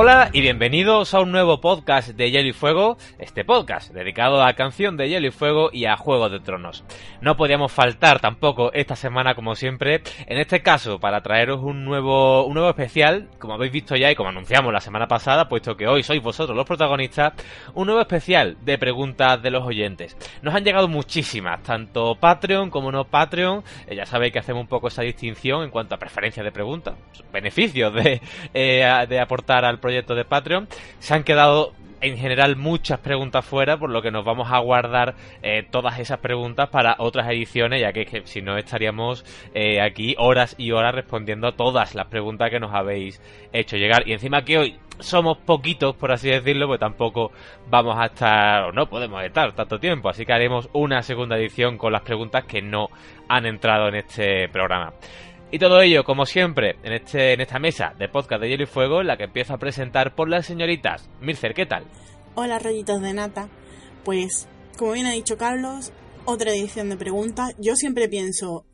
Hola y bienvenidos a un nuevo podcast de Hielo y Fuego, este podcast dedicado a canción de Hielo y Fuego y a Juego de Tronos. No podíamos faltar tampoco esta semana como siempre, en este caso para traeros un nuevo, un nuevo especial, como habéis visto ya y como anunciamos la semana pasada, puesto que hoy sois vosotros los protagonistas, un nuevo especial de preguntas de los oyentes. Nos han llegado muchísimas, tanto Patreon como no Patreon, eh, ya sabéis que hacemos un poco esa distinción en cuanto a preferencias de preguntas, beneficios de, eh, de aportar al proyecto de Patreon. Se han quedado en general muchas preguntas fuera, por lo que nos vamos a guardar eh, todas esas preguntas para otras ediciones, ya que, si no estaríamos eh, aquí horas y horas respondiendo a todas las preguntas que nos habéis hecho llegar. Y encima que hoy somos poquitos, por así decirlo, pues tampoco vamos a estar, o no podemos estar tanto tiempo, así que haremos una segunda edición con las preguntas que no han entrado en este programa. Y todo ello, como siempre, en, este, en esta mesa de podcast de Hielo y Fuego, la que empiezo a presentar por las señoritas. Mircer, ¿qué tal? Hola, rollitos de nata. Pues, como bien ha dicho Carlos, otra edición de preguntas. Yo siempre pienso,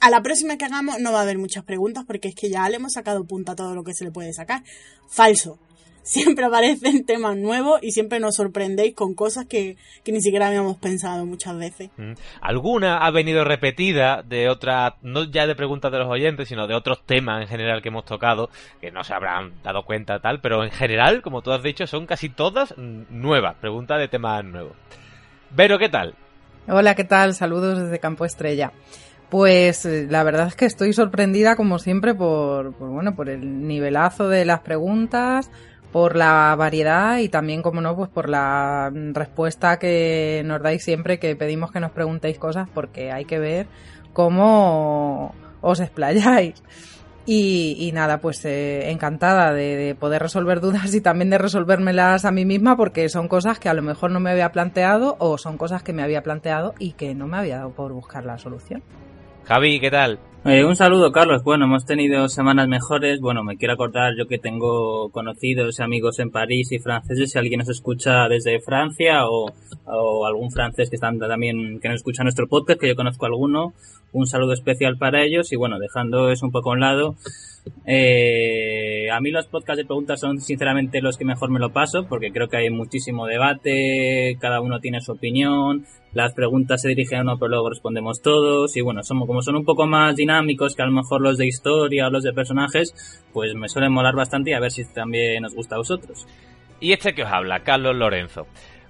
a la próxima que hagamos no va a haber muchas preguntas porque es que ya le hemos sacado punta a todo lo que se le puede sacar. Falso siempre aparecen temas nuevos y siempre nos sorprendéis con cosas que, ni siquiera habíamos pensado muchas veces. Mm. Alguna ha venido repetida de otras, no ya de preguntas de los oyentes, sino de otros temas en general que hemos tocado, que no se habrán dado cuenta tal, pero en general, como tú has dicho, son casi todas nuevas, preguntas de temas nuevos. Vero, ¿qué tal? Hola, ¿qué tal? Saludos desde Campo Estrella. Pues eh, la verdad es que estoy sorprendida como siempre por, por, bueno por el nivelazo de las preguntas, por la variedad y también, como no, pues por la respuesta que nos dais siempre que pedimos que nos preguntéis cosas porque hay que ver cómo os explayáis. Y, nada, pues eh, encantada de, poder resolver dudas y también de resolvérmelas a mí misma porque son cosas que a lo mejor no me había planteado o son cosas que me había planteado y que no me había dado por buscar la solución. Javi, ¿qué tal? Eh, un saludo, Carlos. Bueno, hemos tenido semanas mejores. Bueno, me quiero acordar yo que tengo conocidos y amigos en París y franceses. Si alguien nos escucha desde Francia o, algún francés que están también que nos escucha nuestro podcast, que yo conozco alguno, un saludo especial para ellos. Y bueno, dejando eso un poco a un lado, eh, a mí los podcasts de preguntas son sinceramente los que mejor me lo paso, porque creo que hay muchísimo debate, cada uno tiene su opinión, las preguntas se dirigen a uno, pero luego respondemos todos. Y bueno, somos, como son un poco más dinámicos que a lo mejor los de historia o los de personajes, pues me suelen molar bastante y a ver si también nos gusta a vosotros. Y este que os habla, Carlos Lorenzo.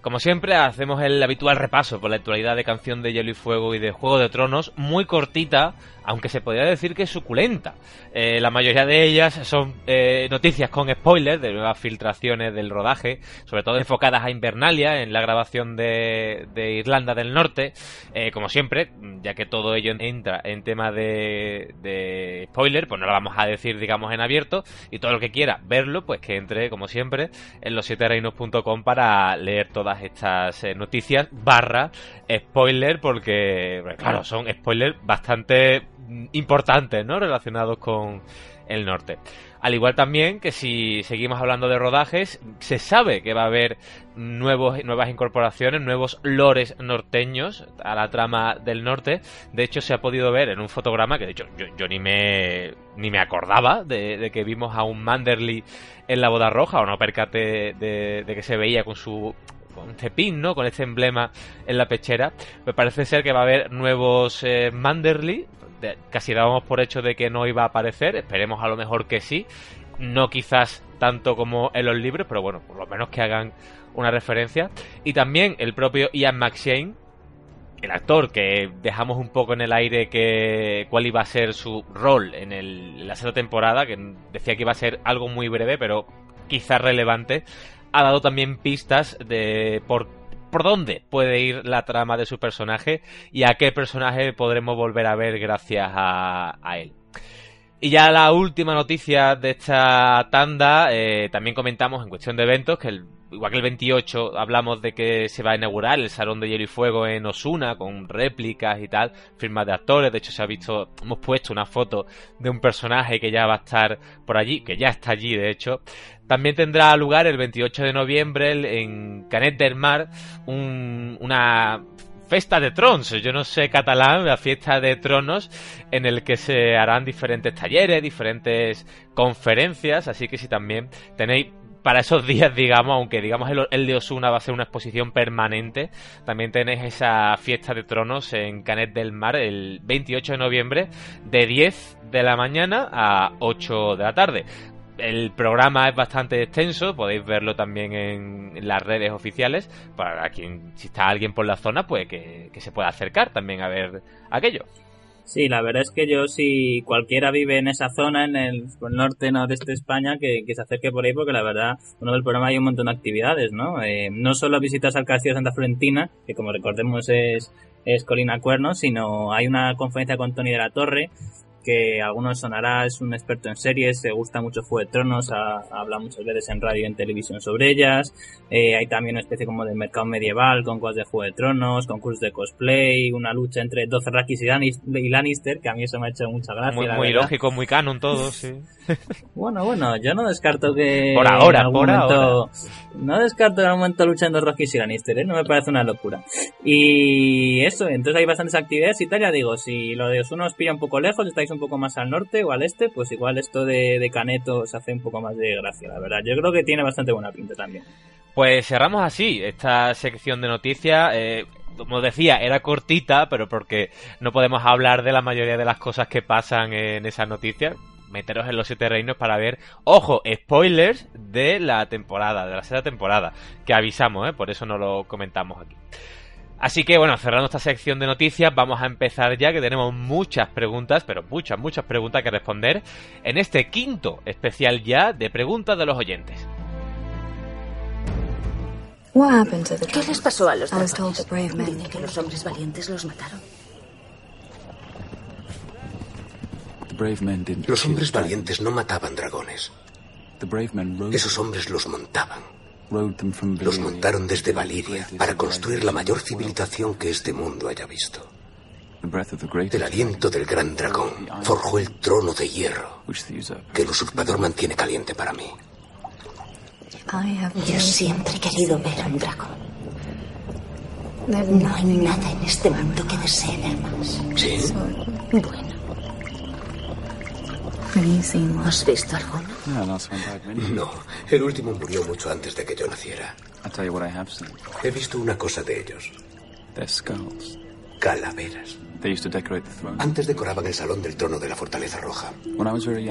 Como siempre, hacemos el habitual repaso por la actualidad de Canción de Hielo y Fuego y de Juego de Tronos, muy cortita, aunque se podría decir que es suculenta. Eh, la mayoría de ellas son eh, noticias con spoilers de nuevas filtraciones del rodaje, sobre todo enfocadas a Invernalia, en la grabación de, Irlanda del Norte. Eh, como siempre, ya que todo ello entra en tema de, de spoiler, pues no lo vamos a decir, digamos, en abierto. Y todo el que quiera verlo, pues que entre, como siempre, en los reinos.com para leer todas estas noticias barra spoiler, porque, claro, son spoilers bastante importantes, ¿no? Relacionados con el norte. Al igual también que si seguimos hablando de rodajes, se sabe que va a haber nuevos, nuevas incorporaciones, nuevos lores norteños a la trama del norte. De hecho, se ha podido ver en un fotograma que de hecho yo, ni me ni me acordaba de, que vimos a un Manderly en la boda roja, o no percate de, que se veía con su con pin, ¿no? Con este emblema en la pechera. Me parece ser que va a haber nuevos eh, Manderly, casi dábamos por hecho de que no iba a aparecer, esperemos a lo mejor que sí, no quizás tanto como en los libros, pero bueno, por lo menos que hagan una referencia. Y también el propio Ian McShane, el actor que dejamos un poco en el aire que cuál iba a ser su rol en, el, la segunda temporada, que decía que iba a ser algo muy breve, pero quizás relevante, ha dado también pistas de por por dónde puede ir la trama de su personaje y a qué personaje podremos volver a ver gracias a, él. Y ya la última noticia de esta tanda, eh, también comentamos en cuestión de eventos que el igual que el 28 hablamos de que se va a inaugurar el Salón de Hielo y Fuego en Osuna con réplicas y tal, firmas de actores, de hecho se ha visto, hemos puesto una foto de un personaje que ya va a estar por allí, que ya está allí de hecho. También tendrá lugar el 28 de noviembre en Canet del Mar una Festa de Trons, yo no sé catalán, la fiesta de tronos, en el que se harán diferentes talleres, diferentes conferencias, así que si también tenéis para esos días, digamos, aunque digamos el, el, de Osuna va a ser una exposición permanente, también tenéis esa fiesta de tronos en Canet del Mar el 28 de noviembre de 10 de la mañana a 8 de la tarde. El programa es bastante extenso, podéis verlo también en las redes oficiales, para quien, si está alguien por la zona, pues que, que se pueda acercar también a ver aquello. Sí, la verdad es que yo, si cualquiera vive en esa zona, en el, norte, noreste de España, que, que, se acerque por ahí, porque la verdad, uno del programa hay un montón de actividades, ¿no? Eh, no solo visitas al Castillo de Santa Florentina, que como recordemos es, es Colina Cuerno, sino hay una conferencia con Tony de la Torre, que a algunos sonará, es un experto en series, se gusta mucho Juego de Tronos, ha, habla muchas veces en radio y en televisión sobre ellas. Eh, hay también una especie como de mercado medieval con cosas de Juego de Tronos, concursos de cosplay, una lucha entre Dothraki y Lannister, que a mí eso me ha hecho mucha gracia. Muy, muy lógico, muy canon todo, sí. bueno, bueno, yo no descarto que. Por ahora, en por momento, ahora. No descarto en algún momento luchando Rocky y Lannister, ¿eh? No me parece una locura. Y eso, entonces hay bastantes actividades y tal, ya digo, si lo de Osuna os pilla un poco lejos, estáis un poco más al norte o al este, pues igual esto de, de Caneto os hace un poco más de gracia, la verdad. Yo creo que tiene bastante buena pinta también. Pues cerramos así esta sección de noticias. Eh, como decía, era cortita, pero porque no podemos hablar de la mayoría de las cosas que pasan en esas noticias. Meteros en los siete reinos para ver, ojo, spoilers de la temporada, de la sexta temporada, que avisamos, ¿eh? por eso no lo comentamos aquí. Así que bueno, cerrando esta sección de noticias, vamos a empezar ya que tenemos muchas preguntas, pero muchas, muchas preguntas que responder en este quinto especial ya de preguntas de los oyentes. ¿Qué les pasó a los dragones? Dice que los hombres valientes los mataron. Los hombres valientes no mataban dragones. Esos hombres los montaban. Los montaron desde Valiria para construir la mayor civilización que este mundo haya visto. El aliento del gran dragón forjó el trono de hierro que el usurpador mantiene caliente para mí. Yo siempre he querido ver a un dragón. No hay nada en este mundo que desee ver más. ¿Sí? Bueno. ¿Has visto alguno? No, el último murió mucho antes de que yo naciera. He visto una cosa de ellos. Calaveras. Antes decoraban el salón del trono de la Fortaleza Roja.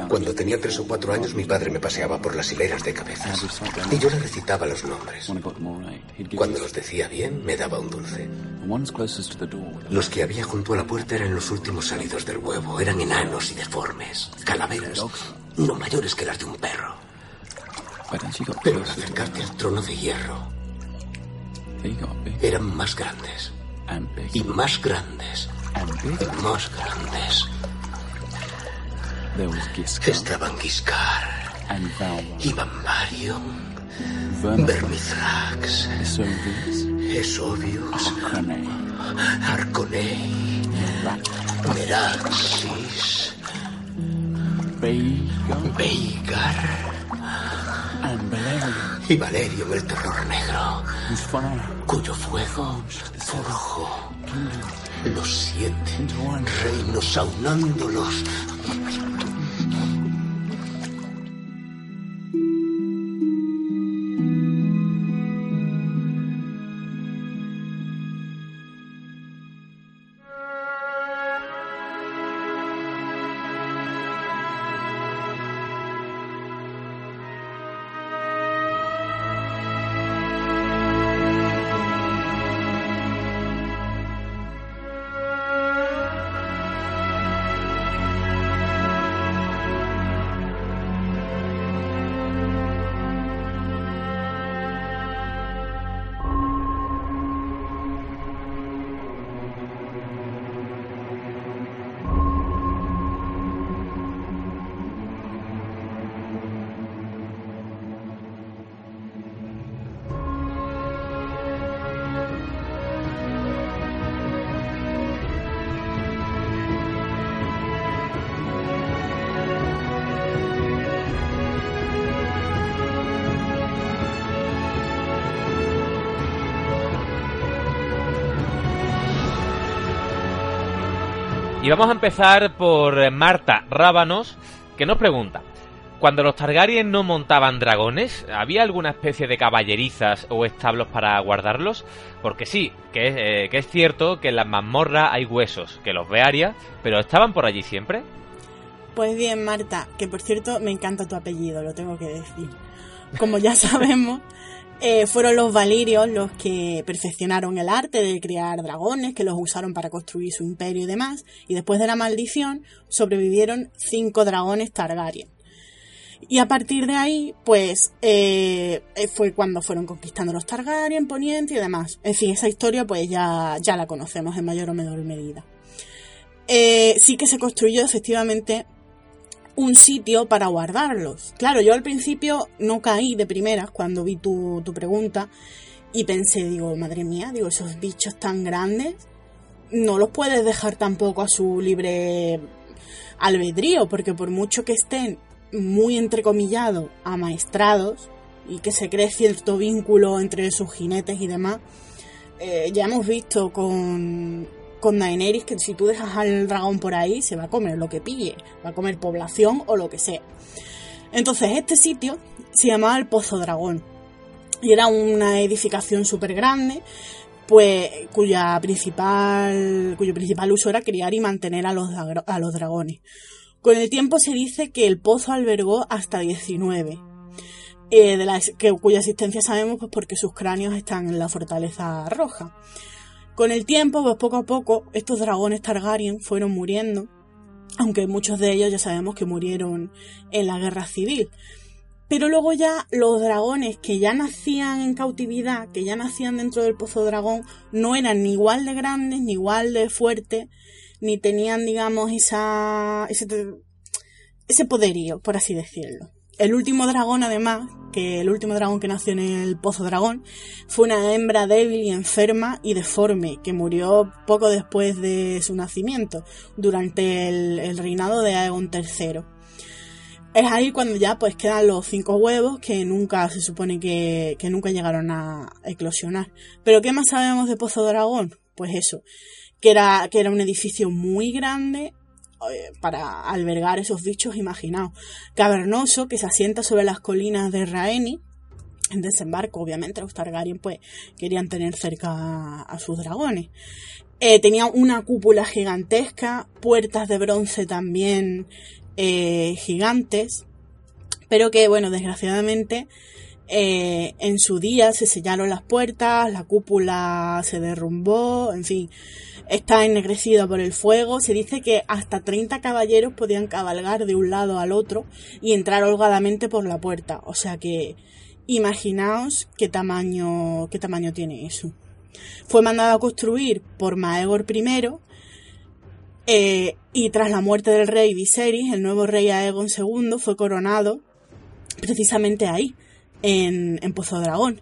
Cuando tenía tres o cuatro años, mi padre me paseaba por las hileras de cabezas. Y yo le recitaba los nombres. Cuando los decía bien, me daba un dulce. Los que había junto a la puerta eran los últimos salidos del huevo. Eran enanos y deformes. Calaveras. No mayores que las de un perro. Pero al acercarte al trono de hierro, eran más grandes. Y más grandes. Más grandes. Estaban Giscar. Y Bambarium. Vermithrax. Esovius. Arconei. Meraxis. Veigar. Y Valerium el terror negro, cuyo fuego forjó los siete reinos aunándolos. Y vamos a empezar por Marta Rábanos, que nos pregunta, cuando los Targaryen no montaban dragones, ¿había alguna especie de caballerizas o establos para guardarlos? Porque sí, que es, eh, que es cierto que en las mazmorras hay huesos, que los ve Aria, pero ¿estaban por allí siempre? Pues bien, Marta, que por cierto me encanta tu apellido, lo tengo que decir. Como ya sabemos, eh, fueron los valirios los que perfeccionaron el arte de criar dragones, que los usaron para construir su imperio y demás, y después de la maldición sobrevivieron cinco dragones Targaryen. Y a partir de ahí, pues, eh, fue cuando fueron conquistando los Targaryen, Poniente y demás. En fin, esa historia pues ya, ya la conocemos en mayor o menor medida. Eh, sí que se construyó efectivamente un sitio para guardarlos. Claro, yo al principio no caí de primeras cuando vi tu, tu pregunta y pensé, digo, madre mía, digo, esos bichos tan grandes no los puedes dejar tampoco a su libre albedrío, porque por mucho que estén muy entrecomillado amaestrados y que se cree cierto vínculo entre sus jinetes y demás. Eh, ya hemos visto con, con Daenerys que si tú dejas al dragón por ahí se va a comer lo que pille, va a comer población o lo que sea. Entonces este sitio se llamaba el Pozo Dragón y era una edificación súper grande pues cuya principal cuyo principal uso era criar y mantener a los, a los dragones. Con el tiempo se dice que el pozo albergó hasta 19, eh, de que, cuya existencia sabemos pues porque sus cráneos están en la fortaleza roja. Con el tiempo, pues poco a poco, estos dragones Targaryen fueron muriendo, aunque muchos de ellos ya sabemos que murieron en la guerra civil. Pero luego ya los dragones que ya nacían en cautividad, que ya nacían dentro del pozo dragón, no eran ni igual de grandes, ni igual de fuertes, ni tenían, digamos, esa, ese, ese poderío, por así decirlo. El último dragón, además, que el último dragón que nació en el Pozo Dragón, fue una hembra débil y enferma y deforme, que murió poco después de su nacimiento, durante el, reinado de Aegon III. Es ahí cuando ya pues quedan los cinco huevos que nunca se supone que, que nunca llegaron a eclosionar. Pero ¿qué más sabemos de Pozo Dragón? Pues eso, que era, que era un edificio muy grande para albergar esos bichos imaginados. Cavernoso que se asienta sobre las colinas de Raeni. En desembarco, obviamente, los Targaryen pues, querían tener cerca a, sus dragones. Eh, tenía una cúpula gigantesca, puertas de bronce también eh, gigantes, pero que, bueno, desgraciadamente en su día se sellaron las puertas, la cúpula se derrumbó, en fin, está ennegrecida por el fuego. Se dice que hasta 30 caballeros podían cabalgar de un lado al otro y entrar holgadamente por la puerta. O sea que imaginaos qué tamaño, qué tamaño tiene eso. Fue mandado a construir por Maegor I eh, y tras la muerte del rey Viserys, el nuevo rey Aegon II fue coronado precisamente ahí, en, Pozo Dragón.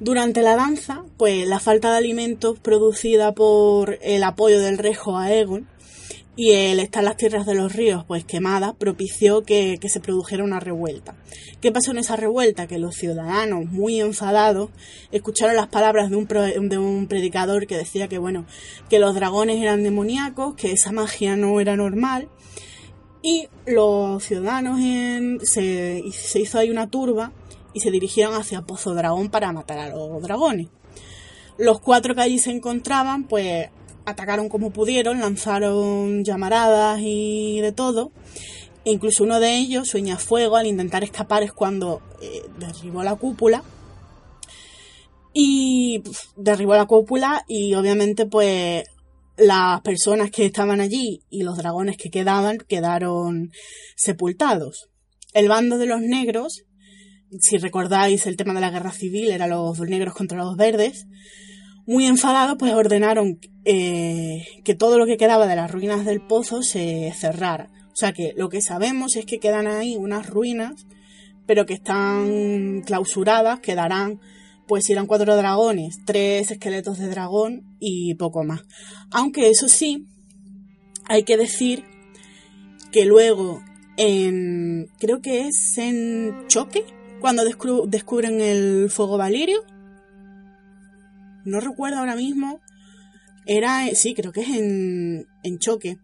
Durante la danza, pues la falta de alimentos producida por el apoyo del rejo a Egon y el estar las tierras de los ríos pues quemadas propició que, se produjera una revuelta. ¿Qué pasó en esa revuelta? Que los ciudadanos, muy enfadados, escucharon las palabras de un, de un predicador que decía que bueno, que los dragones eran demoníacos, que esa magia no era normal y los ciudadanos se, se hizo ahí una turba y se dirigieron hacia Pozo Dragón para matar a los dragones. Los cuatro que allí se encontraban, pues atacaron como pudieron, lanzaron llamaradas y de todo. E incluso uno de ellos sueña fuego al intentar escapar es cuando eh, derribó la cúpula. Y derribó la cúpula y obviamente pues las personas que estaban allí y los dragones que quedaban quedaron sepultados. El bando de los negros si recordáis el tema de la guerra civil, era los negros contra los verdes, muy enfadados, pues ordenaron eh, que todo lo que quedaba de las ruinas del pozo se cerrara. O sea que lo que sabemos es que quedan ahí unas ruinas, pero que están clausuradas, quedarán, pues eran cuatro dragones, tres esqueletos de dragón y poco más. Aunque eso sí, hay que decir que luego en, creo que es en Choque, cuando descubren el fuego valirio. No recuerdo ahora mismo. Era, sí, creo que es en, en choque.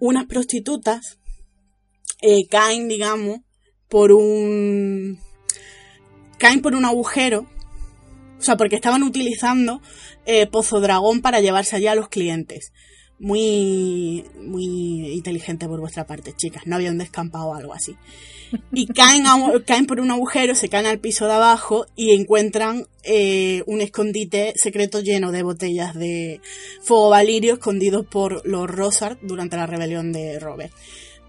unas prostitutas eh, caen, digamos, por un... caen por un agujero, o sea, porque estaban utilizando eh, Pozo Dragón para llevarse allá a los clientes. Muy, muy inteligente por vuestra parte, chicas. No había un descampado o algo así. Y caen, caen por un agujero, se caen al piso de abajo y encuentran eh, un escondite secreto lleno de botellas de fuego valirio escondidos por los Rosard durante la rebelión de Robert.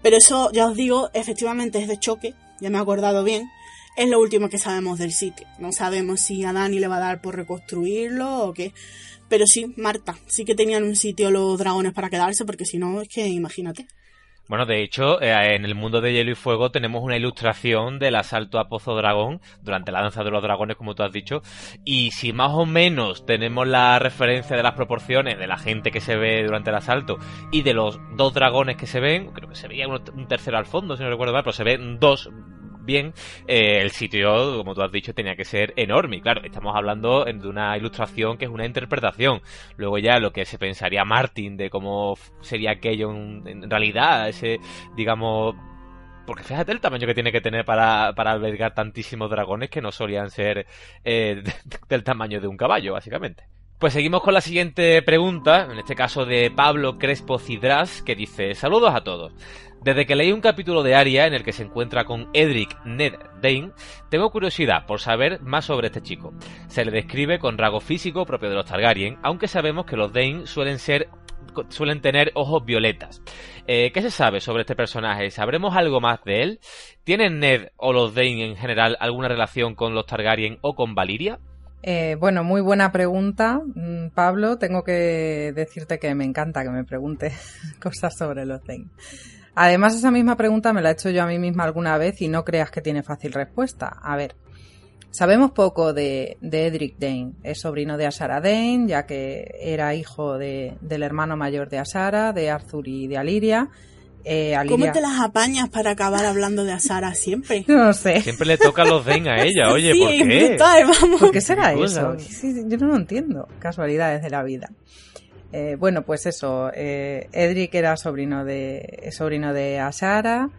Pero eso, ya os digo, efectivamente es de choque, ya me he acordado bien. Es lo último que sabemos del sitio. No sabemos si a Dani le va a dar por reconstruirlo o qué. Pero sí, Marta, sí que tenían un sitio los dragones para quedarse, porque si no, es que imagínate. Bueno, de hecho, eh, en el mundo de Hielo y Fuego tenemos una ilustración del asalto a Pozo Dragón durante la danza de los dragones, como tú has dicho. Y si más o menos tenemos la referencia de las proporciones de la gente que se ve durante el asalto y de los dos dragones que se ven, creo que se veía un tercero al fondo, si no recuerdo mal, pero se ven dos bien, eh, el sitio, como tú has dicho, tenía que ser enorme. Y claro, estamos hablando de una ilustración que es una interpretación. Luego ya lo que se pensaría Martin de cómo sería aquello en, realidad, ese, digamos, porque fíjate el tamaño que tiene que tener para, para albergar tantísimos dragones que no solían ser eh, del tamaño de un caballo, básicamente. Pues seguimos con la siguiente pregunta, en este caso de Pablo Crespo Cidras, que dice, saludos a todos. Desde que leí un capítulo de Aria en el que se encuentra con Edric Ned Dane, tengo curiosidad por saber más sobre este chico. Se le describe con rasgo físico propio de los Targaryen, aunque sabemos que los Dane suelen tener ojos violetas. Eh, ¿Qué se sabe sobre este personaje? ¿Sabremos algo más de él? ¿Tienen Ned o los Dane en general alguna relación con los Targaryen o con Valiria? Eh, bueno, muy buena pregunta, mm, Pablo. Tengo que decirte que me encanta que me pregunte cosas sobre los Dane. Además, esa misma pregunta me la he hecho yo a mí misma alguna vez y no creas que tiene fácil respuesta. A ver, sabemos poco de, Edric Dane. Es sobrino de Asara Dane, ya que era hijo del hermano mayor de Asara, de Arthur y de Aliria. Eh, ¿Cómo te las apañas para acabar hablando de Asara siempre? No sé. Siempre le toca los Dane a ella, oye, ¿por qué? ¿Por qué será eso? yo no lo entiendo. Casualidades de la vida. Eh, bueno, pues eso, eh, Edric era sobrino de, sobrino de Asara,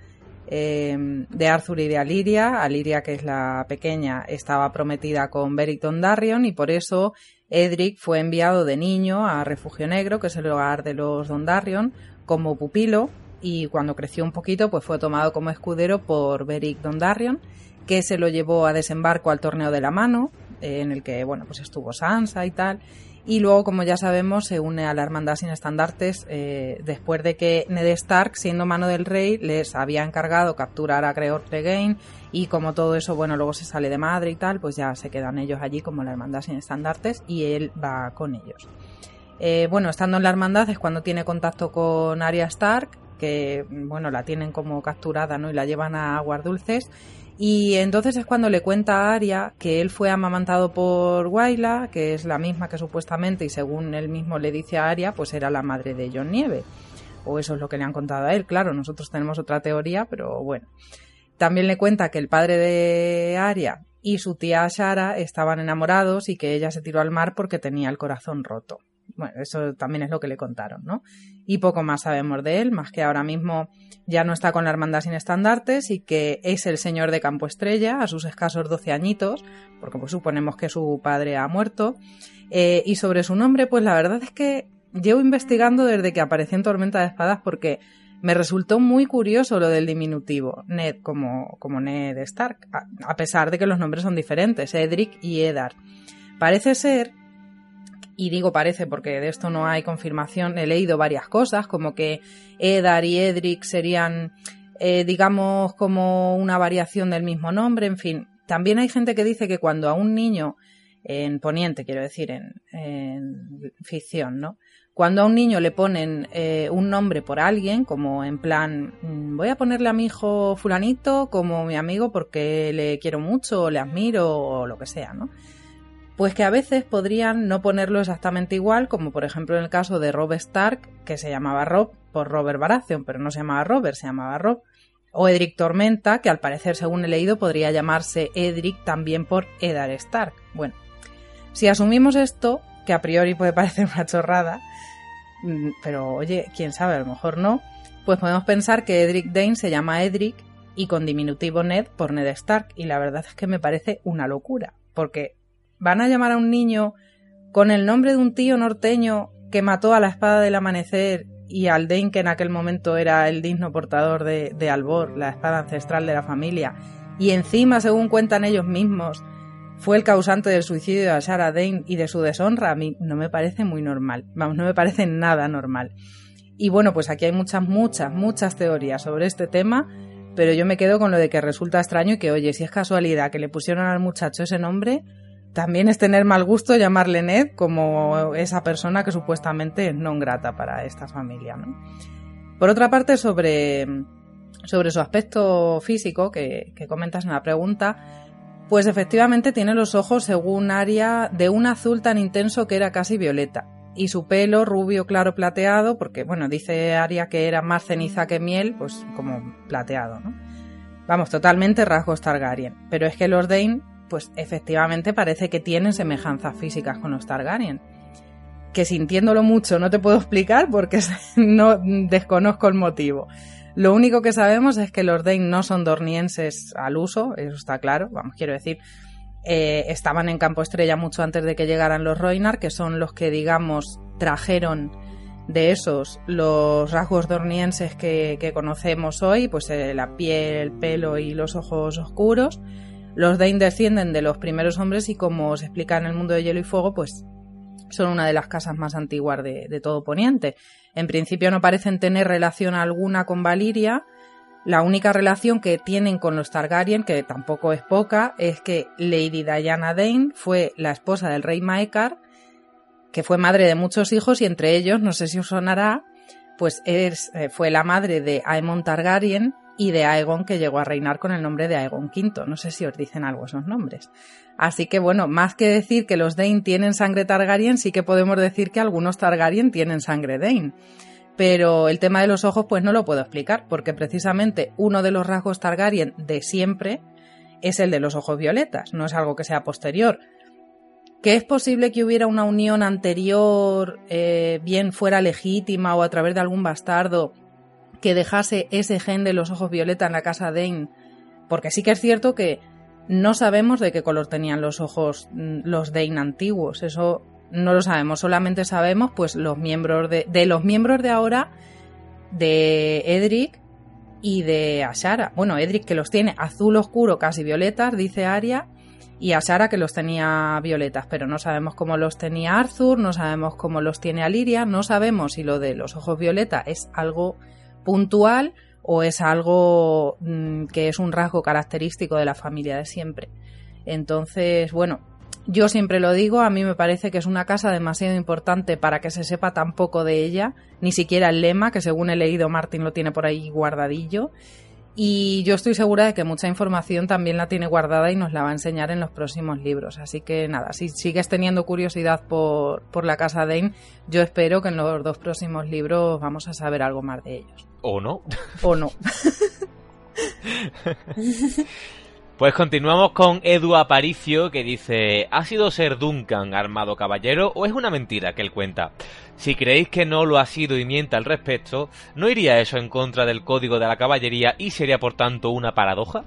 eh, de Arthur y de Aliria. Aliria, que es la pequeña, estaba prometida con Beric Dondarrion y por eso Edric fue enviado de niño a Refugio Negro, que es el hogar de los Dondarrion, como pupilo y cuando creció un poquito pues fue tomado como escudero por Beric Dondarrion, que se lo llevó a desembarco al torneo de la mano, en el que bueno pues estuvo Sansa y tal y luego, como ya sabemos, se une a la Hermandad sin estandartes eh, después de que Ned Stark, siendo mano del rey, les había encargado capturar a Creor Clegane y como todo eso, bueno, luego se sale de madre y tal, pues ya se quedan ellos allí como la Hermandad sin estandartes y él va con ellos. Eh, bueno, estando en la Hermandad es cuando tiene contacto con Arya Stark, que, bueno, la tienen como capturada, ¿no? Y la llevan a Aguas Dulces y entonces es cuando le cuenta a Arya que él fue amamantado por Waila, que es la misma que supuestamente, y según él mismo le dice a Arya, pues era la madre de John Nieve. O eso es lo que le han contado a él. Claro, nosotros tenemos otra teoría, pero bueno. También le cuenta que el padre de Arya y su tía Shara estaban enamorados y que ella se tiró al mar porque tenía el corazón roto. Bueno, eso también es lo que le contaron, ¿no? Y poco más sabemos de él, más que ahora mismo ya no está con la hermandad sin estandartes y que es el señor de Campo Estrella a sus escasos 12 añitos, porque pues suponemos que su padre ha muerto. Eh, y sobre su nombre, pues la verdad es que llevo investigando desde que apareció en Tormenta de Espadas porque me resultó muy curioso lo del diminutivo, Ned como, como Ned Stark, a pesar de que los nombres son diferentes, Edric y Eddard. Parece ser y digo parece porque de esto no hay confirmación, he leído varias cosas, como que Edar y Edric serían, eh, digamos, como una variación del mismo nombre, en fin. También hay gente que dice que cuando a un niño, en Poniente, quiero decir, en, ficción, ¿no? Cuando a un niño le ponen eh, un nombre por alguien, como en plan, mm, voy a ponerle a mi hijo fulanito como mi amigo porque le quiero mucho, o le admiro, o lo que sea, ¿no? Pues que a veces podrían no ponerlo exactamente igual, como por ejemplo en el caso de Rob Stark, que se llamaba Rob por Robert Baratheon, pero no se llamaba Robert, se llamaba Rob. O Edric Tormenta, que al parecer, según he leído, podría llamarse Edric también por Eddard Stark. Bueno, si asumimos esto, que a priori puede parecer una chorrada, mm, pero oye, quién sabe, a lo mejor no, pues podemos pensar que Edric Dane se llama Edric y con diminutivo Ned por Ned Stark. Y la verdad es que me parece una locura, porque van a llamar a un niño con el nombre de un tío norteño que mató a la espada del amanecer y al Dane que en aquel momento era el digno portador de, Albor, la espada ancestral de la familia, y encima, según cuentan ellos mismos, fue el causante del suicidio de Ashara Dane y de su deshonra, a mí no me parece muy normal. Vamos, no me parece nada normal. Y bueno, pues aquí hay muchas, muchas, muchas teorías sobre este tema, pero yo me quedo con lo de que resulta extraño y que, oye, si es casualidad que le pusieron al muchacho ese nombre, también es tener mal gusto llamarle Ned como esa persona que supuestamente es no grata para esta familia. ¿no? Por otra parte, sobre, sobre su aspecto físico que, comentas en la pregunta, pues efectivamente tiene los ojos, según Aria, de un azul tan intenso que era casi violeta y su pelo rubio claro plateado, porque bueno, dice Aria que era más ceniza que miel, pues como plateado, ¿no? Vamos, totalmente rasgos Targaryen. Pero es que los Dane, pues efectivamente parece que tienen semejanzas físicas con los Targaryen. Que sintiéndolo mucho no te puedo explicar porque no desconozco el motivo. Lo único que sabemos es que los Dane no son dornienses al uso, eso está claro, vamos, quiero decir, eh, estaban en Campo Estrella mucho antes de que llegaran los Roinar, que son los que, digamos, trajeron de esos los rasgos dornienses que, conocemos hoy, pues eh, la piel, el pelo y los ojos oscuros. Los Dain descienden de los primeros hombres y como se explica en el mundo de Hielo y Fuego, pues son una de las casas más antiguas de, todo Poniente. En principio no parecen tener relación alguna con Valiria, la única relación que tienen con los Targaryen, que tampoco es poca, es que Lady Diana Dane fue la esposa del rey Maekar, que fue madre de muchos hijos y entre ellos, no sé si os sonará, pues es, eh, fue la madre de Aemon Targaryen y de Aegon que llegó a reinar con el nombre de Aegon V. No sé si os dicen algo esos nombres. Así que bueno, más que decir que los Dane tienen sangre Targaryen, sí que podemos decir que algunos Targaryen tienen sangre Dane pero el tema de los ojos pues no lo puedo explicar, porque precisamente uno de los rasgos Targaryen de siempre es el de los ojos violetas, no es algo que sea posterior. ¿Que es posible que hubiera una unión anterior, eh, bien fuera legítima o a través de algún bastardo, que dejase ese gen de los ojos violeta en la casa Dane? Porque sí que es cierto que no sabemos de qué color tenían los ojos mm, los Dane antiguos, eso no lo sabemos, solamente sabemos pues los miembros de, de los miembros de ahora de Edric y de Ashara. Bueno, Edric que los tiene azul oscuro, casi violetas, dice Aria, y Ashara que los tenía violetas, pero no sabemos cómo los tenía Arthur, no sabemos cómo los tiene Aliria, no sabemos si lo de los ojos violeta es algo puntual o es algo mm, que es un rasgo característico de la familia de siempre. Entonces, bueno, yo siempre lo digo, a mí me parece que es una casa demasiado importante para que se sepa tan poco de ella, ni siquiera el lema, que según he leído Martín lo tiene por ahí guardadillo. Y yo estoy segura de que mucha información también la tiene guardada y nos la va a enseñar en los próximos libros. Así que nada, si sigues teniendo curiosidad por, por la casa Dane, yo espero que en los dos próximos libros vamos a saber algo más de ellos. ¿O no? O no. Pues continuamos con Edu Aparicio que dice, ¿ha sido ser Duncan armado caballero o es una mentira que él cuenta? Si creéis que no lo ha sido y miente al respecto, ¿no iría eso en contra del código de la caballería y sería por tanto una paradoja?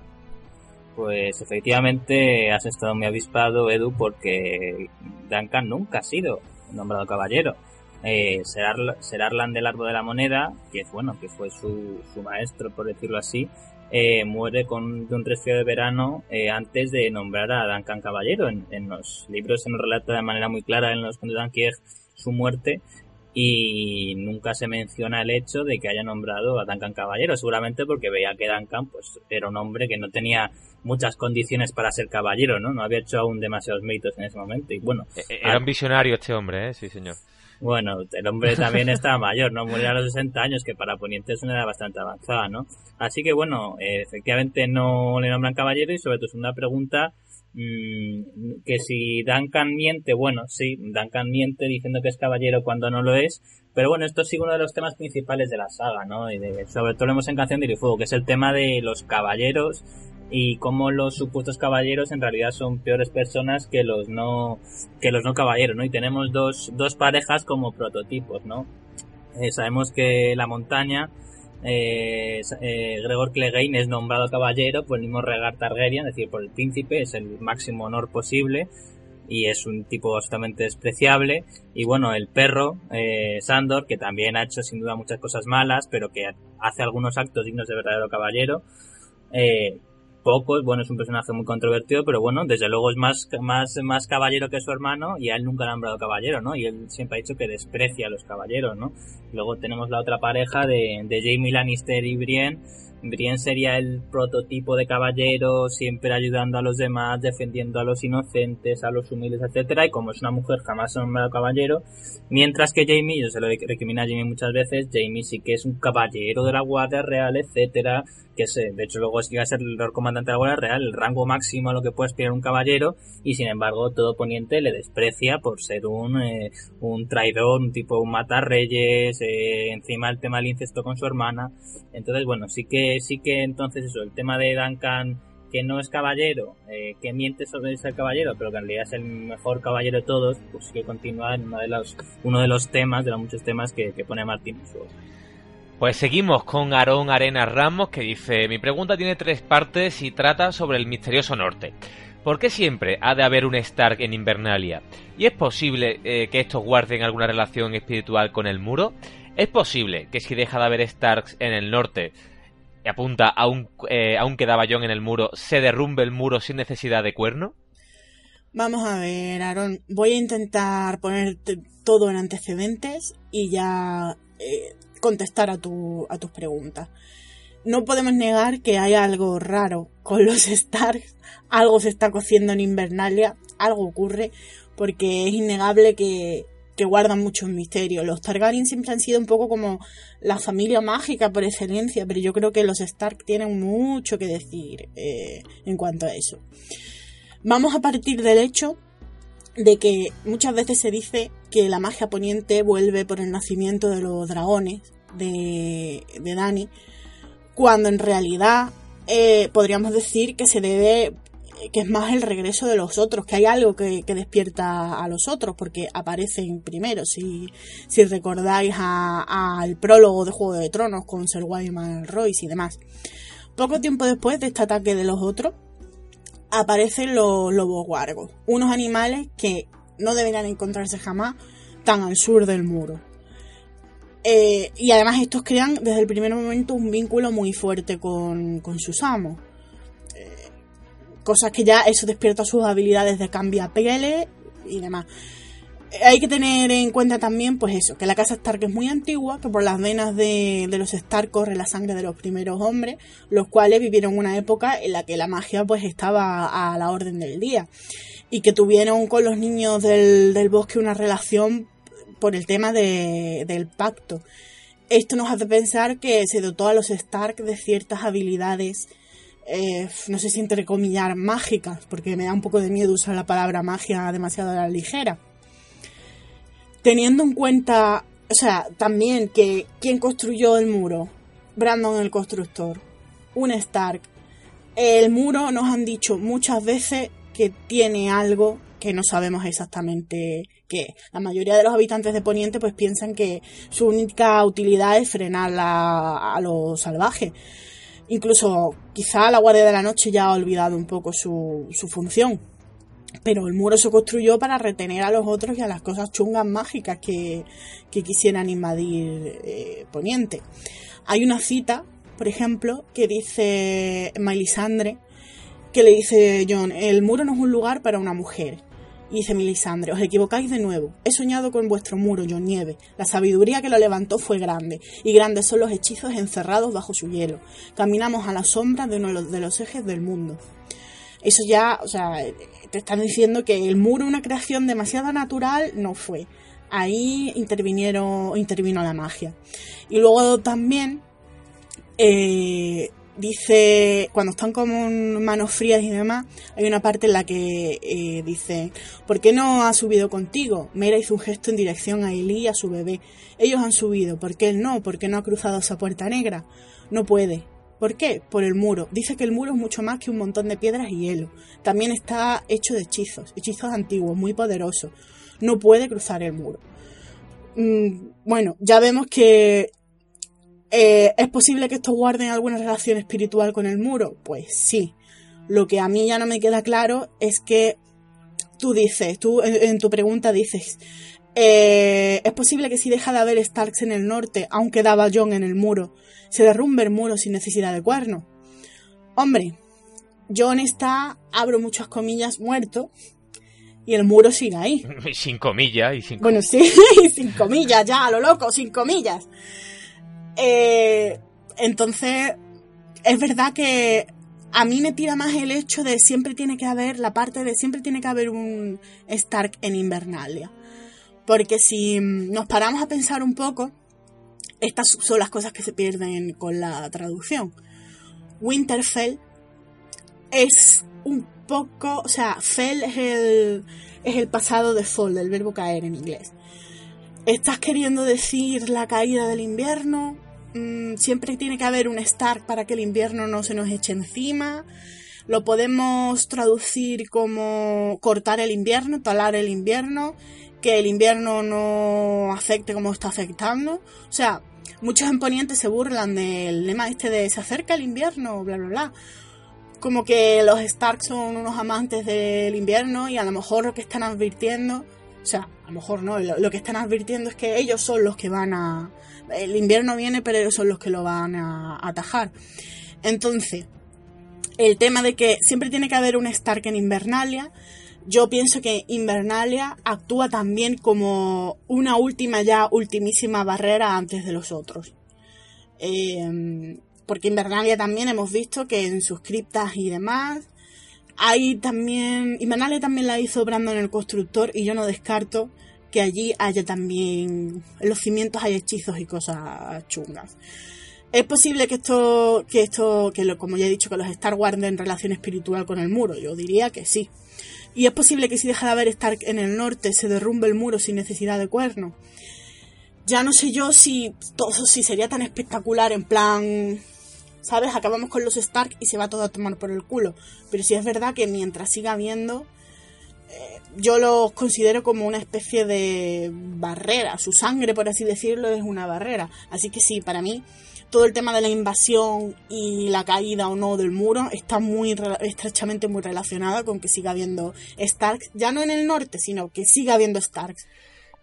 Pues efectivamente has estado muy avispado, Edu, porque Duncan nunca ha sido nombrado caballero. Eh, Ser Arlan del Árbol de la Moneda, que es bueno, que fue su, su maestro, por decirlo así, eh, muere con, de un resfriado de verano eh, antes de nombrar a Duncan Caballero. En, los libros se nos relata de manera muy clara en los condes de su muerte y nunca se menciona el hecho de que haya nombrado a Duncan Caballero, seguramente porque veía que Duncan pues, era un hombre que no tenía muchas condiciones para ser caballero, ¿no? No había hecho aún demasiados méritos en ese momento. Y bueno, e-, e-, era un visionario este hombre, ¿eh? Sí, señor. Bueno, el hombre también estaba mayor, ¿no? Murió a los 60 años, que para Poniente es una edad bastante avanzada, ¿no? Así que bueno, eh, efectivamente no le nombran caballero y sobre tu segunda pregunta, mmm, que si Duncan miente, bueno, sí, Duncan miente diciendo que es caballero cuando no lo es, pero bueno, esto sigue uno de los temas principales de la saga, ¿no? Y de, sobre todo lo vemos en Canción de Fuego, que es el tema de los caballeros y cómo los supuestos caballeros en realidad son peores personas que los no que los no caballeros, ¿no? Y tenemos dos, dos parejas como prototipos, ¿no? eh, sabemos que la montaña, eh, Gregor Clegane es nombrado caballero por el mismo Regar Targaryen, es decir, por el príncipe, es el máximo honor posible y es un tipo absolutamente despreciable. Y bueno, el perro, Sandor, que también ha hecho sin duda muchas cosas malas, pero que hace algunos actos dignos de verdadero caballero, eh, pocos, bueno, es un personaje muy controvertido, pero bueno, desde luego es más, más, más caballero que su hermano y a él nunca le han nombrado caballero, ¿no? Y él siempre ha dicho que desprecia a los caballeros, ¿no? Luego tenemos la otra pareja de, de Jamie Lannister y Brienne, Brienne sería el prototipo de caballero, siempre ayudando a los demás, defendiendo a los inocentes, a los humildes, etcétera, y como es una mujer jamás ha nombrado caballero, mientras que Jamie, yo se lo recrimina a Jamie muchas veces, Jamie sí que es un caballero de la Guardia Real, etcétera, que es, de hecho luego llega a ser el comandante de la Guardia Real, el rango máximo a lo que puede aspirar un caballero, y sin embargo todo Poniente le desprecia por ser un, eh, un traidor, un tipo un matarreyes, encima el tema del incesto con su hermana, entonces bueno, sí que sí que entonces eso, el tema de Duncan que no es caballero, eh, que miente sobre ser caballero, pero que en realidad es el mejor caballero de todos, pues que continúa en uno de los, uno de los temas, de los muchos temas que, pone Martín Pues seguimos con Aarón Arenas Ramos que dice, mi pregunta tiene tres partes y trata sobre el misterioso norte. ¿Por qué siempre ha de haber un Stark en Invernalia? ¿Y es posible eh, que estos guarden alguna relación espiritual con el muro? ¿Es posible que si deja de haber Starks en el norte, apunta aún, eh, aún quedaba John en el muro, se derrumbe el muro sin necesidad de cuerno? Vamos a ver, Aaron. Voy a intentar ponerte todo en antecedentes y ya eh, contestar a, tu, a tus preguntas. No podemos negar que hay algo raro con los Starks. Algo se está cociendo en Invernalia. Algo ocurre. Porque es innegable que que guardan muchos misterios. Los Targaryen siempre han sido un poco como la familia mágica por excelencia, pero yo creo que los Stark tienen mucho que decir eh, en cuanto a eso. Vamos a partir del hecho de que muchas veces se dice que la magia poniente vuelve por el nacimiento de los dragones de, de Dani, cuando en realidad eh, podríamos decir que se debe que es más el regreso de los otros, que hay algo que, despierta a los otros, porque aparecen primero, si, recordáis al prólogo de Juego de Tronos con Sir Wyman Royce y demás. Poco tiempo después de este ataque de los otros, aparecen los lobos guargos, unos animales que no deberían encontrarse jamás tan al sur del muro. Eh, y además estos crean desde el primer momento un vínculo muy fuerte con, con sus amos cosas que ya eso despierta sus habilidades de cambia pieles y demás. Hay que tener en cuenta también, pues eso, que la casa Stark es muy antigua, que por las venas de, los Stark corre la sangre de los primeros hombres, los cuales vivieron una época en la que la magia pues estaba a la orden del día y que tuvieron con los niños del, bosque una relación por el tema del pacto. Esto nos hace pensar que se dotó a los Stark de ciertas habilidades eh, no sé si entrecomillar, mágicas, porque me da un poco de miedo usar la palabra magia demasiado a la ligera. Teniendo en cuenta, o sea, también que quién construyó el muro, Brandon el constructor, un Stark. El muro nos han dicho muchas veces que tiene algo que no sabemos exactamente qué. La mayoría de los habitantes de Poniente pues piensan que su única utilidad es frenar a los salvajes Incluso quizá la Guardia de la Noche ya ha olvidado un poco su, su función. Pero el muro se construyó para retener a los otros y a las cosas chungas mágicas que, quisieran invadir eh, Poniente. Hay una cita, por ejemplo, que dice Melisandre, que le dice John, el muro no es un lugar para una mujer, y dice Milisandre, os equivocáis de nuevo. He soñado con vuestro muro, John Nieve. La sabiduría que lo levantó fue grande, y grandes son los hechizos encerrados bajo su hielo. Caminamos a la sombra de uno de los ejes del mundo. Eso ya, o sea, te están diciendo que el muro, una creación demasiado natural, no fue. Ahí intervino la magia. Y luego también eh, dice, cuando están como manos frías y demás, hay una parte en la que eh, dice, ¿por qué no ha subido contigo? Mera hizo un gesto en dirección a Eli y a su bebé. Ellos han subido, ¿por qué él no? ¿Por qué no ha cruzado esa puerta negra? No puede. ¿Por qué? Por el muro. Dice que el muro es mucho más que un montón de piedras y hielo. También está hecho de hechizos, hechizos antiguos, muy poderosos. No puede cruzar el muro. mm, bueno, ya vemos que eh, ¿Es posible que esto guarden alguna relación espiritual con el muro? Pues sí. Lo que a mí ya no me queda claro es que tú dices, tú en, tu pregunta dices, eh, ¿es posible que si deja de haber Starks en el norte, aunque daba John en el muro, se derrumbe el muro sin necesidad de cuerno? Hombre, John está, abro muchas comillas, muerto, y el muro sigue ahí. Sin comillas y sin Bueno, sí, sin comillas, ya, a lo loco, sin comillas. Eh, entonces, es verdad que a mí me tira más el hecho de siempre tiene que haber, la parte de siempre tiene que haber un Stark en Invernalia. Porque si nos paramos a pensar un poco, estas son las cosas que se pierden con la traducción. Winterfell es un poco, o sea, Fell es el, es el pasado de Fall, del verbo caer en inglés. ¿Estás queriendo decir la caída del invierno? Mm, siempre tiene que haber un Stark para que el invierno no se nos eche encima. Lo podemos traducir como cortar el invierno, talar el invierno, que el invierno no afecte como está afectando. O sea, muchos imponientes se burlan del lema este de se acerca el invierno, bla, bla, bla. Como que los Stark son unos amantes del invierno y a lo mejor lo que están advirtiendo, o sea, a lo mejor no, lo que están advirtiendo es que ellos son los que van a, el invierno viene, pero ellos son los que lo van a atajar. Entonces, el tema de que siempre tiene que haber un Stark en Invernalia, yo pienso que Invernalia actúa también como una última ya, ultimísima barrera antes de los otros. Eh, porque Invernalia también hemos visto que en sus criptas y demás, hay también, Invernalia también la hizo Brandon el constructor y yo no descarto que allí haya también, en los cimientos hay hechizos y cosas chungas. Es posible que esto, que esto, que lo, como ya he dicho, que los Star guarden relación espiritual con el muro. Yo diría que sí. Y es posible que si deja de haber Stark en el norte, se derrumbe el muro sin necesidad de cuerno. Ya no sé yo si todo si sería tan espectacular en plan, ¿sabes? Acabamos con los Stark y se va todo a tomar por el culo. Pero si es verdad que mientras siga habiendo yo los considero como una especie de barrera. Su sangre, por así decirlo, es una barrera. Así que sí, para mí, todo el tema de la invasión y la caída o no del muro está muy estrechamente muy relacionada con que siga habiendo Starks, ya no en el norte, sino que siga habiendo Starks.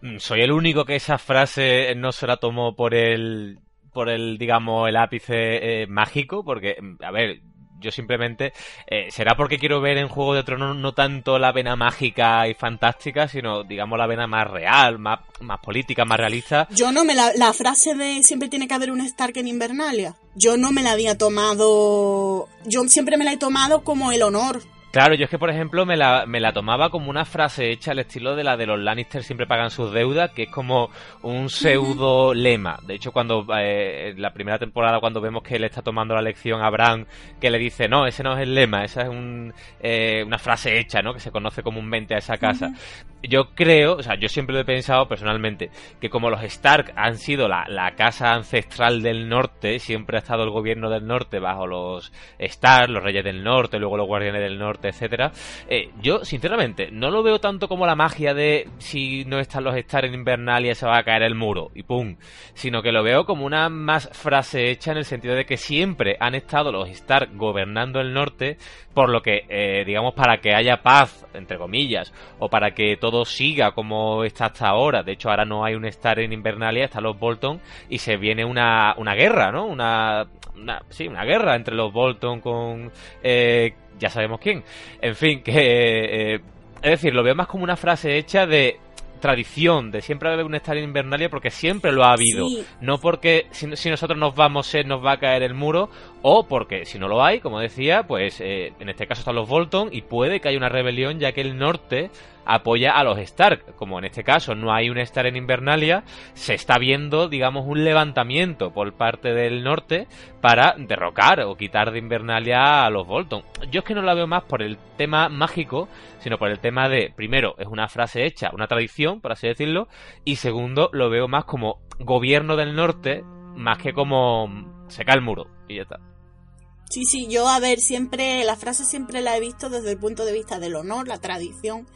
Mm, soy el único que esa frase no se la tomó por el por el digamos el ápice eh, mágico porque mm, a ver yo simplemente eh, será porque quiero ver en Juego de Tronos no tanto la vena mágica y fantástica, sino digamos la vena más real, más, más política, más realista. Yo no me la, la frase de siempre tiene que haber un Stark en Invernalia. Yo no me la había tomado, yo siempre me la he tomado como el honor Claro, yo es que, por ejemplo, me la, me la tomaba como una frase hecha al estilo de la de los Lannister siempre pagan sus deudas, que es como un pseudo lema. De hecho, cuando eh, en la primera temporada, cuando vemos que él está tomando la lección a Bran, que le dice, no, ese no es el lema, esa es un, eh, una frase hecha, ¿no? Que se conoce comúnmente a esa casa. Yo creo, o sea, yo siempre lo he pensado personalmente, que como los Stark han sido la, la casa ancestral del norte, siempre ha estado el gobierno del norte bajo los Stark, los reyes del norte, luego los guardianes del norte, etcétera. Eh, yo, sinceramente, no lo veo tanto como la magia de si no están los Star en Invernalia se va a caer el muro y pum, sino que lo veo como una más frase hecha en el sentido de que siempre han estado los Star gobernando el norte, por lo que, eh, digamos, para que haya paz, entre comillas, o para que todo siga como está hasta ahora. De hecho, ahora no hay un Star en Invernalia, están los Bolton y se viene una, una guerra, ¿no? Una, una, sí, una guerra entre los Bolton con eh, ya sabemos quién. En fin, que... Eh, es decir, lo veo más como una frase hecha de tradición de siempre haber un estar en Invernalia porque siempre lo ha habido. No porque si, nosotros nos vamos, se nos va a caer el muro, o porque si no lo hay, como decía, pues eh, en este caso están los Bolton y puede que haya una rebelión ya que el norte apoya a los Stark. Como en este caso no hay un Stark en Invernalia, se está viendo, digamos, un levantamiento por parte del norte para derrocar o quitar de Invernalia a los Bolton. Yo es que no la veo más por el tema mágico, sino por el tema de, primero, es una frase hecha, una tradición, por así decirlo, y segundo, lo veo más como gobierno del norte, más que como se cae el muro, y ya está. Sí, sí, yo a ver, siempre, la frase siempre la he visto desde el punto de vista del honor, la tradición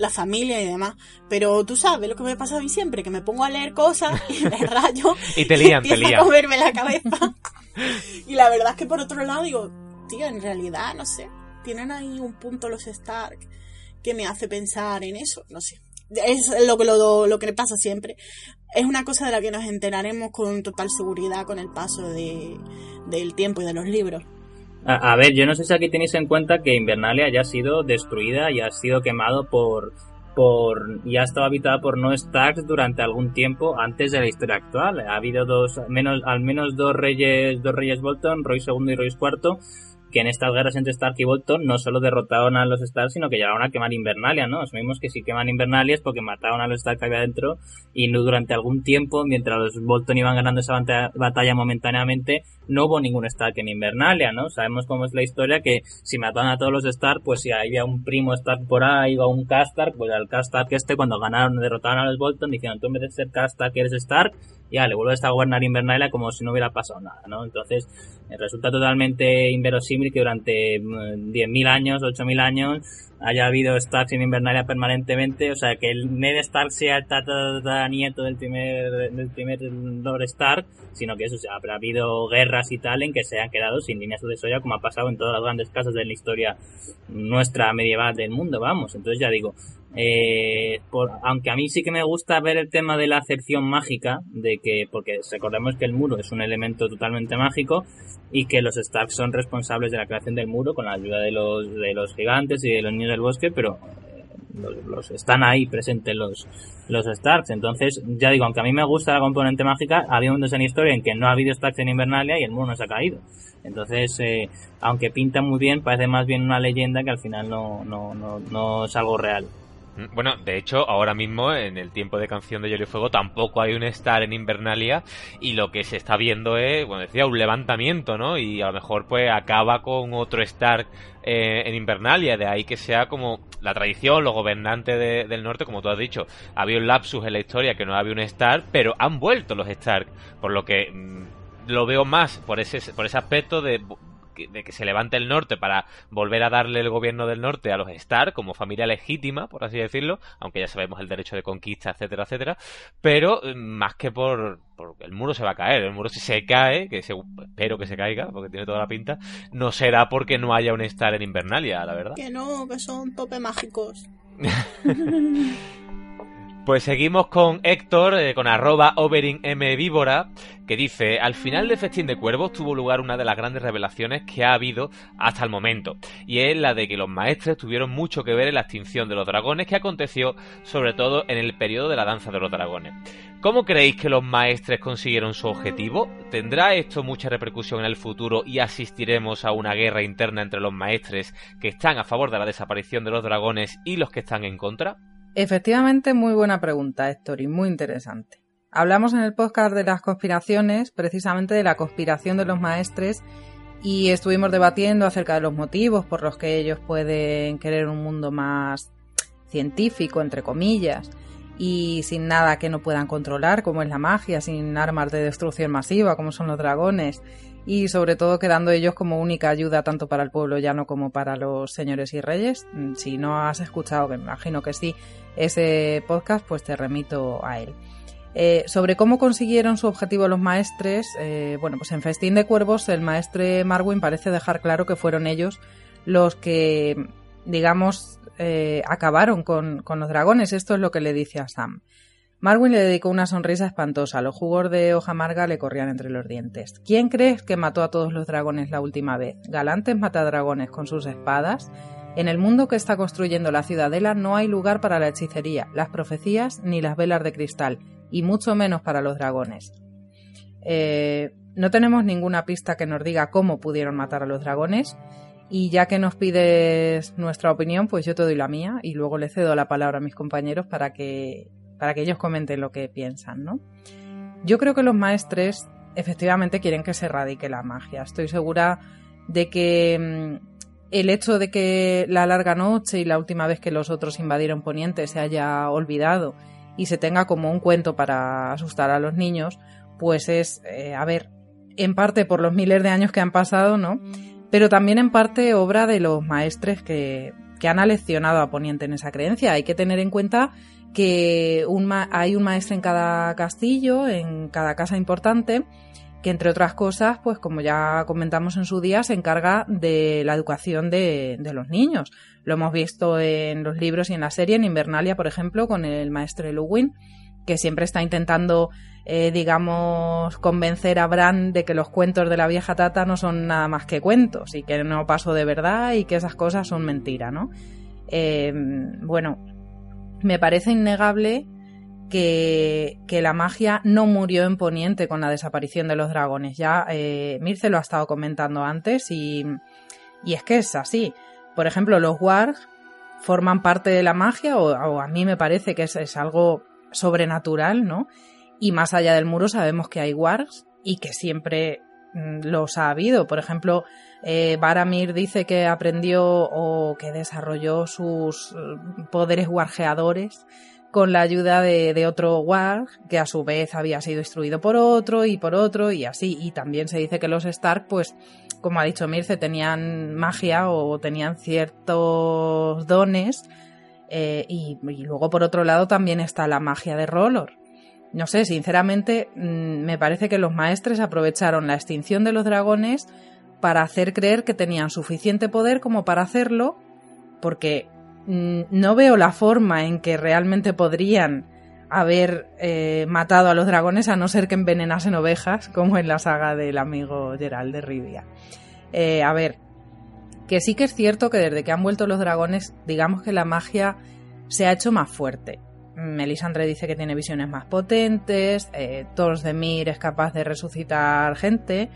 la familia y demás. Pero tú sabes lo que me pasa a mí siempre, que me pongo a leer cosas y me rayo y te lían, y te lían. a comerme la cabeza. y la verdad es que por otro lado digo, tío, en realidad, no sé, tienen ahí un punto los Stark que me hace pensar en eso, no sé. Es lo que, lo, lo que pasa siempre. Es una cosa de la que nos enteraremos con total seguridad con el paso de, del tiempo y de los libros. A, ver, yo no sé si aquí tenéis en cuenta que Invernalia ya ha sido destruida y ha sido quemado por por y ha estado habitada por no Starks durante algún tiempo antes de la historia actual. Ha habido dos menos al menos dos reyes dos reyes Bolton, Roy II y Roy IV que en estas guerras entre Stark y Bolton no solo derrotaron a los Stark, sino que llegaron a quemar Invernalia, ¿no? Asumimos que si queman Invernalia es porque mataron a los Stark que había dentro y durante algún tiempo, mientras los Bolton iban ganando esa batalla momentáneamente, no hubo ningún Stark en Invernalia, ¿no? Sabemos cómo es la historia, que si mataron a todos los Stark, pues si había un primo Stark por ahí o un Castark, pues al Castark este cuando ganaron, derrotaron a los Bolton, dijeron, tú en vez de ser Castark eres Stark, ya le vuelves a gobernar Invernalia como si no hubiera pasado nada, ¿no? Entonces, eh, resulta totalmente inverosímil que durante 10.000 mm, años, 8.000 años, haya habido Starks en Invernalia permanentemente, o sea, que el Ned Stark sea el nieto del primer, del primer Lord Stark, sino que eso, o habrá habido guerras y tal en que se han quedado sin líneas sucesoria, como ha pasado en todas las grandes casas de la historia nuestra medieval del mundo, vamos. Entonces ya digo, eh, por, aunque a mí sí que me gusta ver el tema de la acepción mágica, de que, porque recordemos que el muro es un elemento totalmente mágico y que los Stark son responsables de la creación del muro con la ayuda de los, de los gigantes y de los niños del bosque, pero eh, los, están ahí presentes los, los Starks. Entonces, ya digo, aunque a mí me gusta la componente mágica, había un en historia en que no ha habido Starks en Invernalia y el muro no se ha caído. Entonces, eh, aunque pinta muy bien, parece más bien una leyenda que al final no, no, no, no es algo real. Bueno, de hecho, ahora mismo en el tiempo de canción de Hielo Fuego tampoco hay un Star en Invernalia y lo que se está viendo es, bueno, decía, un levantamiento, ¿no? Y a lo mejor pues acaba con otro Star eh, en Invernalia, de ahí que sea como la tradición, los gobernantes del norte, como tú has dicho, había un lapsus en la historia que no había un Star, pero han vuelto los Stark, por lo que mm, lo veo más por ese, por ese aspecto de de que se levante el norte para volver a darle el gobierno del norte a los Stark como familia legítima, por así decirlo, aunque ya sabemos el derecho de conquista, etcétera, etcétera, pero mm, más que por, el muro se va a caer, el muro si se cae, que espero que se caiga, porque tiene toda la pinta, no será porque no haya un Star en Invernalia, la verdad. Que no, que son tope mágicos. Pues seguimos con Héctor, eh, con arroba Overing M Víbora, que dice, al final de Festín de Cuervos tuvo lugar una de las grandes revelaciones que ha habido hasta el momento, y es la de que los maestres tuvieron mucho que ver en la extinción de los dragones que aconteció sobre todo en el periodo de la danza de los dragones. ¿Cómo creéis que los maestres consiguieron su objetivo? ¿Tendrá esto mucha repercusión en el futuro y asistiremos a una guerra interna entre los maestres que están a favor de la desaparición de los dragones y los que están en contra? Efectivamente, muy buena pregunta, Héctor, y muy interesante. Hablamos en el podcast de las conspiraciones, precisamente de la conspiración de los maestres, y estuvimos debatiendo acerca de los motivos por los que ellos pueden querer un mundo más científico, entre comillas, y sin nada que no puedan controlar, como es la magia, sin armas de destrucción masiva, como son los dragones, y sobre todo quedando ellos como única ayuda tanto para el pueblo llano como para los señores y reyes. Mm, si no has escuchado, que me imagino que sí, ese podcast, pues te remito a él. Eh, sobre cómo consiguieron su objetivo los maestres, eh, bueno, pues en Festín de Cuervos el maestre Marwin parece dejar claro que fueron ellos los que, digamos, eh, acabaron con, con los dragones. Esto es lo que le dice a Sam. Marwin le dedicó una sonrisa espantosa. Los jugos de hoja amarga le corrían entre los dientes. ¿Quién crees que mató a todos los dragones la última vez? ¿Galantes matadragones con sus espadas? En el mundo que está construyendo la ciudadela no hay lugar para la hechicería, las profecías ni las velas de cristal, y mucho menos para los dragones. Eh, no tenemos ninguna pista que nos diga cómo pudieron matar a los dragones, y ya que nos pides nuestra opinión, pues yo te doy la mía y luego le cedo la palabra a mis compañeros para que para que ellos comenten lo que piensan, ¿no? Yo creo que los maestres efectivamente quieren que se erradique la magia. Estoy segura de que mm, el hecho de que la larga noche y la última vez que los otros invadieron Poniente se haya olvidado y se tenga como un cuento para asustar a los niños, pues es, eh, a ver, en parte por los miles de años que han pasado, ¿no? Pero también en parte obra de los maestres que, que han aleccionado a Poniente en esa creencia. Hay que tener en cuenta que hay un maestro en cada castillo, en cada casa importante, que entre otras cosas, pues como ya comentamos en su día, se encarga de la educación de, de, los niños. Lo hemos visto en los libros y en la serie, en Invernalia, por ejemplo, con el maestro Luwin, que siempre está intentando, eh, digamos, convencer a Bran de que los cuentos de la vieja tata no son nada más que cuentos y que no pasó de verdad y que esas cosas son mentira, ¿no? Eh, bueno, me parece innegable que, la magia no murió en Poniente con la desaparición de los dragones. Ya eh, Mirce lo ha estado comentando antes y, y, es que es así. Por ejemplo, los wargs forman parte de la magia o, a mí me parece que es, algo sobrenatural, ¿no? Y más allá del muro sabemos que hay wargs y que siempre los ha habido. Por ejemplo, eh, Baramir dice que aprendió o que desarrolló sus mm, poderes wargeadores con la ayuda de, otro Warg, que a su vez había sido instruido por otro y por otro y así. Y también se dice que los Stark, pues, como ha dicho Mirce, tenían magia o tenían ciertos dones. Eh, y, luego, por otro lado, también está la magia de Rollor. No sé, sinceramente, mm, me parece que los maestres aprovecharon la extinción de los dragones para hacer creer que tenían suficiente poder como para hacerlo, porque Mm, no veo la forma en que realmente podrían haber eh, matado a los dragones a no ser que envenenasen ovejas, como en la saga del amigo Gerald de Rivia. Eh, a ver, que sí que es cierto que desde que han vuelto los dragones, digamos que la magia se ha hecho más fuerte. Melisandre dice que tiene visiones más potentes, eh, de Mir es capaz de resucitar gente,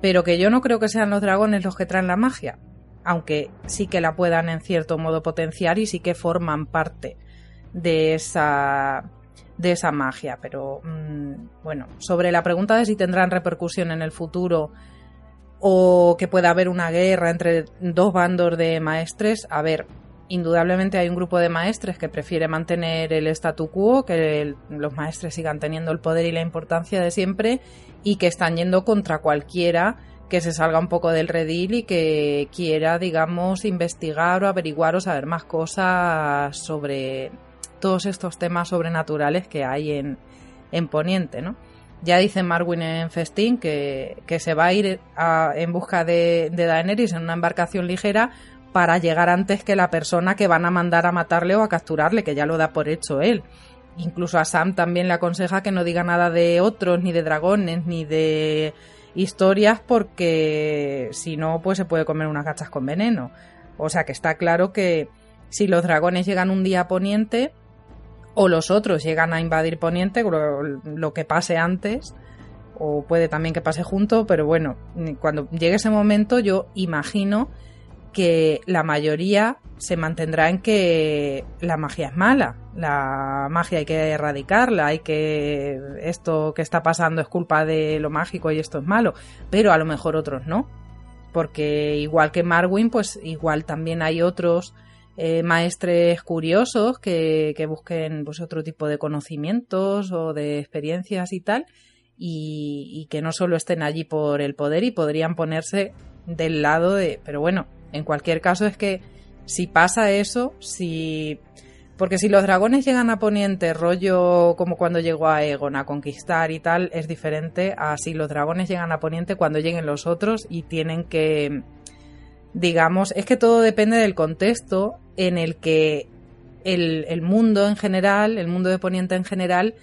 pero que yo no creo que sean los dragones los que traen la magia aunque sí que la puedan en cierto modo potenciar y sí que forman parte de esa de esa magia. Pero mm, bueno, sobre la pregunta de si tendrán repercusión en el futuro o que pueda haber una guerra entre dos bandos de maestres, a ver, indudablemente hay un grupo de maestres que prefiere mantener el statu quo, que los maestres sigan teniendo el poder y la importancia de siempre y que están yendo contra cualquiera que se salga un poco del redil y que quiera, digamos, investigar o averiguar o saber más cosas sobre todos estos temas sobrenaturales que hay en, en Poniente, ¿no? Ya dice Marwin en Festín que, se va a ir en busca de Daenerys en una embarcación ligera para llegar antes que la persona que van a mandar a matarle o a capturarle, que ya lo da por hecho él. Incluso a Sam también le aconseja que no diga nada de otros, ni de dragones, ni de historias porque si no, pues se puede comer unas gachas con veneno. O sea que está claro que si los dragones llegan un día a Poniente o los otros llegan a invadir Poniente, lo, que pase antes, o puede también que pase junto, pero bueno, cuando llegue ese momento yo imagino que la mayoría se mantendrá en que la magia es mala, la magia hay que erradicarla, hay que esto que está pasando es culpa de lo mágico y esto es malo, pero a lo mejor otros no, porque igual que Marwin, pues igual también hay otros eh, maestres curiosos que, que busquen pues otro tipo de conocimientos o de experiencias y tal, y, y que no solo estén allí por el poder y podrían ponerse del lado de, pero bueno, en cualquier caso es que si pasa eso, si... Porque si los dragones llegan a Poniente, rollo como cuando llegó a Egon a conquistar y tal, es diferente a si los dragones llegan a Poniente cuando lleguen los otros y tienen que, digamos, es que todo depende del contexto en el que el, el mundo en general, el mundo de Poniente en general,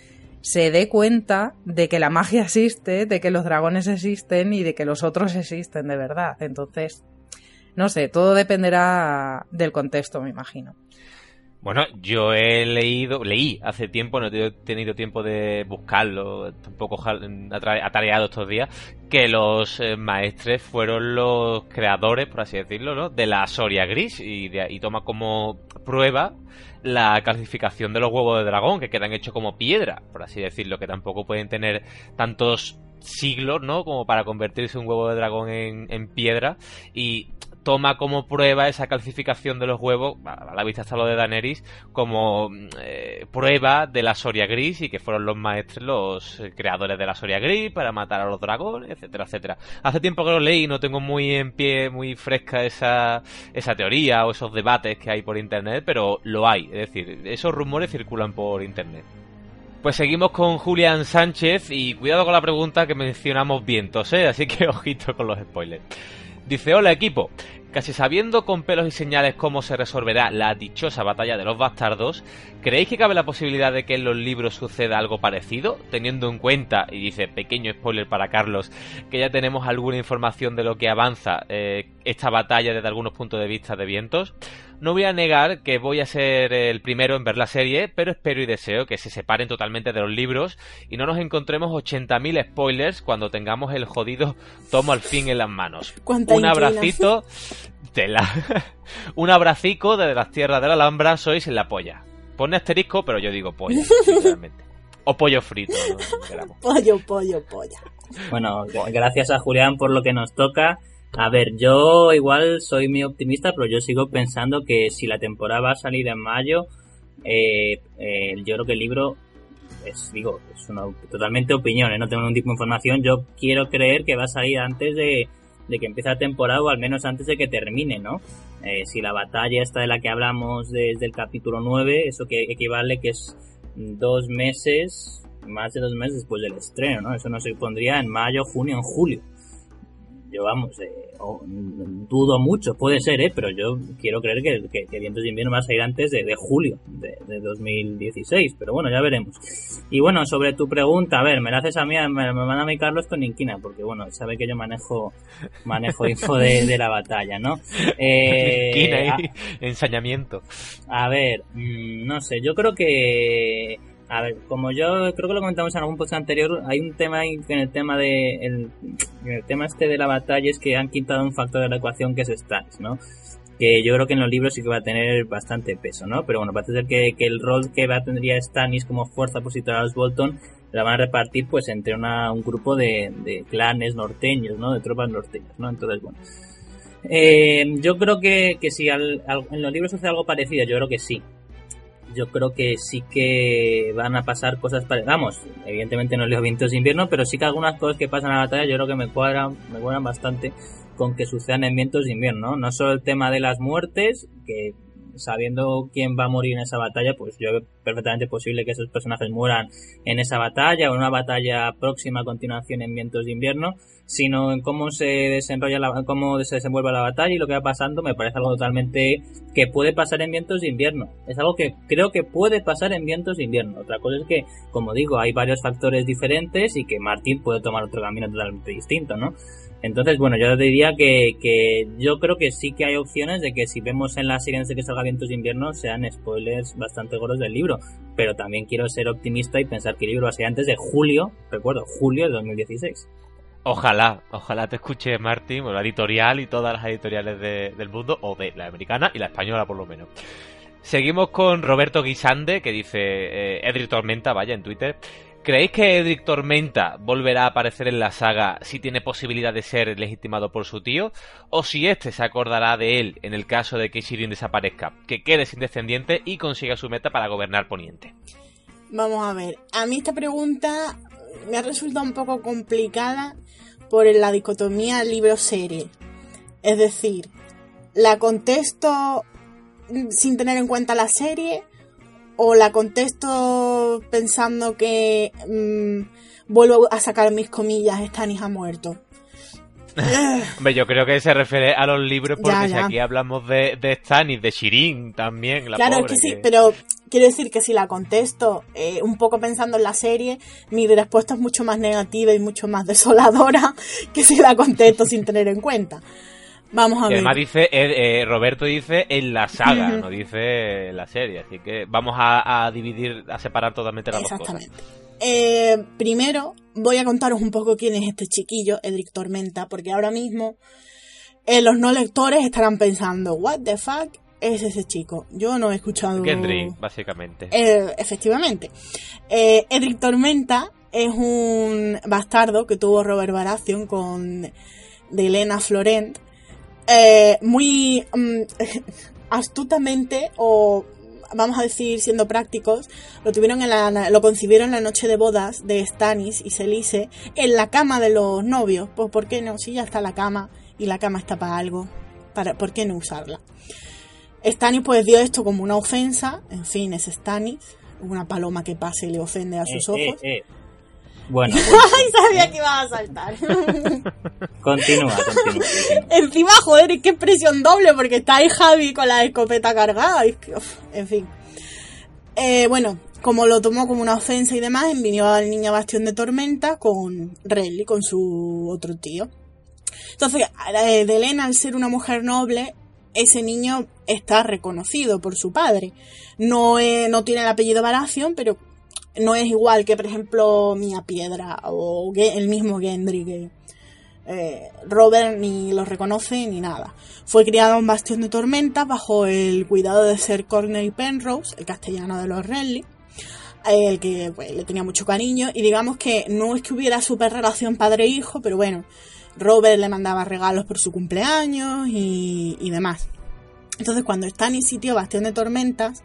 se dé cuenta de que la magia existe, de que los dragones existen y de que los otros existen de verdad. Entonces, no sé, todo dependerá del contexto, me imagino. Bueno, yo he leído, leí hace tiempo, no he tenido tiempo de buscarlo, tampoco atareado estos días, que los eh, maestres fueron los creadores, por así decirlo, ¿no? de la Soria Gris y, y toma como prueba la clasificación de los huevos de dragón, que quedan hechos como piedra, por así decirlo, que tampoco pueden tener tantos siglos, ¿no? Como para convertirse un huevo de dragón en, en piedra. Y toma como prueba esa calcificación de los huevos, a la vista está lo de Daenerys, como eh, prueba de la Soria Gris y que fueron los maestros, los creadores de la Soria Gris para matar a los dragones, etcétera, etcétera. Hace tiempo que lo leí y no tengo muy en pie, muy fresca esa, esa teoría o esos debates que hay por internet, pero lo hay, es decir, esos rumores circulan por internet. Pues seguimos con Julián Sánchez y cuidado con la pregunta que mencionamos vientos, ¿eh? Así que ojito con los spoilers. Dice, hola equipo, casi sabiendo con pelos y señales cómo se resolverá la dichosa batalla de los bastardos, ¿creéis que cabe la posibilidad de que en los libros suceda algo parecido? Teniendo en cuenta, y dice pequeño spoiler para Carlos, que ya tenemos alguna información de lo que avanza eh, esta batalla desde algunos puntos de vista de vientos. No voy a negar que voy a ser el primero en ver la serie, pero espero y deseo que se separen totalmente de los libros y no nos encontremos 80.000 spoilers cuando tengamos el jodido tomo al fin en las manos. Un abracito, tela. Un abracico desde las tierras de la Alhambra, sois en la polla. Pone asterisco, pero yo digo polla, literalmente. O pollo frito, ¿no? pollo, pollo, polla. Bueno, gracias a Julián por lo que nos toca. A ver, yo igual soy muy optimista, pero yo sigo pensando que si la temporada va a salir en mayo, eh, eh, yo creo que el libro es, digo, es una totalmente opinión, ¿eh? no tengo ningún tipo de información. Yo quiero creer que va a salir antes de, que empiece la temporada o al menos antes de que termine, ¿no? si la batalla esta de la que hablamos desde el capítulo 9, eso que equivale que es dos meses, más de dos meses después del estreno, ¿no? Eso no se pondría en mayo, junio, en julio yo vamos, eh, dudo mucho, puede ser, ¿eh? pero yo quiero creer que, que, Vientos de Invierno va a salir antes de, julio de, de, 2016, pero bueno, ya veremos. Y bueno, sobre tu pregunta, a ver, me la haces a mí, me, me manda a mí Carlos con Inquina, porque bueno, sabe que yo manejo manejo info de, la batalla, ¿no? Eh, ensañamiento. A ver, mm, no sé, yo creo que a ver, como yo creo que lo comentamos en algún post anterior, hay un tema en el tema de el, el, tema este de la batalla es que han quitado un factor de la ecuación que es Stannis, ¿no? Que yo creo que en los libros sí que va a tener bastante peso, ¿no? Pero bueno, parece ser que, que el rol que va a tener Stannis como fuerza opositora a los Bolton la van a repartir pues entre una, un grupo de, de clanes norteños, ¿no? De tropas norteñas, ¿no? Entonces, bueno. Eh, yo creo que, que si al, en los libros hace algo parecido, yo creo que sí yo creo que sí que van a pasar cosas para vamos evidentemente no leo vientos de invierno pero sí que algunas cosas que pasan en la batalla yo creo que me cuadran me cuadran bastante con que sucedan en vientos de invierno no solo el tema de las muertes que sabiendo quién va a morir en esa batalla, pues yo veo perfectamente posible que esos personajes mueran en esa batalla o en una batalla próxima a continuación en Vientos de Invierno, sino en cómo se desenrolla la, cómo se desenvuelve la batalla y lo que va pasando me parece algo totalmente que puede pasar en vientos de invierno. Es algo que creo que puede pasar en vientos de invierno. Otra cosa es que, como digo, hay varios factores diferentes y que Martín puede tomar otro camino totalmente distinto, ¿no? Entonces, bueno, yo diría que, que yo creo que sí que hay opciones de que si vemos en la siguiente que salga Vientos de Invierno sean spoilers bastante gordos del libro. Pero también quiero ser optimista y pensar que el libro va a ser antes de julio, recuerdo, julio de 2016. Ojalá, ojalá te escuche Martin, o la editorial y todas las editoriales del mundo, o de la americana y la española por lo menos. Seguimos con Roberto Guisande, que dice eh, Edric Tormenta, vaya, en Twitter. ¿Creéis que Edric Tormenta volverá a aparecer en la saga si tiene posibilidad de ser legitimado por su tío? ¿O si éste se acordará de él en el caso de que Shirin desaparezca, que quede sin descendiente y consiga su meta para gobernar Poniente? Vamos a ver, a mí esta pregunta me ha resultado un poco complicada por la dicotomía libro-serie. Es decir, la contesto sin tener en cuenta la serie o la contesto pensando que mm, vuelvo a sacar mis comillas, Stannis ha muerto. Hombre, yo creo que se refiere a los libros porque si aquí hablamos de, de Stannis, de Shirin también. La claro, que sí, pero quiero decir que si la contesto eh, un poco pensando en la serie, mi respuesta es mucho más negativa y mucho más desoladora que si la contesto sin tener en cuenta. Vamos a ver. Además dice, eh, eh, Roberto dice en la saga, no dice en la serie, así que vamos a, dividir, a separar totalmente las dos cosas. Eh, primero voy a contaros un poco quién es este chiquillo, Edric Tormenta, porque ahora mismo los no lectores estarán pensando, what the fuck es ese chico. Yo no he escuchado... Gendry, básicamente. efectivamente. Edric Tormenta es un bastardo que tuvo Robert Baratheon con de Elena Florent eh, muy mm, astutamente o vamos a decir siendo prácticos, lo tuvieron en la, lo concibieron en la noche de bodas de Stanis y Celice en la cama de los novios. Pues ¿por qué no? Si ya está la cama y la cama está para algo, para, ¿por qué no usarla? Stanis pues dio esto como una ofensa, en fin, es Stanis, una paloma que pase y le ofende a sus Eh, ojos. eh, eh. Bueno, ¡Ay, sabía que ibas a saltar! continúa. Encima, joder, qué presión doble, porque está ahí Javi con la escopeta cargada. es que, uf, en fin. Eh, bueno, como lo tomó como una ofensa y demás, envió al niño Bastión de Tormenta con Renly, con su otro tío. Entonces, eh, de Elena, al ser una mujer noble, ese niño está reconocido por su padre. No, eh, no tiene el apellido Baratheon, pero no es igual que, por ejemplo, Mia Piedra o el mismo Gendry, eh, Robert ni lo reconoce ni nada. Fue criado en Bastión de Tormenta bajo el cuidado de Sir Corney Penrose, el castellano de los Renly, el que pues, le tenía mucho cariño. Y digamos que no es que hubiera super relación padre-hijo, pero bueno, Robert le mandaba regalos por su cumpleaños y, y demás. Entonces, cuando Stannis sitió Bastión de Tormentas,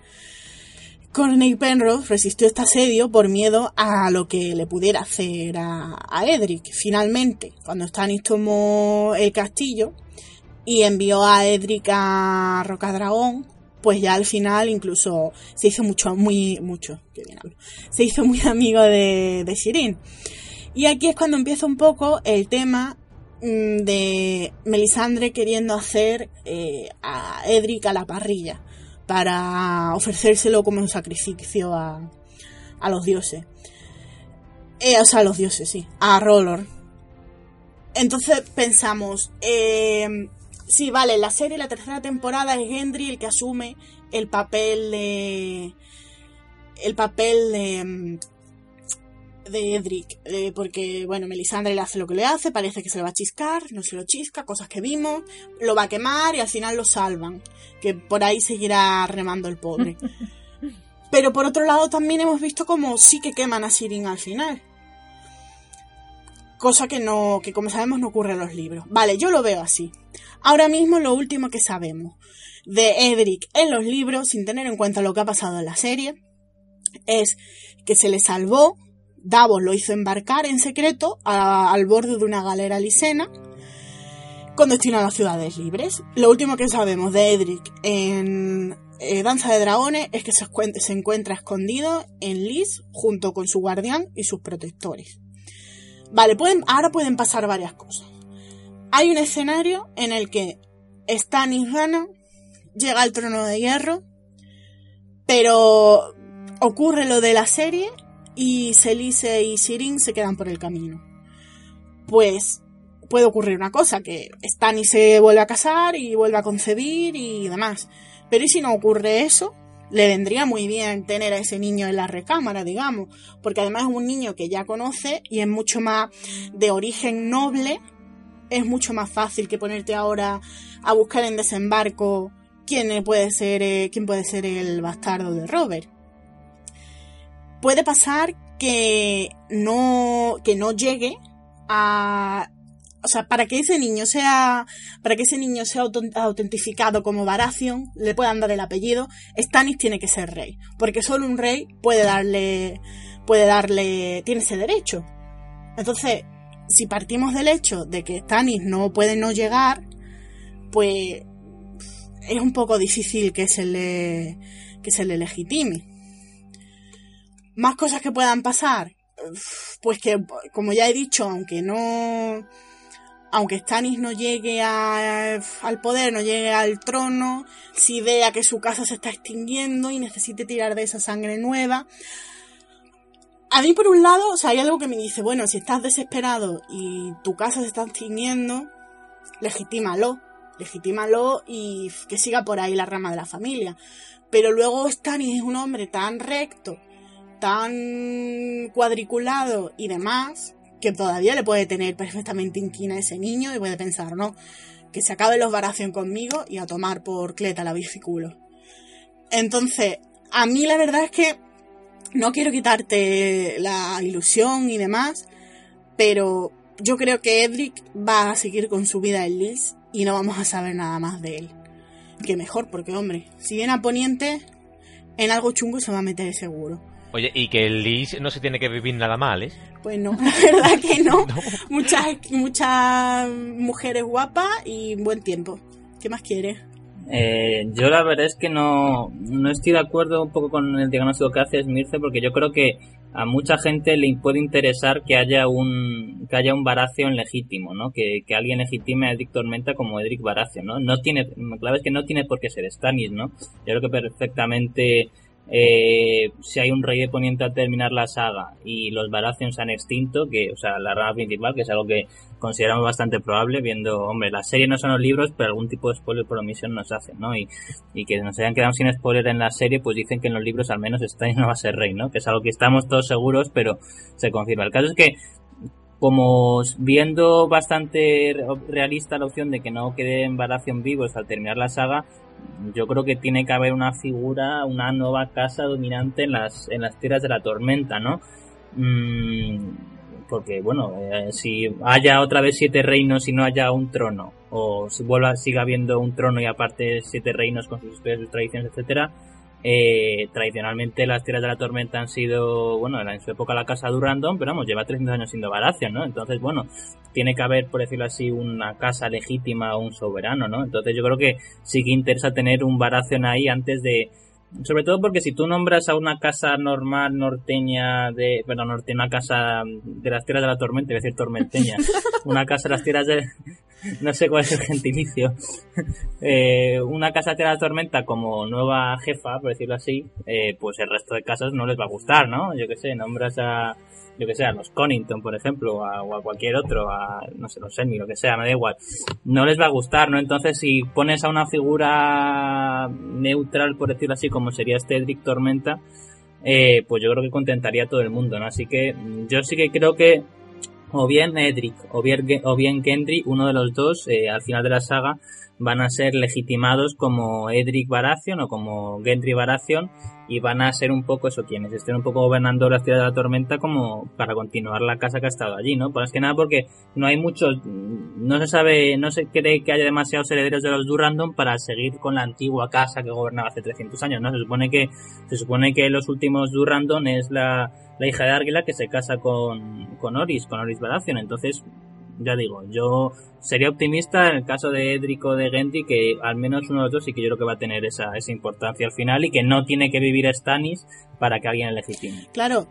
Corney Penrose resistió este asedio por miedo a lo que le pudiera hacer a, Edric. Finalmente, cuando Stannis tomó el castillo y envió a Edric a Rocadragón, pues ya al final incluso se hizo mucho, muy, mucho, se hizo muy amigo de, de Shirin. Y aquí es cuando empieza un poco el tema mm, de Melisandre queriendo hacer eh, a Edric a la parrilla para ofrecérselo como un sacrificio a, a los dioses. Eh, o sea, a los dioses, sí, a Rolor. Entonces pensamos, eh, sí, vale, la serie, la tercera temporada es Gendry el que asume el papel de... El papel de... de Edric, eh, porque bueno, Melisandre le hace lo que le hace, parece que se lo va a chiscar, no se lo chisca, cosas que vimos, lo va a quemar y al final lo salvan, que por ahí seguirá remando el pobre. Pero por otro lado también hemos visto como sí que queman a Sirin al final. Cosa que no, que como sabemos no ocurre en los libros. Vale, yo lo veo así. Ahora mismo lo último que sabemos de Edric en los libros, sin tener en cuenta lo que ha pasado en la serie, es que se le salvó, Davos lo hizo embarcar en secreto al borde de una galera lisena con destino a las ciudades libres. Lo último que sabemos de Edric en eh, Danza de Dragones es que se, encuentra escondido en Lys junto con su guardián y sus protectores. Vale, ahora pueden pasar varias cosas. Hay un escenario en el que Stannis gana, llega al trono de hierro, pero ocurre lo de la serie y Celice y Sirin se quedan por el camino. Pues puede ocurrir una cosa, que Stannis se vuelve a casar y vuelve a concebir y demás. Pero ¿y si no ocurre eso? Le vendría muy bien tener a ese niño en la recámara, digamos, porque además es un niño que ya conoce y es mucho más de origen noble, es mucho más fácil que ponerte ahora a buscar en desembarco quién puede ser, eh, quién puede ser el bastardo de Robert. Puede pasar que no, que no llegue a o sea, para que ese niño sea, para que ese niño sea autentificado como Baratheon, le puedan dar el apellido, Stannis tiene que ser rey, porque solo un rey puede darle, puede darle, tiene ese derecho. Entonces, si partimos del hecho de que Stannis no puede no llegar, pues es un poco difícil que se le, que se le legitime. Más cosas que puedan pasar, pues que, como ya he dicho, aunque no, aunque Stannis no llegue a- al poder, no llegue al trono, si vea que su casa se está extinguiendo y necesite tirar de esa sangre nueva. A mí, por un lado, o sea, hay algo que me dice, bueno, si estás desesperado y tu casa se está extinguiendo, legitímalo, legitímalo y que siga por ahí la rama de la familia. Pero luego Stannis es un hombre tan recto, tan cuadriculado y demás, que todavía le puede tener perfectamente inquina a ese niño y puede pensar, no, que se acaben los Baratheon conmigo y a tomar por cleta la biciculo. Entonces, a mí la verdad es que no quiero quitarte la ilusión y demás, pero yo creo que Edric va a seguir con su vida en Lys y no vamos a saber nada más de él. Que mejor, porque hombre, si viene a Poniente, en algo chungo se va a meter seguro. Oye, y que el Liz no se tiene que vivir nada mal, ¿eh? Pues no, la verdad que no. Muchas, muchas mujeres guapas y buen tiempo. ¿Qué más quieres? Eh, yo la verdad es que no, no estoy de acuerdo un poco con el diagnóstico que hace Smirce porque yo creo que a mucha gente le puede interesar que haya un que haya un Baratheon legítimo, ¿no? Que, que alguien legitime a Edric Tormenta como Edric Baratheon, ¿no? No tiene, la clave es que no tiene por qué ser Stannis, ¿no? Yo creo que perfectamente eh, si hay un rey de poniente al terminar la saga y los Baratheon se han extinto, que, o sea, la rama principal, que es algo que consideramos bastante probable, viendo, hombre, la serie no son los libros, pero algún tipo de spoiler por omisión nos hacen, ¿no? Y, y que nos hayan quedado sin spoiler en la serie, pues dicen que en los libros al menos está y no va a ser rey, ¿no? Que es algo que estamos todos seguros, pero se confirma. El caso es que como viendo bastante realista la opción de que no queden Baratheon vivos al terminar la saga, yo creo que tiene que haber una figura, una nueva casa dominante en las, en las tierras de la tormenta, ¿no? Mm, porque, bueno, eh, si haya otra vez siete reinos y no haya un trono, o si vuelva, siga habiendo un trono y aparte siete reinos con sus historias, sus tradiciones, etcétera, eh, tradicionalmente las tierras de la tormenta han sido, bueno, en su época la casa Durandon, pero vamos, lleva 300 años siendo Baratheon, ¿no? Entonces, bueno, tiene que haber, por decirlo así, una casa legítima o un soberano, ¿no? Entonces yo creo que sí que interesa tener un Baratheon ahí antes de... Sobre todo porque si tú nombras a una casa normal norteña de... Bueno, norte, una casa de las tierras de la tormenta, voy a decir tormenteña, una casa de las tierras de, no sé cuál es el gentilicio, eh, una casa de la tormenta como nueva jefa, por decirlo así, eh, pues el resto de casas no les va a gustar, ¿no? Yo qué sé, nombras a, yo que sé, a los Connington, por ejemplo, o a cualquier otro, a, no sé, los Emmy, lo que sea, me da igual, no les va a gustar, ¿no? Entonces, si pones a una figura neutral, por decirlo así, como sería este Edric Tormenta, eh, pues yo creo que contentaría a todo el mundo, ¿no? Así que yo sí que creo que o bien Edric o bien, o bien Gendry, uno de los dos, eh, al final de la saga, van a ser legitimados como Edric Baratheon o como Gendry Baratheon y van a ser un poco eso quienes estén un poco gobernando la ciudad de la tormenta como para continuar la casa que ha estado allí, ¿no? Pues es que nada porque no hay muchos, no se sabe, no se cree que haya demasiados herederos de los Durandon para seguir con la antigua casa que gobernaba hace 300 años, ¿no? Se supone que, se supone que los últimos Durandon es la, la hija de Argila que se casa con, con Oris, con Oris Baratheon, entonces ya digo, yo sería optimista en el caso de Edrico de Genti que al menos uno de los dos sí que yo creo que va a tener esa, esa importancia al final y que no tiene que vivir Stannis para que alguien le legitime. Claro,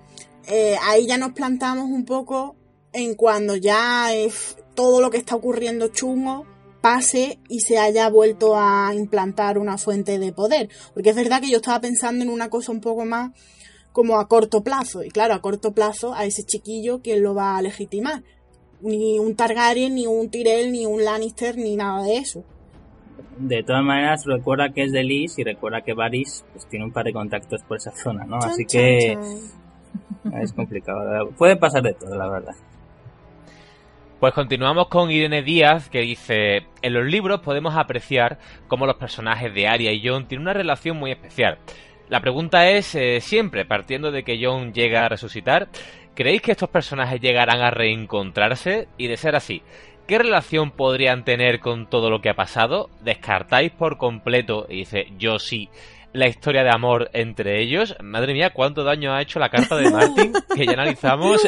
eh, ahí ya nos plantamos un poco en cuando ya es todo lo que está ocurriendo chungo pase y se haya vuelto a implantar una fuente de poder. Porque es verdad que yo estaba pensando en una cosa un poco más como a corto plazo. Y claro, a corto plazo a ese chiquillo, ¿quién lo va a legitimar? Ni un Targaryen, ni un Tyrell, ni un Lannister, ni nada de eso. De todas maneras, recuerda que es de Lys y recuerda que Varys pues, tiene un par de contactos por esa zona, ¿no? Así que es complicado. Puede pasar de todo, la verdad. Pues continuamos con Irene Díaz que dice, en los libros podemos apreciar cómo los personajes de Arya y Jon tienen una relación muy especial. La pregunta es, eh, siempre, partiendo de que Jon llega a resucitar, ¿Creéis que estos personajes llegarán a reencontrarse? Y de ser así, ¿qué relación podrían tener con todo lo que ha pasado? ¿Descartáis por completo, y dice yo sí, la historia de amor entre ellos? Madre mía, cuánto daño ha hecho la carta de Martin, que ya analizamos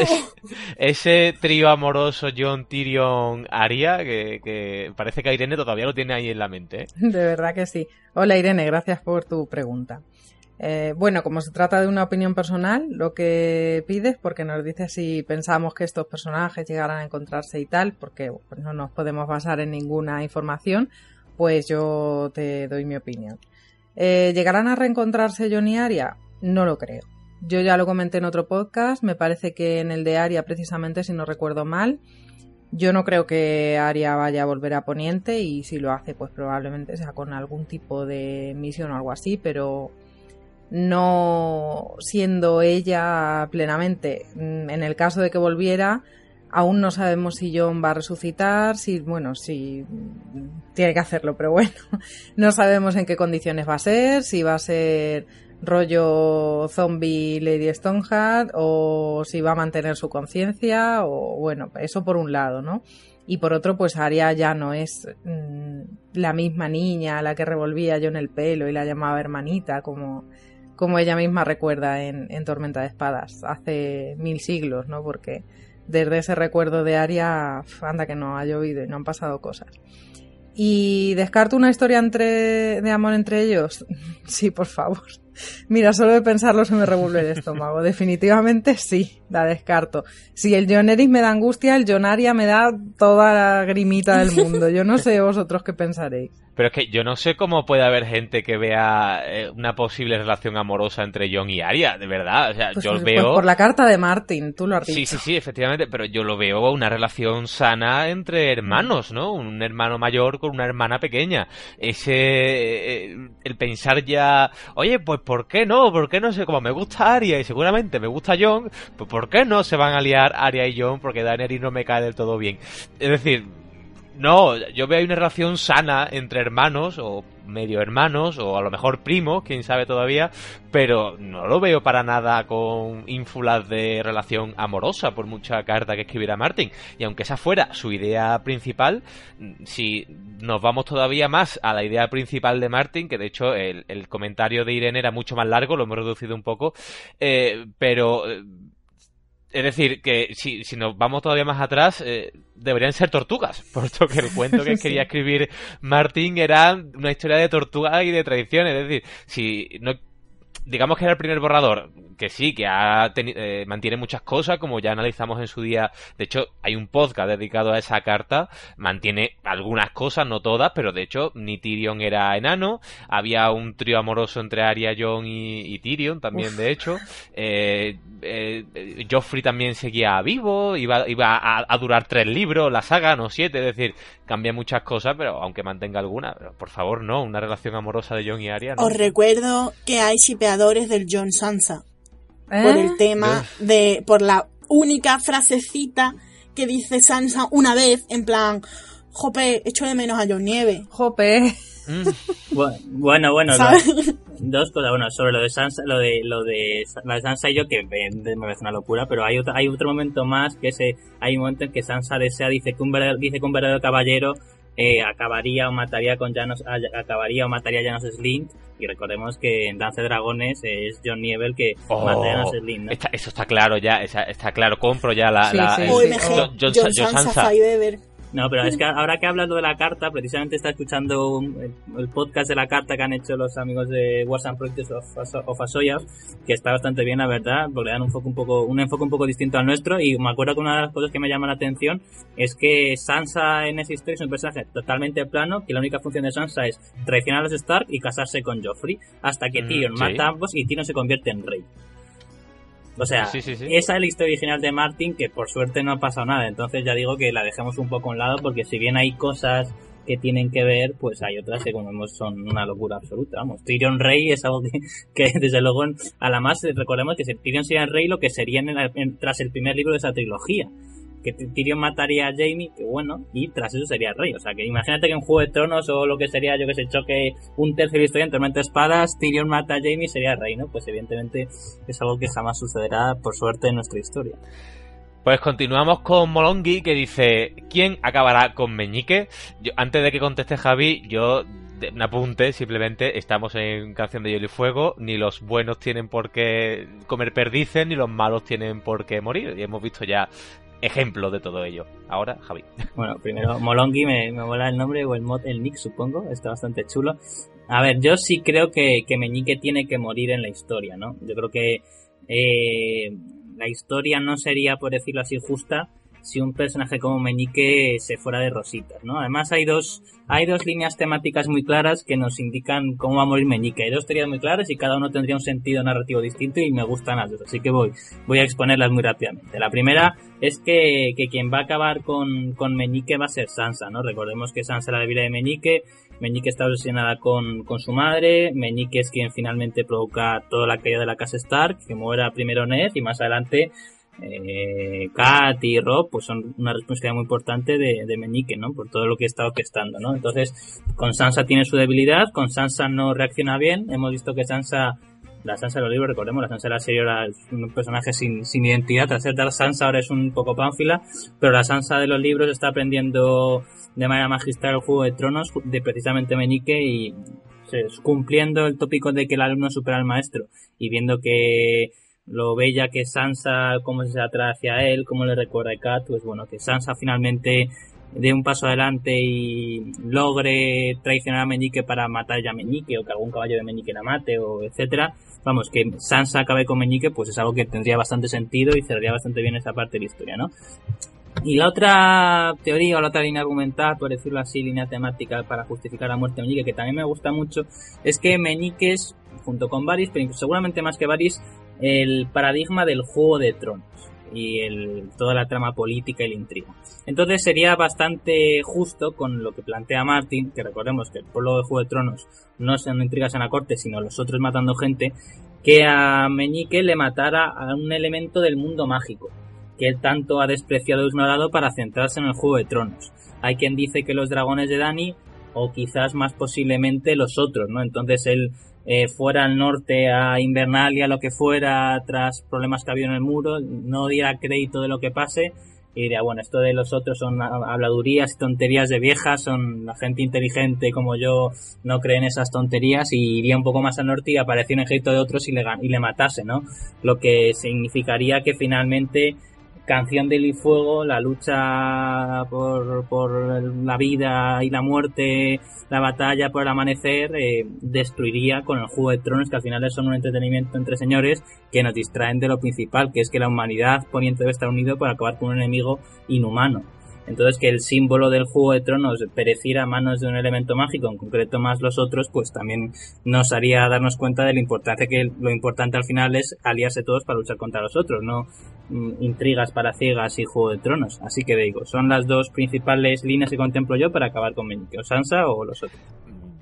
ese, trío amoroso John Tyrion Aria, que, que, parece que Irene todavía lo tiene ahí en la mente. ¿eh? De verdad que sí. Hola Irene, gracias por tu pregunta. Eh, bueno, como se trata de una opinión personal, lo que pides, porque nos dices si pensamos que estos personajes llegarán a encontrarse y tal, porque no nos podemos basar en ninguna información, pues yo te doy mi opinión. Eh, ¿Llegarán a reencontrarse John y Aria? No lo creo. Yo ya lo comenté en otro podcast, me parece que en el de Aria, precisamente, si no recuerdo mal, yo no creo que Aria vaya a volver a Poniente y si lo hace, pues probablemente sea con algún tipo de misión o algo así, pero no siendo ella plenamente. Mm, en el caso de que volviera, aún no sabemos si John va a resucitar, si, bueno, si tiene que hacerlo, pero bueno, no sabemos en qué condiciones va a ser, si va a ser rollo zombie Lady Stoneheart o si va a mantener su conciencia o bueno, eso por un lado, ¿no? Y por otro, pues Arya ya no es mm, la misma niña a la que revolvía yo en el pelo y la llamaba hermanita, como, como ella misma recuerda en, en Tormenta de Espadas, hace mil siglos, ¿no? Porque desde ese recuerdo de Aria, anda que no ha llovido y no han pasado cosas. ¿Y descarto una historia de amor entre ellos? Sí, por favor. Mira, solo de pensarlo se me revuelve el estómago. Definitivamente sí, la descarto. Si el John Eric me da angustia, el John Aria me da toda la grimita del mundo. Yo no sé vosotros qué pensaréis. Pero es que yo no sé cómo puede haber gente que vea eh, una posible relación amorosa entre John y Arya, de verdad. O sea, Pues, yo pues, veo. por la carta de Martin, tú lo has dicho. Sí, sí, sí, efectivamente, pero yo lo veo una relación sana entre hermanos, ¿no? Un hermano mayor con una hermana pequeña. Ese, eh, el pensar ya, oye, pues ¿por qué no? ¿Por qué no sé? Como me gusta Arya y seguramente me gusta John, pues ¿por qué no se van a liar Arya y John? Porque Daenerys no me cae del todo bien. Es decir, no, yo veo ahí una relación sana entre hermanos o medio hermanos o a lo mejor primos, quién sabe todavía, pero no lo veo para nada con ínfulas de relación amorosa por mucha carta que escribiera Martin. Y aunque esa fuera su idea principal, si nos vamos todavía más a la idea principal de Martin, que de hecho el, el comentario de Irene era mucho más largo, lo hemos reducido un poco, eh, pero... es decir, que si, si nos vamos todavía más atrás, eh, deberían ser tortugas, puesto que el cuento que Sí. quería escribir Martin era una historia de tortugas y de tradición. Es decir, si no, digamos que era el primer borrador, que sí, que ha eh, mantiene muchas cosas, como ya analizamos en su día. De hecho, hay un podcast dedicado a esa carta, mantiene algunas cosas, no todas, pero de hecho, ni Tyrion era enano, había un trío amoroso entre Arya, Jon y, y Tyrion también, Uf. de hecho. Eh, eh, Joffrey también seguía vivo, iba, iba a, a durar tres libros, la saga, no siete, es decir, cambia muchas cosas, pero aunque mantenga alguna, pero por favor, no, una relación amorosa de Jon y Arya, no. Os recuerdo que hay del John Sansa ¿Eh? por el tema de por la única frasecita que dice Sansa una vez en plan Jope, echo de menos a John Nieve. Jope. Mm. Bu- Bueno, bueno, dos, dos cosas. Bueno, sobre lo de Sansa, lo de lo de la de Sansa y yo, que me, me parece una locura, pero hay otro, hay otro momento más que ese, hay un momento en que Sansa desea, dice que un verdadero, dice que un verdadero caballero eh, acabaría o mataría con Janos, a- acabaría o mataría a Janos Slint. Y recordemos que en Danza de Dragones es John Nieve el que Oh, mata a Janos Slint. ¿no? está- eso está claro ya, esa- está claro, compro ya la... Sí, la- sí, el- sí. OMG, John- John- John John Sansa Sansa. No, pero es que ahora que hablas lo de la carta, precisamente está escuchando un- el, el podcast de la carta que han hecho los amigos de Wars and Projects of, Aso- of Asoyas, que está bastante bien, la verdad, porque le dan un, foco un, poco, un enfoque un poco distinto al nuestro. Y me acuerdo que una de las cosas que me llama la atención es que Sansa en esa historia es un personaje totalmente plano, que la única función de Sansa es traicionar a los Stark y casarse con Joffrey, hasta que Mm, Tyrion sí. mata a ambos y Tyrion se convierte en rey. O sea, Sí, sí, sí. esa es la historia original de Martin, que por suerte no ha pasado nada. Entonces ya digo que la dejemos un poco a un lado, porque si bien hay cosas que tienen que ver, pues hay otras que como vemos son una locura absoluta. Vamos, Tyrion Rey es algo que, que desde luego, a la más recordemos que Tyrion sería el rey, lo que sería en el- en- tras el primer libro de esa trilogía. Que Ty- Tyrion mataría a Jamie, que bueno, y tras eso sería rey. O sea, que imagínate que en Juego de Tronos o lo que sería, yo que sé, choque un la historia en Tormenta Espadas, Tyrion mata a Jamie sería rey, ¿no? Pues evidentemente es algo que jamás sucederá, por suerte, en nuestra historia. Pues continuamos con Molongi que dice ¿Quién acabará con Meñique? Antes de que conteste Javi, yo un apunte, simplemente estamos en Canción de Hielo y Fuego, ni los buenos tienen por qué comer perdices, ni los malos tienen por qué morir, y hemos visto ya ejemplos de todo ello. Ahora, Javi. Bueno, primero, Molongi, me, me mola el nombre o el mod, el nick, supongo, está bastante chulo. A ver, yo sí creo que, que Meñique tiene que morir en la historia, ¿no? Yo creo que eh, la historia no sería, por decirlo así, justa si un personaje como Meñique se fuera de rositas, ¿no? Además hay dos, hay dos líneas temáticas muy claras que nos indican cómo va a morir Meñique. Hay dos teorías muy claras y cada uno tendría un sentido narrativo distinto y me gustan las dos, así que voy, voy a exponerlas muy rápidamente. La primera es que, que quien va a acabar con, con Meñique va a ser Sansa, ¿no? Recordemos que Sansa era vida de Meñique, Meñique está obsesionada con, con su madre, Meñique es quien finalmente provoca toda la caída de la casa Stark, que muera primero Ned y más adelante eh, Kat y Rob pues son una responsabilidad muy importante de, de ¿no? Por todo lo que está orquestando, ¿no? Entonces, con Sansa tiene su debilidad, con Sansa no reacciona bien, hemos visto que Sansa La Sansa de los libros, recordemos, la Sansa de la serie era un personaje sin, sin identidad. Tras ser Sansa ahora es un poco pánfila, pero la Sansa de los libros está aprendiendo de manera magistral el Juego de Tronos de precisamente Meñique y cumpliendo el tópico de que el alumno supera al maestro y viendo que lo bella que Sansa, cómo se atrae hacia él, cómo le recuerda a Kat, pues bueno, que Sansa finalmente dé un paso adelante y logre traicionar a Meñique para matar ya a Meñique o que algún caballo de Meñique la mate o etcétera. Vamos, que Sansa acabe con Meñique pues es algo que tendría bastante sentido y cerraría bastante bien esa parte de la historia, ¿no? Y la otra teoría o la otra línea argumental, por decirlo así, línea temática para justificar la muerte de Meñique, que también me gusta mucho, es que Meñique junto con Varys, pero seguramente más que Varys, el paradigma del Juego de Tronos y el, toda la trama política y la intriga. Entonces sería bastante justo con lo que plantea Martin, que recordemos que el pueblo de Juego de Tronos no son intrigas en la corte, sino los otros matando gente, que a Meñique le matara a un elemento del mundo mágico, que él tanto ha despreciado y ignorado para centrarse en el Juego de Tronos. Hay quien dice que los dragones de Dani, o quizás más posiblemente los otros, ¿no? Entonces él eh, fuera al norte a Invernalia, lo que fuera, tras problemas que había en el muro, no diera crédito de lo que pase y diría, bueno, esto de los otros son habladurías y tonterías de viejas, son la gente inteligente como yo no cree en esas tonterías y iría un poco más al norte y aparecía un ejército de otros y le, y le matase, ¿no? Lo que significaría que finalmente Canción del y Fuego, la lucha por, por la vida y la muerte, la batalla por el amanecer, eh, destruiría con el Juego de Tronos, que al final son un entretenimiento entre señores que nos distraen de lo principal, que es que la humanidad poniente debe estar unido para acabar con un enemigo inhumano. Entonces que el símbolo del Juego de Tronos pereciera a manos de un elemento mágico, en concreto más los otros, pues también nos haría darnos cuenta de la importancia que lo importante al final es aliarse todos para luchar contra los otros, no intrigas para ciegas y Juego de Tronos. Así que digo, son las dos principales líneas que contemplo yo para acabar con Meñique, o Sansa o los otros.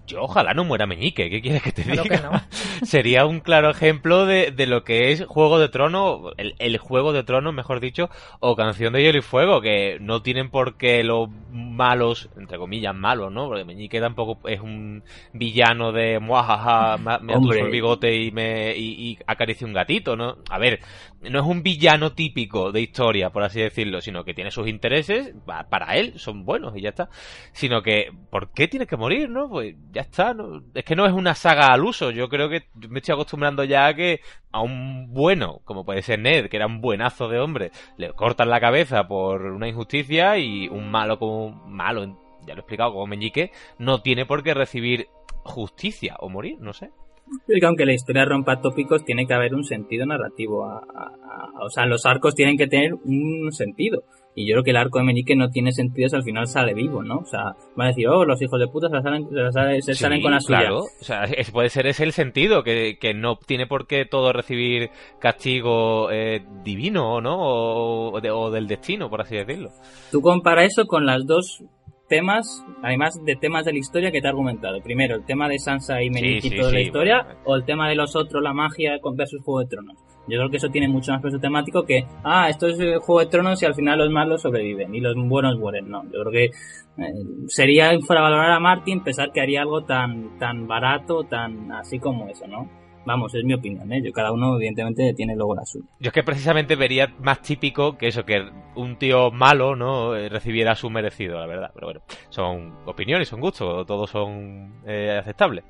Yo ojalá no muera Meñique, ¿qué quieres que te diga? Sería un claro ejemplo de, de, lo que es Juego de Trono, el, el, Juego de Trono, mejor dicho, o Canción de Hielo y Fuego, que no tienen por qué los malos, entre comillas, malos, ¿no? Porque Meñique tampoco es un villano de muajaja, me atuso el bigote y me y, y acaricia un gatito, ¿no? A ver, no es un villano típico de historia, por así decirlo, sino que tiene sus intereses, para él son buenos y ya está. Sino que, ¿por qué tiene que morir, no? Pues ya está, ¿no? Es que no es una saga al uso. Yo creo que me estoy acostumbrando ya a que a un bueno, como puede ser Ned, que era un buenazo de hombre, le cortan la cabeza por una injusticia y un malo como malo, ya lo he explicado, como Meñique, no tiene por qué recibir justicia o morir, no sé. Que aunque la historia rompa tópicos, tiene que haber un sentido narrativo. o sea, los arcos tienen que tener un sentido. Y yo creo que el arco de Meñique no tiene sentido si al final sale vivo, ¿no? O sea, van a decir, oh, los hijos de puta se salen, se salen, con la suya. Claro, o sea, puede ser ese el sentido, que, que no tiene por qué todo recibir castigo eh, divino, ¿no? O, o, del destino, por así decirlo. Tú compara eso con las dos temas, además de temas de la historia que te he argumentado. Primero, el tema de Sansa y Meñique y toda la historia, o el tema de los otros, la magia versus Juego de Tronos. Yo creo que eso tiene mucho más peso temático que, ah, esto es el Juego de Tronos y al final los malos sobreviven y los buenos mueren. No, yo creo que eh, sería infravalorar a Martin pensar que haría algo tan, tan barato, tan así como eso, ¿no? Vamos, es mi opinión, ¿eh? Yo, cada uno, evidentemente, tiene luego la suya. Yo es que precisamente vería más típico que eso, que un tío malo, ¿no? Eh, recibiera su merecido, la verdad. Pero bueno, son opiniones, son gustos, todos son eh, aceptables.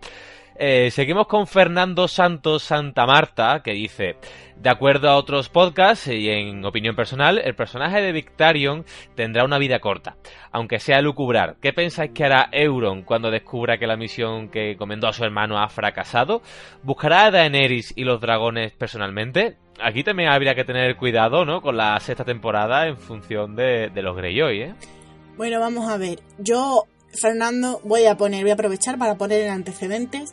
Eh, seguimos con Fernando Santos Santa Marta, que dice, de acuerdo a otros podcasts y en opinión personal, el personaje de Victarion tendrá una vida corta, aunque sea lucubrar. ¿Qué pensáis que hará Euron cuando descubra que la misión que encomendó a su hermano ha fracasado? ¿Buscará a Daenerys y los dragones personalmente? Aquí también habría que tener cuidado, ¿no? Con la sexta temporada en función de, los Greyjoy, ¿eh? Bueno, vamos a ver. Yo Fernando, voy a poner, voy a aprovechar para poner en antecedentes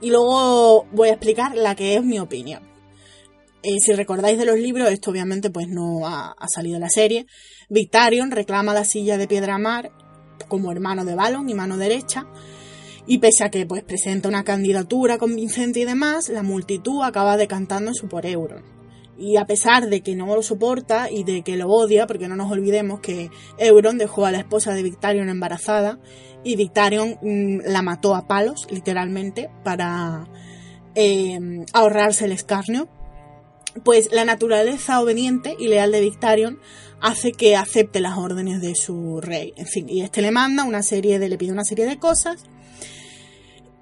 y luego voy a explicar la que es mi opinión. Eh, si recordáis de los libros, esto obviamente pues no ha, salido en la serie. Victarion reclama la silla de Piedra Mar como hermano de Balon y mano derecha. Y pese a que pues presenta una candidatura convincente y demás, la multitud acaba decantando su por Euron. Y a pesar de que no lo soporta y de que lo odia, porque no nos olvidemos que Euron dejó a la esposa de Victarion embarazada y Victarion mm, la mató a palos, literalmente, para eh, ahorrarse el escarnio, pues la naturaleza obediente y leal de Victarion hace que acepte las órdenes de su rey. En fin, y este le manda una serie de, le pide una serie de cosas.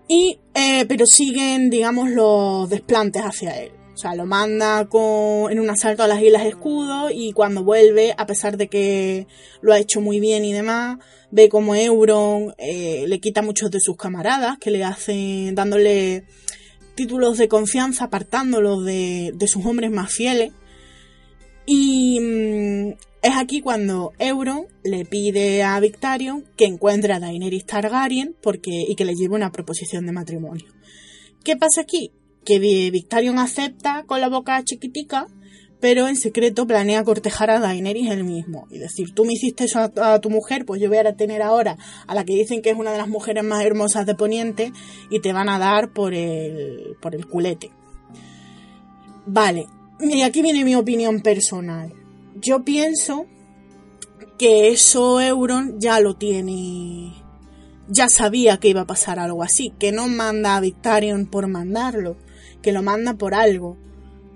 Y, eh, pero siguen, digamos, los desplantes hacia él. O sea, lo manda con, en un asalto a las Islas Escudo y cuando vuelve, a pesar de que lo ha hecho muy bien y demás, ve como Euron eh, le quita muchos de sus camaradas, que le hacen, dándole títulos de confianza, apartándolos de, de sus hombres más fieles. Y mm, es aquí cuando Euron le pide a Victarion que encuentre a Daenerys Targaryen porque, y que le lleve una proposición de matrimonio. ¿Qué pasa aquí? Que Victarion acepta con la boca chiquitica, pero en secreto planea cortejar a Daenerys él mismo. Y decir, tú me hiciste eso a, tu mujer, pues yo voy a tener ahora a la que dicen que es una de las mujeres más hermosas de Poniente y te van a dar por el, por el culete. Vale, y aquí viene mi opinión personal. Yo pienso que eso Euron ya lo tiene. Ya sabía que iba a pasar algo así, que no manda a Victarion por mandarlo, que lo manda por algo,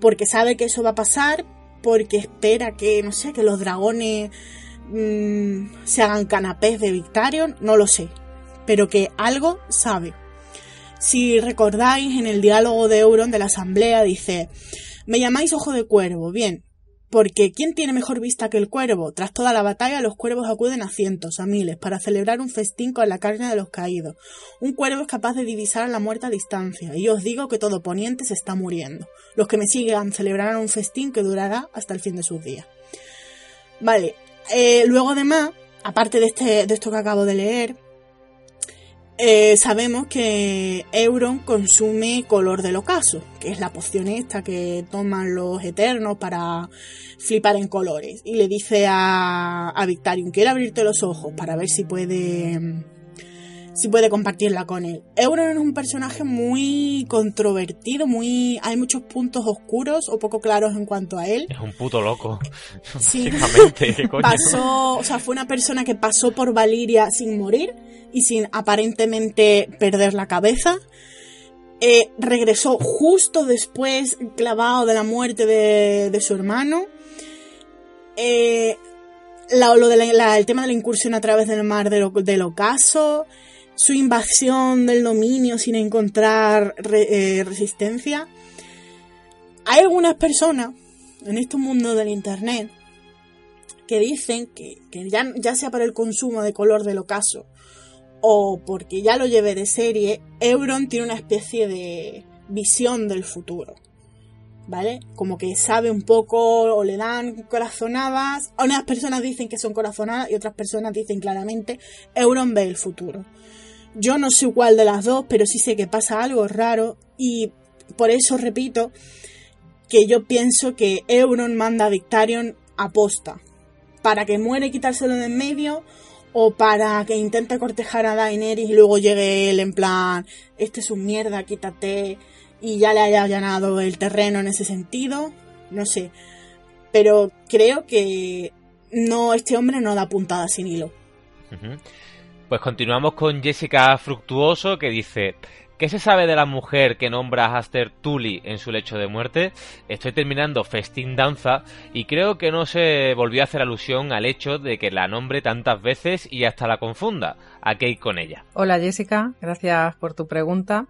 porque sabe que eso va a pasar, porque espera que, no sé, que los dragones mmm, se hagan canapés de Victarion, no lo sé, pero que algo sabe. Si recordáis, en el diálogo de Euron de la asamblea dice, me llamáis ojo de cuervo, bien, porque ¿quién tiene mejor vista que el cuervo? Tras toda la batalla, los cuervos acuden a cientos, a miles, para celebrar un festín con la carne de los caídos. Un cuervo es capaz de divisar a la muerte a distancia, y os digo que todo poniente se está muriendo. Los que me sigan celebrarán un festín que durará hasta el fin de sus días. Vale, eh, luego además, aparte de, este, de esto que acabo de leer, eh, sabemos que Euron consume color del ocaso, que es la poción esta que toman los eternos para flipar en colores. Y le dice a, a Victarion, quiere abrirte los ojos para ver si puede si puede compartirla con él. Euron es un personaje muy controvertido, muy hay muchos puntos oscuros o poco claros en cuanto a él. Es un puto loco. Sí. ¿Qué coño? Pasó, o sea, fue una persona que pasó por Valiria sin morir y sin aparentemente perder la cabeza. Eh, regresó justo después, clavado de la muerte de, de su hermano. Eh, la, lo de la, el tema de la incursión a través del mar del, del ocaso su invasión del dominio sin encontrar eh, resistencia. Hay algunas personas en este mundo del Internet que dicen que, ya, ya, sea para el consumo de color del ocaso o porque ya lo lleve de serie, Euron tiene una especie de visión del futuro. ¿Vale? Como que sabe un poco o le dan corazonadas. Unas personas dicen que son corazonadas y otras personas dicen claramente Euron ve el futuro. Yo no sé cuál de las dos, pero sí sé que pasa algo raro y por eso repito que yo pienso que Euron manda a Victarion a posta. Para que muere y quitárselo de en medio o para que intente cortejar a Daenerys y luego llegue él en plan, este es un mierda, quítate y ya le haya allanado el terreno en ese sentido. No sé. Pero creo que no, este hombre no da puntada sin hilo. Pues continuamos con Jessica Fructuoso que dice, ¿qué se sabe de la mujer que nombra a Aster Tully en su lecho de muerte? Estoy terminando Festín Danza y creo que no se volvió a hacer alusión al hecho de que la nombre tantas veces y hasta la confunda. ¿A qué ir con ella? Hola Jessica, gracias por tu pregunta.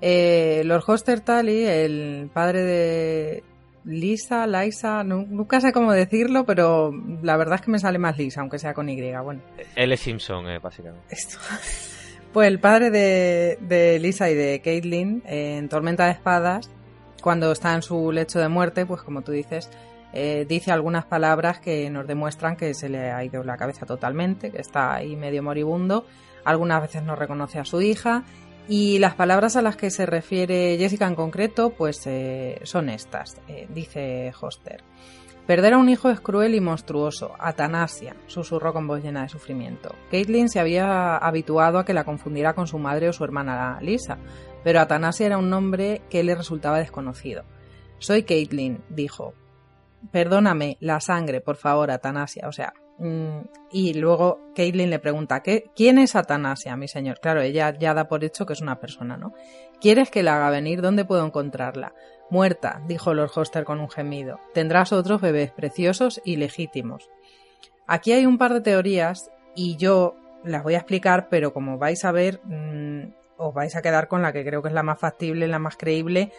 Eh, Lord Hoster Tully, el padre de Lisa, Liza, no, nunca sé cómo decirlo, pero la verdad es que me sale más Lisa, aunque sea con Y. Bueno. Es Simpson, eh, básicamente. Esto. Pues el padre de, de Lisa y de Caitlyn eh, en Tormenta de Espadas, cuando está en su lecho de muerte, pues como tú dices, eh, dice algunas palabras que nos demuestran que se le ha ido la cabeza totalmente, que está ahí medio moribundo. Algunas veces no reconoce a su hija y las palabras a las que se refiere Jessica en concreto, pues eh, son estas, eh, dice Hoster. Perder a un hijo es cruel y monstruoso. Atanasia, susurró con voz llena de sufrimiento. Caitlin se había habituado a que la confundiera con su madre o su hermana Lisa, pero Atanasia era un nombre que le resultaba desconocido. Soy Caitlin, dijo. Perdóname, la sangre, por favor, Atanasia. O sea, y luego Caitlin le pregunta, ¿qué, ¿quién es Atanasia, mi señor? Claro, ella ya da por hecho que es una persona, ¿no? ¿Quieres que la haga venir? ¿Dónde puedo encontrarla? Muerta, dijo Lord Hoster con un gemido. Tendrás otros bebés preciosos y legítimos. Aquí hay un par de teorías y yo las voy a explicar, pero como vais a ver, mm, os vais a quedar con la que creo que es la más factible, la más creíble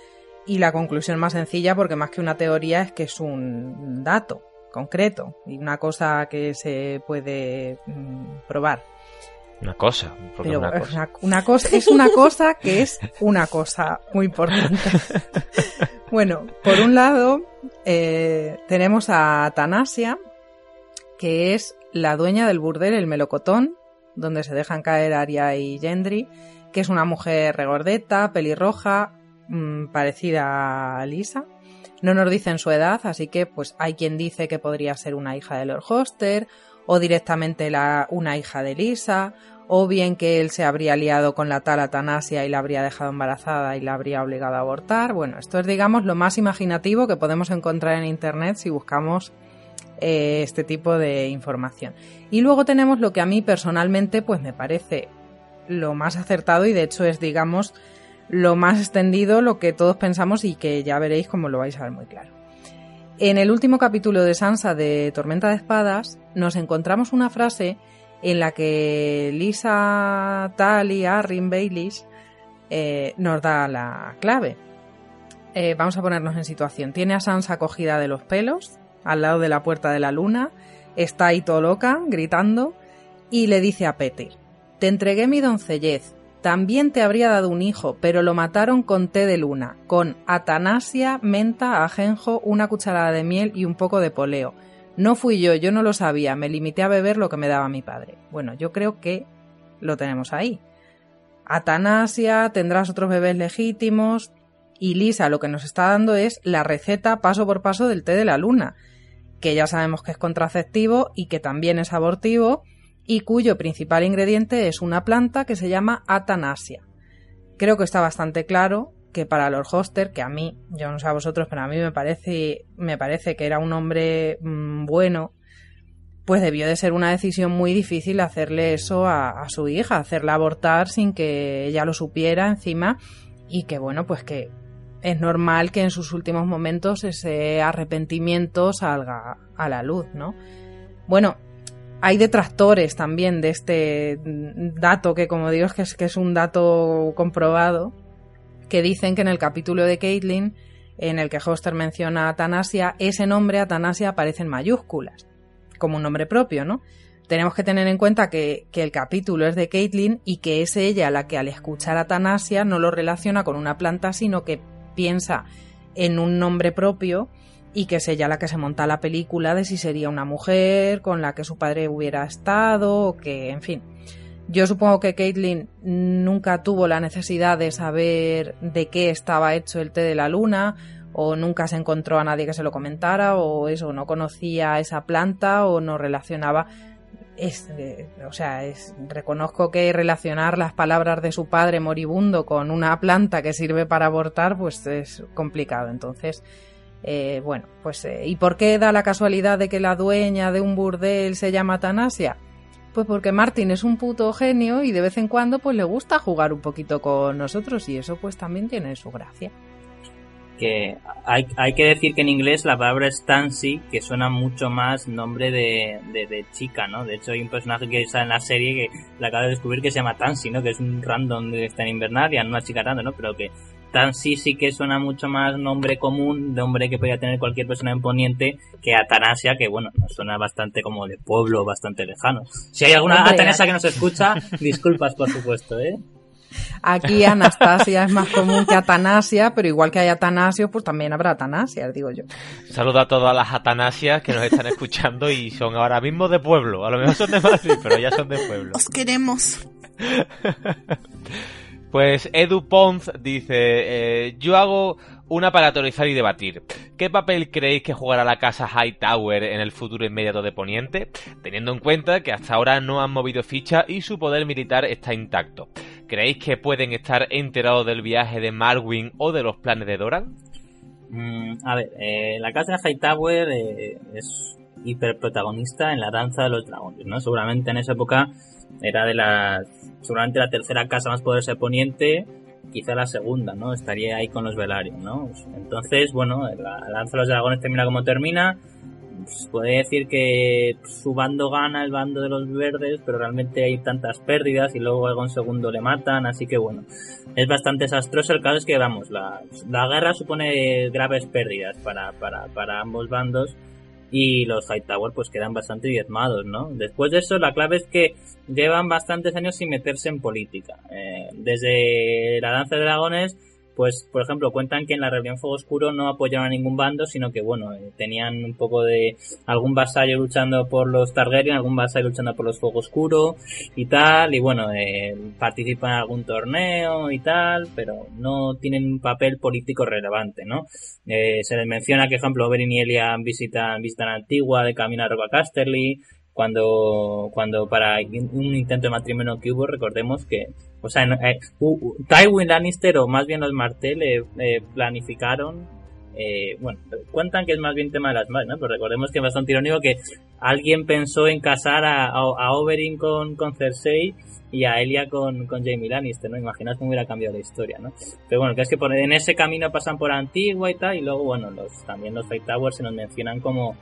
y la conclusión más sencilla, porque más que una teoría es que es un dato concreto y una cosa que se puede mm, probar. Una cosa, Pero una cosa. Una, cosa. es una cosa que es una cosa muy importante. bueno, por un lado eh, tenemos a Tanasia, que es la dueña del burdel El Melocotón, donde se dejan caer Aria y Gendry, que es una mujer regordeta, pelirroja, mmm, parecida a Lisa. No nos dicen su edad, así que pues hay quien dice que podría ser una hija de Lord Hoster, o directamente la, una hija de Lisa, o bien que él se habría liado con la tal Atanasia y la habría dejado embarazada y la habría obligado a abortar. Bueno, esto es digamos lo más imaginativo que podemos encontrar en Internet si buscamos eh, este tipo de información. Y luego tenemos lo que a mí personalmente pues me parece lo más acertado y de hecho es digamos lo más extendido, lo que todos pensamos y que ya veréis como lo vais a ver muy claro. En el último capítulo de Sansa de Tormenta de Espadas nos encontramos una frase en la que Lisa Tali Arryn Baelish eh, nos da la clave. Eh, vamos a ponernos en situación. Tiene a Sansa cogida de los pelos, al lado de la puerta de la luna, está ahí todo loca, gritando, y le dice a Peter, te entregué mi doncellez, también te habría dado un hijo, pero lo mataron con té de luna, con atanasia, menta, ajenjo, una cucharada de miel y un poco de poleo. No fui yo, yo no lo sabía, me limité a beber lo que me daba mi padre. Bueno, yo creo que lo tenemos ahí. Atanasia, tendrás otros bebés legítimos. Y Lisa lo que nos está dando es la receta paso por paso del té de la luna, que ya sabemos que es contraceptivo y que también es abortivo y cuyo principal ingrediente es una planta que se llama Atanasia. Creo que está bastante claro que para Lord Hoster, que a mí, yo no sé a vosotros, pero a mí me parece, me parece que era un hombre mmm, bueno, pues debió de ser una decisión muy difícil hacerle eso a, su hija, hacerla abortar sin que ella lo supiera encima y que bueno, pues que es normal que en sus últimos momentos ese arrepentimiento salga a la luz, ¿no? Bueno, hay detractores también de este dato que, como digo, es que es, un dato comprobado, que dicen que en el capítulo de Caitlin, en el que Hoster menciona a Atanasia, ese nombre Atanasia aparece en mayúsculas, como un nombre propio, ¿no? Tenemos que tener en cuenta que, el capítulo es de Caitlin y que es ella la que al escuchar Atanasia no lo relaciona con una planta, sino que piensa en un nombre propio y que es ella la que se monta la película de si sería una mujer con la que su padre hubiera estado o que, en fin. Yo supongo que Caitlin nunca tuvo la necesidad de saber de qué estaba hecho el té de la luna o nunca se encontró a nadie que se lo comentara o eso, no conocía esa planta o no relacionaba es, eh, o sea, reconozco que relacionar las palabras de su padre moribundo con una planta que sirve para abortar, pues es complicado. Entonces, eh, bueno, pues eh, ¿y por qué da la casualidad de que la dueña de un burdel se llama Tanasia? Pues porque Martin es un puto genio y de vez en cuando pues le gusta jugar un poquito con nosotros y eso pues también tiene su gracia. Que hay, hay que decir que en inglés la palabra es Tansy, que suena mucho más nombre de, de, de, chica, ¿no? De hecho hay un personaje que está en la serie que la acaba de descubrir que se llama Tansy, ¿no? Que es un random que está en Invernalia, no una chica random, ¿no? Pero que Tansy sí que suena mucho más nombre común, de hombre que podría tener cualquier persona en Poniente, que Atanasia, que bueno, nos suena bastante como de pueblo, bastante lejano. Si hay alguna Hombre, Atanasia que nos escucha, disculpas por supuesto, ¿eh? Aquí Anastasia es más común que Atanasia, pero igual que hay Atanasio, pues también habrá Atanasias, digo yo. Saludo a todas las Atanasias que nos están escuchando y son ahora mismo de pueblo. A lo mejor son de Madrid, pero ya son de pueblo. Os queremos. Pues Edu Pons dice, eh, yo hago una para teorizar y debatir. ¿Qué papel creéis que jugará la casa Hightower en el futuro inmediato de Poniente? Teniendo en cuenta que hasta ahora no han movido ficha y su poder militar está intacto. ¿Creéis que pueden estar enterados del viaje de Marwyn o de los planes de Doran? Mm, a ver, eh, la casa Hightower eh, es hiperprotagonista en la danza de los dragones, ¿no? Seguramente en esa época era de las, seguramente la tercera casa más poderosa de Poniente, quizá la segunda, ¿no? Estaría ahí con los Velaryon, ¿no? Entonces, bueno, la, la danza de los dragones termina como termina, pues, puede decir que su bando gana, el bando de los verdes, pero realmente hay tantas pérdidas y luego algo en segundo le matan, así que bueno, es bastante desastroso. El caso es que, vamos, la, la guerra supone graves pérdidas para, para, para ambos bandos y los Hightower pues quedan bastante diezmados, ¿no? Después de eso, la clave es que llevan bastantes años sin meterse en política. Eh, desde la Danza de Dragones pues por ejemplo cuentan que en la rebelión Fuego Oscuro no apoyaron a ningún bando, sino que bueno, eh, tenían un poco de algún vasallo luchando por los Targaryen, algún vasallo luchando por los Fuego Oscuro y tal, y bueno, eh, participan en algún torneo y tal, pero no tienen un papel político relevante, ¿no? Eh, se les menciona que, por ejemplo, Oberyn y Elian visitan, visitan Antigua de camino a Roca Casterly, cuando, cuando para un intento de matrimonio que hubo, recordemos que, o sea, eh, Tywin Lannister o más bien los Martell eh, eh, planificaron, eh, bueno, cuentan que es más bien tema de las madres, ¿no? Pero recordemos que es bastante irónico que alguien pensó en casar a, a, Oberyn con, con Cersei y a Elia con, con Jamie Lannister, ¿no? Imaginaos cómo hubiera cambiado la historia, ¿no? Pero bueno, que es que por, en ese camino pasan por Antigua y tal, y luego, bueno, los, también los Fight Towers se nos mencionan como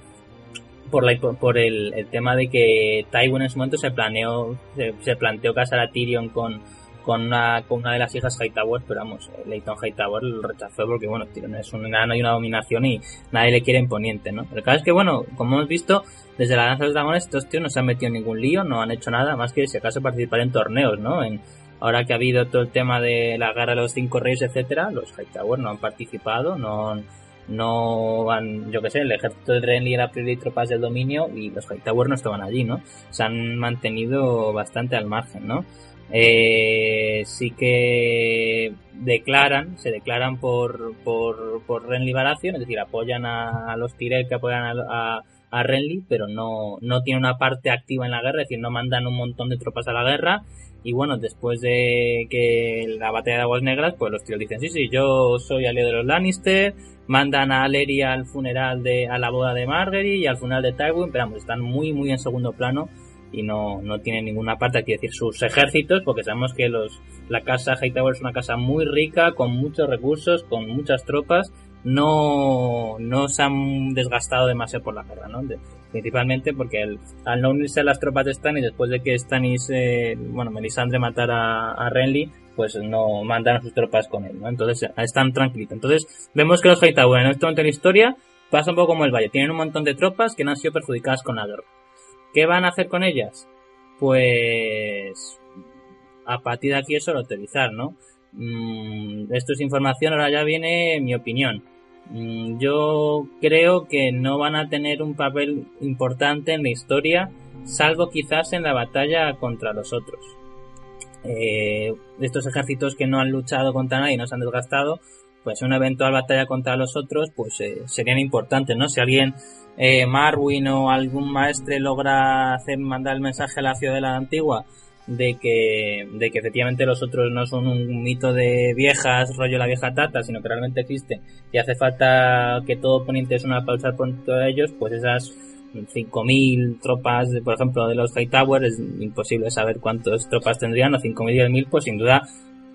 por, la, por el, el, tema de que Tywin en su momento se planeó se, planteó casar a Tyrion con, con, una, con una de las hijas Hightower, pero vamos, Leighton Hightower lo rechazó porque bueno, Tyrion es un enano y una dominación y nadie le quiere imponiente, ¿no? El caso es que bueno, como hemos visto, desde la danza de los dragones estos tíos no se han metido en ningún lío, no han hecho nada más que si acaso participar en torneos, ¿no? En, ahora que ha habido todo el tema de la guerra de los cinco reyes, etcétera, los Hightower no han participado, no han no van, yo que sé, el ejército de Renly era y tropas del dominio y los Hightower no estaban allí, ¿no? Se han mantenido bastante al margen, ¿no? Eh, sí que declaran, se declaran por, por, por Renly Baratheon, es decir, apoyan a, los Tyrell que apoyan a, a, Renly, pero no, no tienen una parte activa en la guerra, es decir, no mandan un montón de tropas a la guerra. Y bueno, después de que la batalla de Aguas Negras, pues los tíos dicen, sí, sí, yo soy aliado de los Lannister, mandan a Leria al funeral de, a la boda de Margery y al funeral de Tywin, pero vamos, están muy, muy en segundo plano y no, no tienen ninguna parte, quiero decir, sus ejércitos, porque sabemos que los, la casa Hightower es una casa muy rica, con muchos recursos, con muchas tropas, no, no se han desgastado demasiado por la guerra, ¿no? Principalmente porque al no unirse a las tropas de Stannis después de que Stannis, eh, bueno, Melisandre matara a, a Renly, pues no mandan a sus tropas con él, ¿no? Entonces están tranquilitos. Entonces vemos que los Hightower en este momento de la historia pasa un poco como el Valle. Tienen un montón de tropas que no han sido perjudicadas con la guerra. ¿Qué van a hacer con ellas? Pues a partir de aquí es solo utilizar, ¿no? Mm, esto es información, ahora ya viene mi opinión. Mm, yo creo que no van a tener un papel importante en la historia, salvo quizás en la batalla contra los otros eh, estos ejércitos que no han luchado contra nadie y no se han desgastado, pues una eventual batalla contra los otros, pues eh, serían importantes, ¿no? Si alguien, eh, Marwin o algún maestre logra hacer mandar el mensaje a la ciudadela antigua de que, de que efectivamente los otros no son un mito de viejas, rollo la vieja tata, sino que realmente existe y hace falta que todo poniente es una pausa por todos ellos, pues esas 5.000 tropas, por ejemplo, de los Hightower, es imposible saber cuántas tropas tendrían, o 5.000, 10.000, pues sin duda,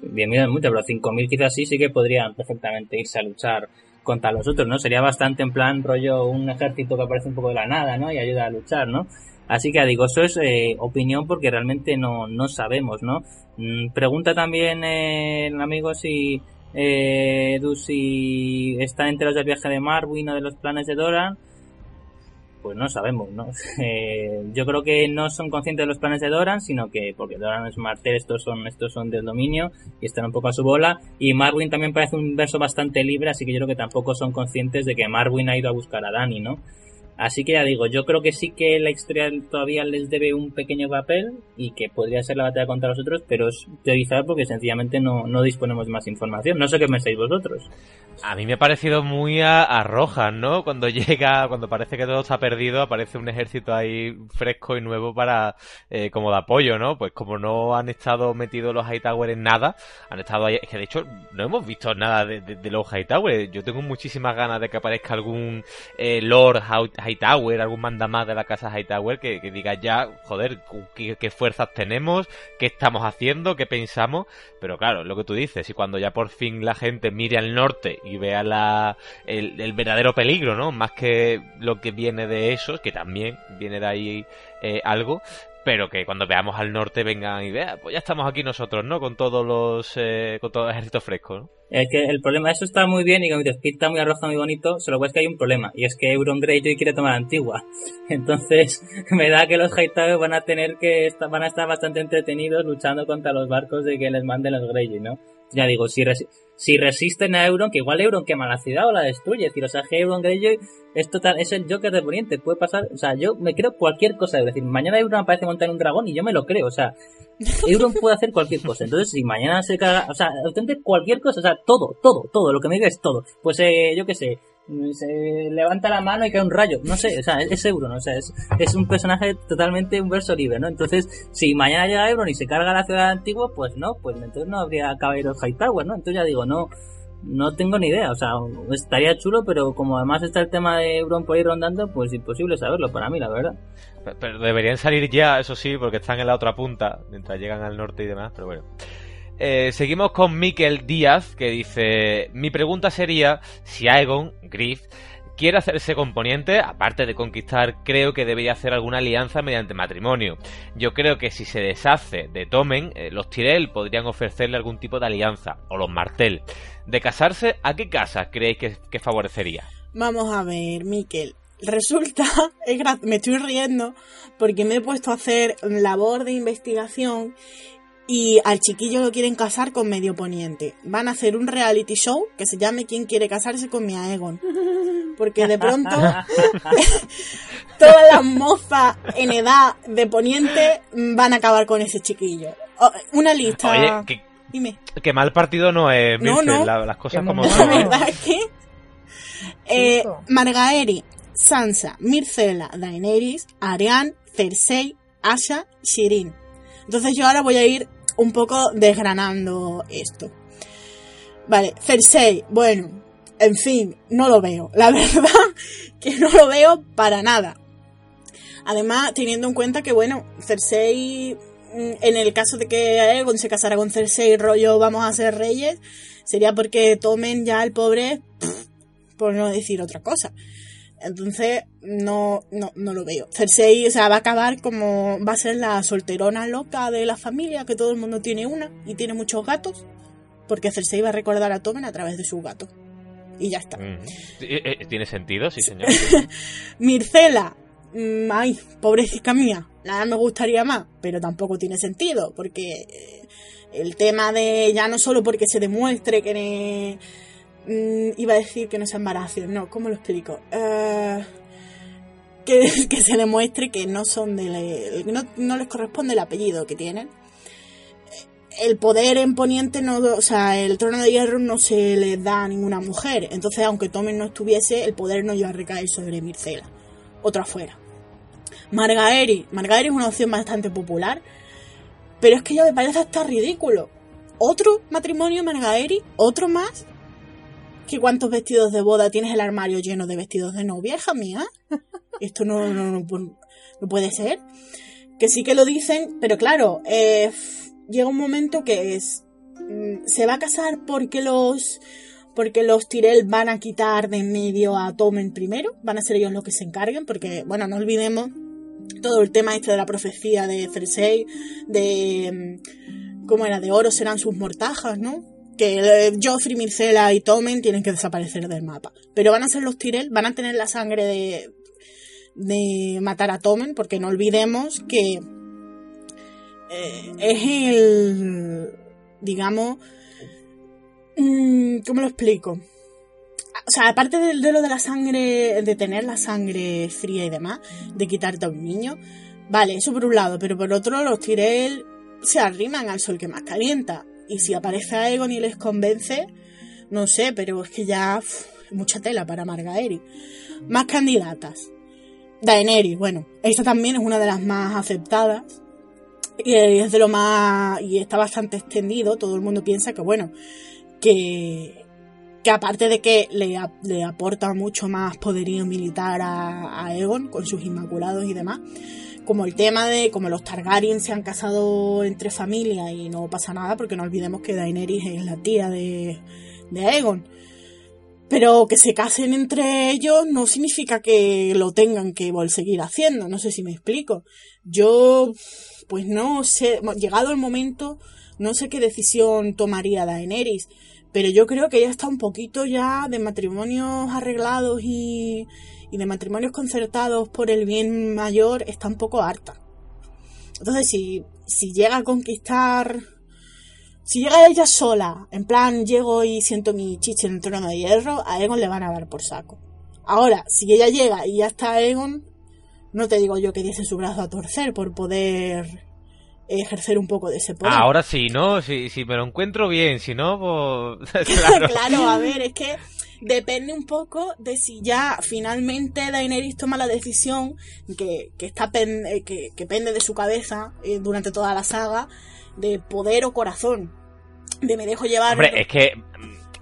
10.000 es mucho, pero 5.000 quizás sí, sí que podrían perfectamente irse a luchar contra los otros, ¿no? Sería bastante en plan rollo un ejército que aparece un poco de la nada, ¿no? Y ayuda a luchar, ¿no? Así que digo, eso es eh, opinión porque realmente no, no sabemos, ¿no? Mm, pregunta también eh, amigo si eh, Edu si está entre los del viaje de Marwin o de los planes de Doran pues no sabemos, ¿no? Eh, yo creo que no son conscientes de los planes de Doran, sino que, porque Doran es Martel, estos son, estos son del dominio y están un poco a su bola. Y Marwin también parece un verso bastante libre, así que yo creo que tampoco son conscientes de que Marwin ha ido a buscar a Dani, ¿no? Así que ya digo, yo creo que sí que la historia todavía les debe un pequeño papel y que podría ser la batalla contra los otros, pero es teorizar porque sencillamente no, no disponemos de más información. No sé qué pensáis vosotros. A mí me ha parecido muy a, a Rojas, ¿no? Cuando llega, cuando parece que todo está perdido, aparece un ejército ahí fresco y nuevo para, eh, como de apoyo, ¿no? Pues como no han estado metidos los Hightower en nada, han estado ahí, es que de hecho no hemos visto nada de, de, de los Hightower. Yo tengo muchísimas ganas de que aparezca algún eh, Lord Hightower Hightower, algún mandamás de la casa Hightower que, que diga ya, joder, ¿qué, fuerzas tenemos, qué estamos haciendo, qué pensamos. Pero claro, lo que tú dices, y cuando ya por fin la gente mire al norte y vea la, el, verdadero peligro, ¿no? Más que lo que viene de esos, que también viene de ahí eh, algo, pero que cuando veamos al norte vengan y vean, pues ya estamos aquí nosotros, ¿no? Con todos los, eh, con todo el ejército fresco, ¿no? Es que el problema, eso está muy bien y como dices, pinta muy arroja, muy bonito, solo que es que hay un problema, y es que Euron Greyjoy quiere tomar Antigua. Entonces, me da que los Hightower van a tener que, van a estar bastante entretenidos luchando contra los barcos de que les manden los Greyjoy, ¿no? Ya digo, si, si resisten a Euron, que igual Euron quema la ciudad o la destruye, es decir, o sea, que Euron Greyjoy es total, es el Joker de Poniente, puede pasar, o sea, yo me creo cualquier cosa, es decir, mañana Euron aparece montar un dragón y yo me lo creo, o sea, Euron puede hacer cualquier cosa, entonces si mañana se caga, o sea, auténticamente cualquier cosa, o sea, todo, todo, todo, lo que me diga es todo, pues eh, yo qué sé, se levanta la mano y cae un rayo. No sé, o sea, es Euron, o sea, es, es un personaje totalmente un verso libre, ¿no? Entonces, si mañana llega Euron y se carga la ciudad antigua, pues no, pues entonces no habría caballeros Hightower, ¿no? Entonces ya digo, no, no tengo ni idea, o sea, estaría chulo, pero como además está el tema de Euron por ir rondando, pues imposible saberlo para mí, la verdad. Pero deberían salir ya, eso sí, porque están en la otra punta, mientras llegan al norte y demás, pero bueno. Eh, seguimos con Miquel Díaz, que dice: Mi pregunta sería si Aegon, Griff, quiere hacerse componiente, aparte de conquistar, creo que debería hacer alguna alianza mediante matrimonio. Yo creo que si se deshace de Tomen, eh, los Tyrell podrían ofrecerle algún tipo de alianza, o los Martel. De casarse, ¿a qué casa creéis que, favorecería? Vamos a ver, Miquel. Resulta, me estoy riendo porque me he puesto a hacer labor de investigación y al chiquillo lo quieren casar con Medio Poniente. Van a hacer un reality show que se llame ¿Quién quiere casarse con mi Aegon? Porque de pronto todas las mozas en edad de Poniente van a acabar con ese chiquillo. una lista. Oye, que, Dime. que mal partido no es, no, no. las cosas como son. La verdad es que eh, Margaeri, Sansa, Mircela, Daenerys, Ariane, Cersei, Asha, Shirin. Entonces yo ahora voy a ir un poco desgranando esto. Vale, Cersei, bueno, en fin, no lo veo. La verdad que no lo veo para nada. Además, teniendo en cuenta que, bueno, Cersei, mm, en el caso de que Aegon se casara con Cersei, rollo vamos a ser reyes, sería porque tomen ya el pobre, por no decir otra cosa. Entonces, no, no, no lo veo. Cersei, o sea, va a acabar como, va a ser la solterona loca de la familia, que todo el mundo tiene una y tiene muchos gatos, porque Cersei va a recordar a Tommen a través de sus gatos. Y ya está. Mm. Eh, eh, ¿Tiene sentido? Sí, señor. Mircela, mm, ay, pobrecita mía, nada me gustaría más, pero tampoco tiene sentido, porque eh, el tema de ya no solo porque se demuestre que Mm, iba a decir que no se embaracen, no, ¿cómo lo explico? Eh, que, se demuestre que no son de no, les corresponde el apellido que tienen. El poder en Poniente no, o sea, el trono de hierro no se le da a ninguna mujer. Entonces, aunque Tomen no estuviese, el poder no iba a recaer sobre Mircela. Otra fuera. Margaeri. Margaeri es una opción bastante popular. Pero es que ya me parece hasta ridículo. Otro matrimonio Margaeri, otro más, ¿Qué cuántos vestidos de boda tienes el armario lleno de vestidos de novia, hija mía? Esto no, no, no, puede ser. Que sí que lo dicen, pero claro, eh, llega un momento que es. Mm, se va a casar porque los. Porque los Tyrell van a quitar de en medio a Tomen primero. Van a ser ellos los que se encarguen. Porque, bueno, no olvidemos todo el tema este de la profecía de Cersei. De. Mm, ¿Cómo era? De oro serán sus mortajas, ¿no? Que eh, Joffrey, Mircela y Tommen tienen que desaparecer del mapa. Pero van a ser los Tyrell, van a tener la sangre de, de matar a Tommen, porque no olvidemos que eh, es el, digamos, mm, ¿cómo lo explico? O sea, aparte de, lo de la sangre, de tener la sangre fría y demás, de quitarte a un niño, vale, eso por un lado, pero por otro los Tyrell se arriman al sol que más calienta. Y si aparece Aegon y les convence, no sé, pero es que ya mucha tela para Margaery. Más candidatas. Daenerys, bueno, esta también es una de las más aceptadas. Y es de lo más. y está bastante extendido. Todo el mundo piensa que, bueno, que. que aparte de que le, le aporta mucho más poderío militar a Egon con sus inmaculados y demás, como el tema de como los Targaryen se han casado entre familias y no pasa nada porque no olvidemos que Daenerys es la tía de, de Aegon. Pero que se casen entre ellos no significa que lo tengan que seguir haciendo, no sé si me explico. Yo, pues no sé, llegado el momento, no sé qué decisión tomaría Daenerys, pero yo creo que ella está un poquito ya de matrimonios arreglados y, y de matrimonios concertados por el bien mayor, está un poco harta. Entonces, si, si llega a conquistar si llega ella sola, en plan llego y siento mi chiche en el trono de hierro, a Egon le van a dar por saco. Ahora, si ella llega y ya está Egon, no te digo yo que diese su brazo a torcer por poder ejercer un poco de ese poder. Ahora sí, ¿no? Si, si me lo encuentro bien, si no, pues... claro. claro, a ver, es que depende un poco de si ya finalmente Daenerys toma la decisión que, que está eh, que, que pende de su cabeza eh, durante toda la saga de poder o corazón de me dejo llevar. Hombre, es que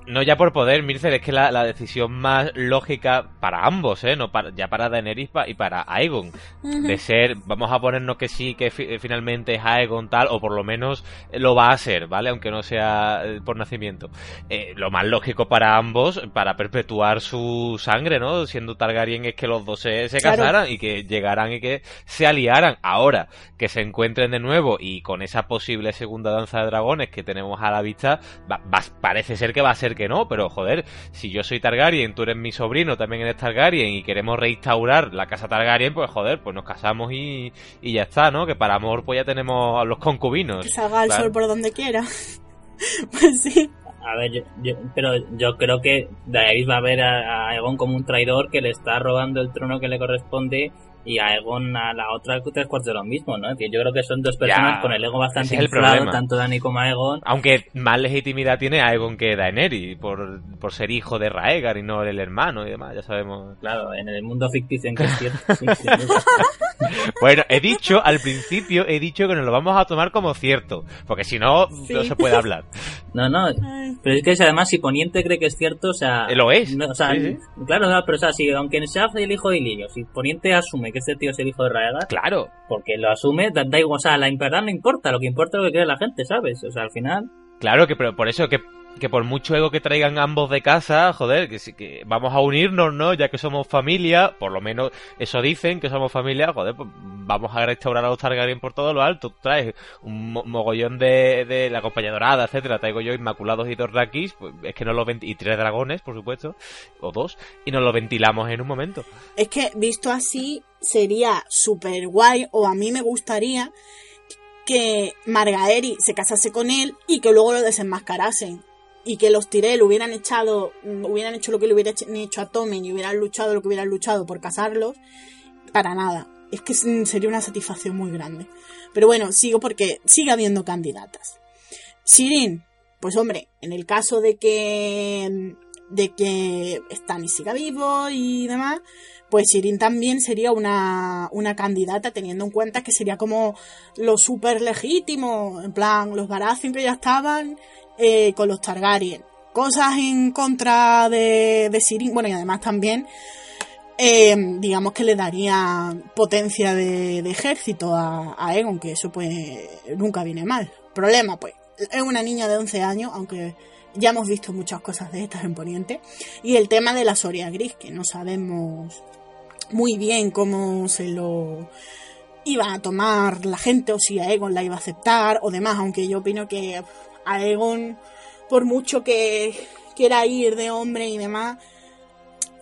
no ya por poder, Mircer, es que la, la, decisión más lógica para ambos, ¿eh? No para, ya para Daenerys y para Aegon. De ser, vamos a ponernos que sí, que finalmente es Aegon tal, o por lo menos lo va a ser, ¿vale? Aunque no sea eh, por nacimiento. Eh, lo más lógico para ambos, para perpetuar su sangre, ¿no? Siendo Targaryen, es que los dos se, se casaran y que llegaran y que se aliaran. Ahora, que se encuentren de nuevo y con esa posible segunda danza de dragones que tenemos a la vista, va, va, parece ser que va a ser que no, pero joder, si yo soy Targaryen, tú eres mi sobrino, también eres Targaryen y queremos reinstaurar la casa Targaryen, pues joder, pues nos casamos y, y ya está, ¿no? Que para amor pues ya tenemos a los concubinos. Que salga el sol por donde quiera. pues sí. A ver, yo, pero yo creo que Daenerys va a ver a, a Egon como un traidor que le está robando el trono que le corresponde y a Egon a la otra tres cuartos de lo mismo, ¿no? yo creo que son dos personas Ya, con el ego bastante es el inflado, problema. tanto Dani como Aegon. Aunque más legitimidad tiene Aegon que Daenerys, por, por ser hijo de Raegar y no el hermano y demás, ya sabemos. Claro, en el mundo ficticio en que es cierto. sí, sí, sí. Bueno, he dicho, al principio he dicho que nos lo vamos a tomar como cierto, porque si no, Sí. no se puede hablar. No, no, pero es que si además si Poniente cree que es cierto, o sea... Lo es. no, o sea, Sí, sí. claro, no, pero o sea, si aunque sea el hijo de Illyrio, si Poniente asume que este tío es el hijo de Raegar, Claro, porque lo asume, da, da igual, o sea, la verdad no importa, lo que importa es lo que cree la gente, ¿sabes? O sea, al final... Claro que pero por eso que, que por mucho ego que traigan ambos de casa, joder, que que vamos a unirnos, ¿no? Ya que somos familia, por lo menos eso dicen que somos familia, joder, pues vamos a restaurar a los Targaryen por todo lo alto. Traes un mo- mogollón de, de la compañía dorada, etcétera, traigo yo Inmaculados y dos Rakis, pues es que no lo y tres dragones, por supuesto, o dos, y nos lo ventilamos en un momento. Es que visto así sería súper guay o a mí me gustaría que Margaeri se casase con él y que luego lo desenmascarasen. Y que los Tyrell hubieran echado, mm, hubieran hecho lo que le hubieran hecho- a Tommen y hubieran luchado lo que hubieran luchado por casarlos. Para nada. Es que mm, sería una satisfacción muy grande. Pero bueno, sigo porque sigue habiendo candidatas. Sirin, pues hombre, en el caso de que de que Stannis siga vivo y demás, pues Sirin también sería una, una candidata teniendo en cuenta que sería como lo súper legítimo, en plan, los Baratheon que ya estaban eh, con los Targaryen. Cosas en contra de, de Sirin, bueno, y además también, eh, digamos que le daría potencia de, de ejército a, a Egon, que eso pues nunca viene mal. Problema, pues, es una niña de 11 años, aunque ya hemos visto muchas cosas de estas en Poniente. Y el tema de la Soria Gris, que no sabemos muy bien cómo se lo iba a tomar la gente o si Aegon la iba a aceptar o demás, aunque yo opino que Aegon, por mucho que quiera ir de hombre y demás,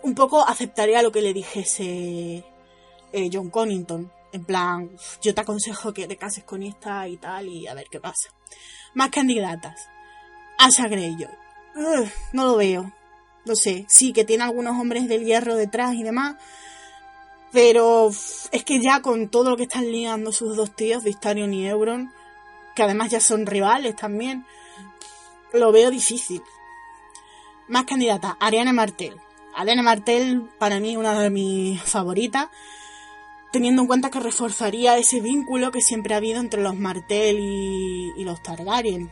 un poco aceptaría lo que le dijese eh, John Connington. En plan, yo te aconsejo que te cases con esta y tal y a ver qué pasa. Más candidatas. Asha Greyjoy. No lo veo. No sé. Sí, que tiene algunos hombres del hierro detrás y demás. Pero es que ya con todo lo que están liando sus dos tíos, Vistarion y Euron, que además ya son rivales también, lo veo difícil. Más candidatas. Ariana Martel. Ariana Martel, para mí, una de mis favoritas. Teniendo en cuenta que reforzaría ese vínculo que siempre ha habido entre los Martel y, y los Targaryen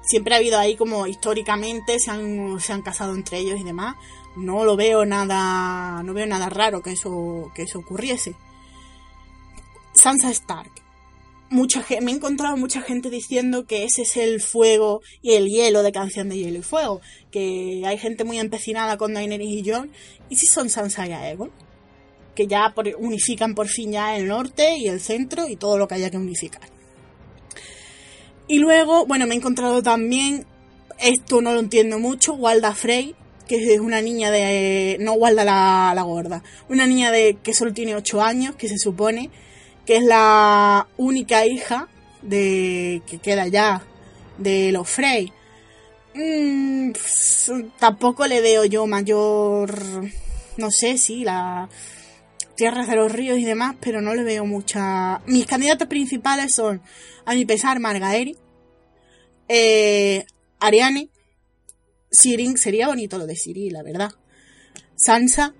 siempre ha habido ahí como históricamente se han, se han casado entre ellos y demás. No lo veo nada, no veo nada raro que eso, que eso ocurriese. Sansa Stark. Mucha, me he encontrado mucha gente diciendo que ese es el fuego y el hielo de Canción de Hielo y Fuego. Que hay gente muy empecinada con Daenerys y Jon. ¿Y si son Sansa y Aegon? Que ya unifican por fin ya el norte y el centro y todo lo que haya que unificar. Y luego, bueno, me he encontrado también, esto no lo entiendo mucho, Walda Frey, que es una niña de... no Walda la, la gorda, una niña de que solo tiene 8 años, que se supone que es la única hija de que queda ya de los Frey. Mm, pues, tampoco le veo yo mayor, no sé, si la tierras de los ríos y demás, pero no le veo mucha... Mis candidatos principales son a mi pesar, Margaeri, eh, Ariane, Sirin, sería bonito lo de Siri, la verdad. Sansa,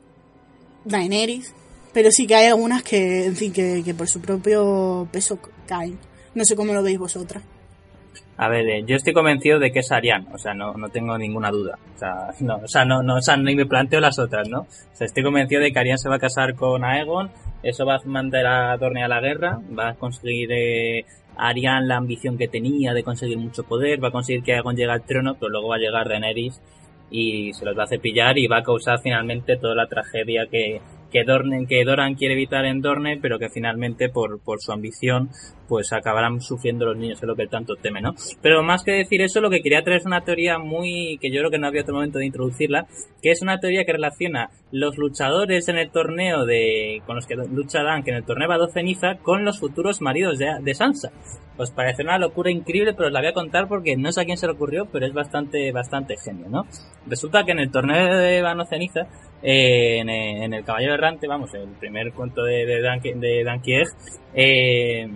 Daenerys, pero sí que hay algunas que, en fin, que, por su propio peso caen. No sé cómo lo veis vosotras. A ver, eh, yo estoy convencido de que es Ariane, o sea, no, no tengo ninguna duda. O sea, no, o sea, no, no, o sea, ni me planteo las otras, ¿no? O sea, estoy convencido de que Ariane se va a casar con Aegon, eso va a mandar a Dorne a la guerra, va a conseguir eh, la ambición que tenía de conseguir mucho poder, va a conseguir que Aegon llegue al trono, pero luego va a llegar Daenerys y se los va a cepillar y va a causar finalmente toda la tragedia que, que, Dorne, que Doran quiere evitar en Dorne, pero que finalmente por, por su ambición pues acabarán sufriendo los niños, es lo que tanto teme, ¿no? Pero más que decir eso, lo que quería traer es una teoría muy, que yo creo que no había otro momento de introducirla, que es una teoría que relaciona los luchadores en el torneo de, con los que lucharán, que en el torneo va ceniza, con los futuros maridos de, de Sansa. Os parece una locura increíble, pero os la voy a contar porque no sé a quién se le ocurrió, pero es bastante, bastante genio, ¿no? Resulta que en el torneo de Vano Ceniza, eh, en, el Caballero Errante, vamos, el primer cuento de, de, Dan, de eh,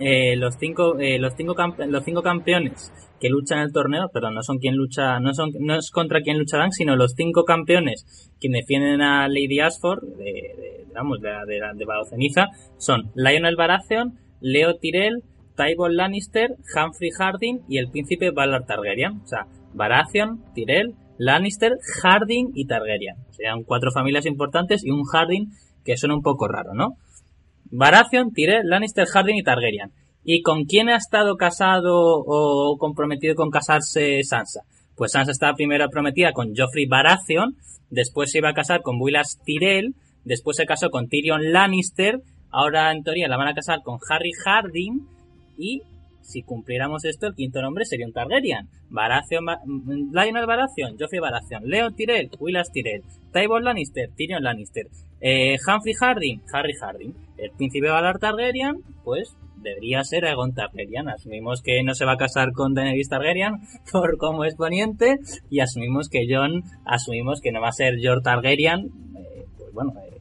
eh, los cinco, los cinco, los cinco campeones que luchan el torneo, perdón, no son quien lucha, no son, no es contra quien lucharán, sino los cinco campeones que defienden a Lady Ashford, de, de, digamos, de, de, de Ceniza, son Lionel Baratheon, Leo Tyrell, Tywin Lannister, Humphrey Harding y el príncipe Valar Targaryen. O sea, Baratheon, Tyrell, Lannister, Harding y Targaryen. Sea, cuatro familias importantes y un Harding que suena un poco raro, ¿no? Baratheon, Tyrell, Lannister, Harding y Targaryen. ¿Y con quién ha estado casado o comprometido con casarse Sansa? Pues Sansa estaba primero prometida con Joffrey Baratheon, después se iba a casar con Willas Tyrell, después se casó con Tyrion Lannister, ahora en teoría la van a casar con Harry Harding y si cumpliéramos esto, el quinto nombre sería un Targaryen. Baratheon, Lionel Baratheon, Joffrey Baratheon, Leo Tyrell, Willas Tyrell, Tywin Lannister, Tyrion Lannister, eh, Humphrey Harding, Harry Harding. El príncipe Valar Targaryen, pues debería ser Aegon Targaryen. Asumimos que no se va a casar con Daenerys Targaryen por como es poniente y asumimos que Jon, asumimos que no va a ser George Targaryen. Eh, pues bueno, eh,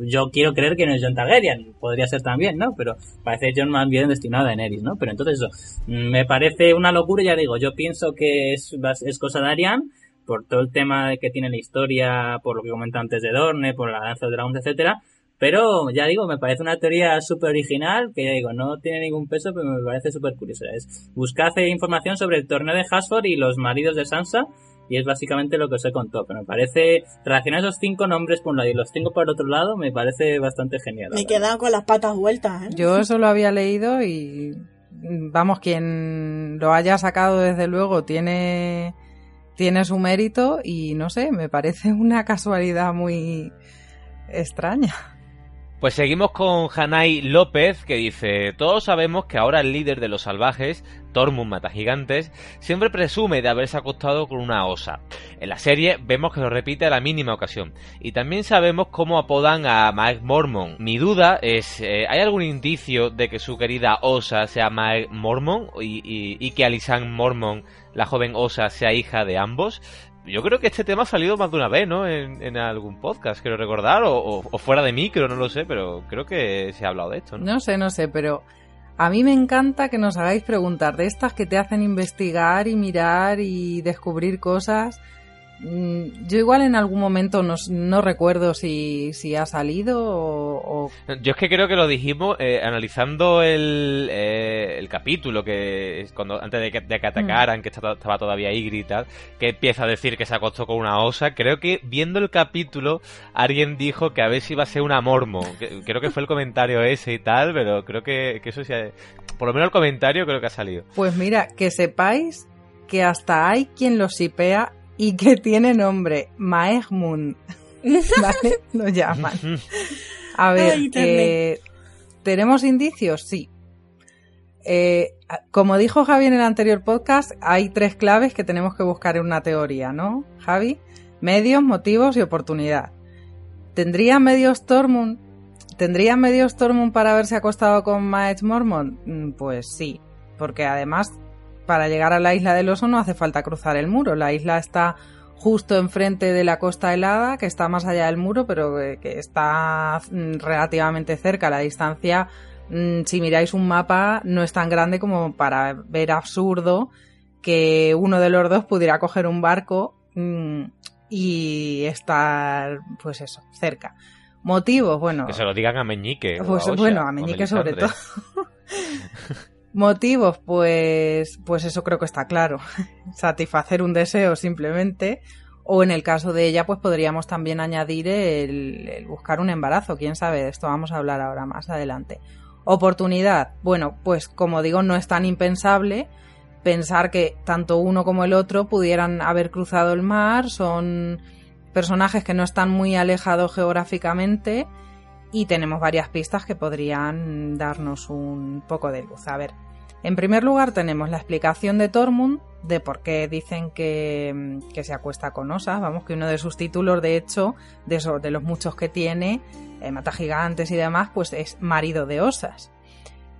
yo quiero creer que no es John Targaryen, podría ser también, ¿no? Pero parece John más bien destinado a Daenerys, ¿no? Pero entonces eso, mm, me parece una locura, ya digo, yo pienso que es, es cosa de Arian, por todo el tema que tiene la historia, por lo que comenté antes de Dorne, por la danza de dragons, etcétera, pero ya digo, me parece una teoría súper original, que ya digo, no tiene ningún peso, pero me parece súper curiosa. Es buscar información sobre el torneo de Hasford y los maridos de Sansa, y es básicamente lo que os he contado. Pero me parece, relacionar esos cinco nombres por un lado y los cinco por otro lado, me parece bastante genial. Me he quedado con las patas vueltas. ¿eh? Yo eso lo había leído y vamos, quien lo haya sacado desde luego tiene, tiene su mérito y no sé, me parece una casualidad muy extraña. Pues seguimos con Hanai López que dice, todos sabemos que ahora el líder de los salvajes, Tormund Matagigantes, siempre presume de haberse acostado con una osa. En la serie vemos que lo repite a la mínima ocasión. Y también sabemos cómo apodan a Mike Mormon. Mi duda es, eh, ¿hay algún indicio de que su querida osa sea Mike Mormon y, que Alisan Mormon, la joven osa, sea hija de ambos? Yo creo que este tema ha salido más de una vez, ¿no? En, algún podcast, quiero recordar, o, fuera de micro, no lo sé, pero creo que se ha hablado de esto, ¿no? No sé, no sé, pero a mí me encanta que nos hagáis preguntar de estas que te hacen investigar y mirar y descubrir cosas. Mm, yo igual en algún momento no, no recuerdo si, si, ha salido o, Yo es que creo que lo dijimos eh, analizando el, eh, el capítulo, que cuando antes de que, de que atacaran, mm. que estaba, todavía Ygritte y tal, que empieza a decir que se acostó con una osa. Creo que viendo el capítulo alguien dijo que a ver si iba a ser una mormo. Creo que fue el comentario ese y tal, pero creo que, que eso sí... Por lo menos el comentario creo que ha salido. Pues mira, que sepáis que hasta hay quien lo sipea y que tiene nombre, Maegmund. ¿Vale? Lo llaman. A ver, eh, ¿tenemos indicios? Sí. Eh, como dijo Javi en el anterior podcast, hay tres claves que tenemos que buscar en una teoría, ¿no, Javi? Medios, motivos y oportunidad. ¿Tendría medios Tormund? ¿Tendría medios Tormund para haberse acostado con Maech Mormont? Mm, pues sí, porque además para llegar a la isla del oso no hace falta cruzar el muro. La isla está justo enfrente de la costa helada, que está más allá del muro, pero que, está mm, relativamente cerca. La distancia, mm, si miráis un mapa, no es tan grande como para ver absurdo que uno de los dos pudiera coger un barco mm, y estar, pues eso, cerca. Motivos, bueno. Que se lo digan a Meñique. Pues bueno, a Meñique sobre todo. Motivos, pues, pues eso creo que está claro. Satisfacer un deseo simplemente. O en el caso de ella, pues podríamos también añadir el, buscar un embarazo. Quién sabe, de esto vamos a hablar ahora más adelante. Oportunidad. Bueno, pues como digo, no es tan impensable pensar que tanto uno como el otro pudieran haber cruzado el mar. Son personajes que no están muy alejados geográficamente y tenemos varias pistas que podrían darnos un poco de luz. A ver, en primer lugar tenemos la explicación de Tormund de por qué dicen que, se acuesta con osas. Vamos, que uno de sus títulos, de hecho, de, los muchos que tiene, eh, mata gigantes y demás, pues es marido de osas.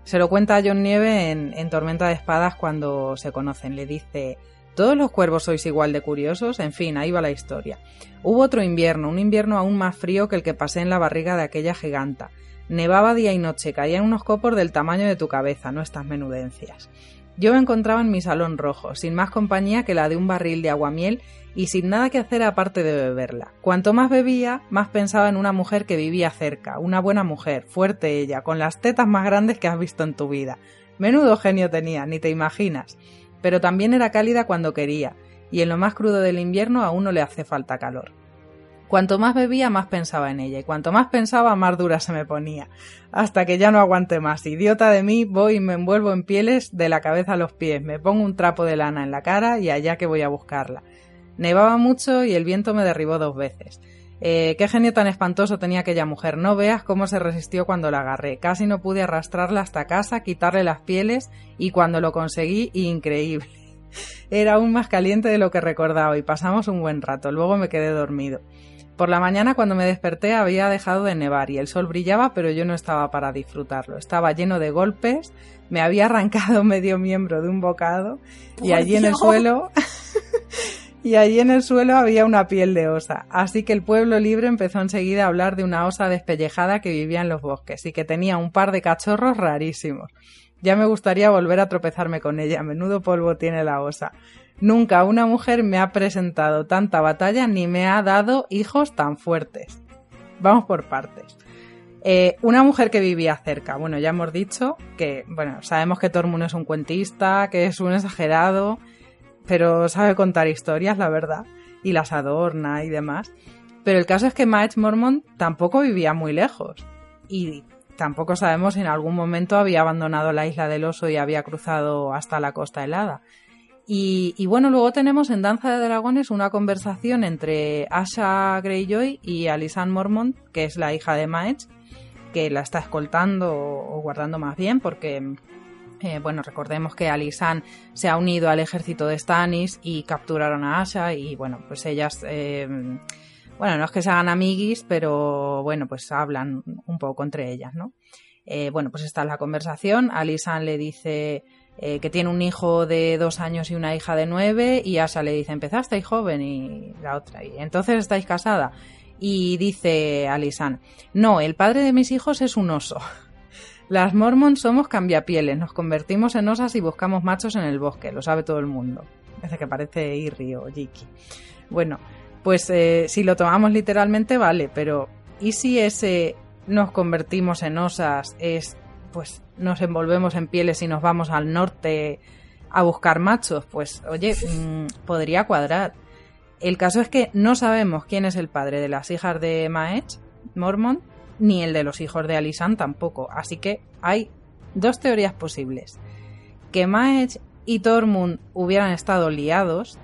Se lo cuenta a John Nieve en Tormenta de Espadas cuando se conocen. Le dice, ¿Todos los cuervos sois igual de curiosos? En fin, ahí va la historia. Hubo otro invierno, un invierno aún más frío que el que pasé en la barriga de aquella giganta. Nevaba día y noche, caían unos copos del tamaño de tu cabeza, no estas menudencias. Yo me encontraba en mi salón rojo, sin más compañía que la de un barril de aguamiel y sin nada que hacer aparte de beberla. Cuanto más bebía, más pensaba en una mujer que vivía cerca, una buena mujer, fuerte ella, con las tetas más grandes que has visto en tu vida. Menudo genio tenía, ni te imaginas pero también era cálida cuando quería, y en lo más crudo del invierno aún no le hace falta calor. Cuanto más bebía, más pensaba en ella, y cuanto más pensaba, más dura se me ponía, hasta que ya no aguante más. Idiota de mí, voy y me envuelvo en pieles de la cabeza a los pies, me pongo un trapo de lana en la cara y allá que voy a buscarla. Nevaba mucho y el viento me derribó dos veces. Eh, qué genio tan espantoso tenía aquella mujer. No veas cómo se resistió cuando la agarré. Casi no pude arrastrarla hasta casa, quitarle las pieles y cuando lo conseguí, increíble. Era aún más caliente de lo que recordaba y pasamos un buen rato. Luego me quedé dormido. Por la mañana cuando me desperté había dejado de nevar y el sol brillaba, pero yo no estaba para disfrutarlo. Estaba lleno de golpes, me había arrancado medio miembro de un bocado y allí en el suelo y allí en el suelo había una piel de osa. Así que el pueblo libre empezó enseguida a hablar de una osa despellejada que vivía en los bosques y que tenía un par de cachorros rarísimos. Ya me gustaría volver a tropezarme con ella. Menudo polvo tiene la osa. Nunca una mujer me ha presentado tanta batalla ni me ha dado hijos tan fuertes. Vamos por partes. Eh, una mujer que vivía cerca. Bueno, ya hemos dicho que, bueno, sabemos que Tormund es un cuentista, que es un exagerado, pero sabe contar historias, la verdad, y las adorna y demás. Pero el caso es que Maech Mormont tampoco vivía muy lejos y tampoco sabemos si en algún momento había abandonado la isla del oso y había cruzado hasta la costa helada. Y, bueno, luego tenemos en Danza de Dragones una conversación entre Asha Greyjoy y Alisan Mormont, que es la hija de Maech, que la está escoltando o guardando más bien porque eh, bueno, recordemos que Alisan se ha unido al ejército de Stannis y capturaron a Asha y bueno, pues ellas, eh, bueno, no es que se hagan amiguis, pero bueno, pues hablan un poco entre ellas, ¿no? Eh, bueno, pues está la conversación. Alisan le dice que tiene un hijo de dos años y una hija de nueve y Asha le dice, empezasteis joven y la otra, y entonces estáis casada. Y dice Alisan, no, el padre de mis hijos es un oso. Las Mormons somos cambiapieles, nos convertimos en osas y buscamos machos en el bosque, lo sabe todo el mundo. Parece que parece Irri o Jiki. Bueno, pues eh, si lo tomamos literalmente, vale, pero ¿y si ese nos convertimos en osas es, pues nos envolvemos en pieles y nos vamos al norte a buscar machos? Pues oye, mm, podría cuadrar. El caso es que no sabemos quién es el padre de las hijas de Maech, Mormon, ni el de los hijos de Alisan tampoco. Así que hay dos teorías posibles. Que Maech y Tormund hubieran estado liados,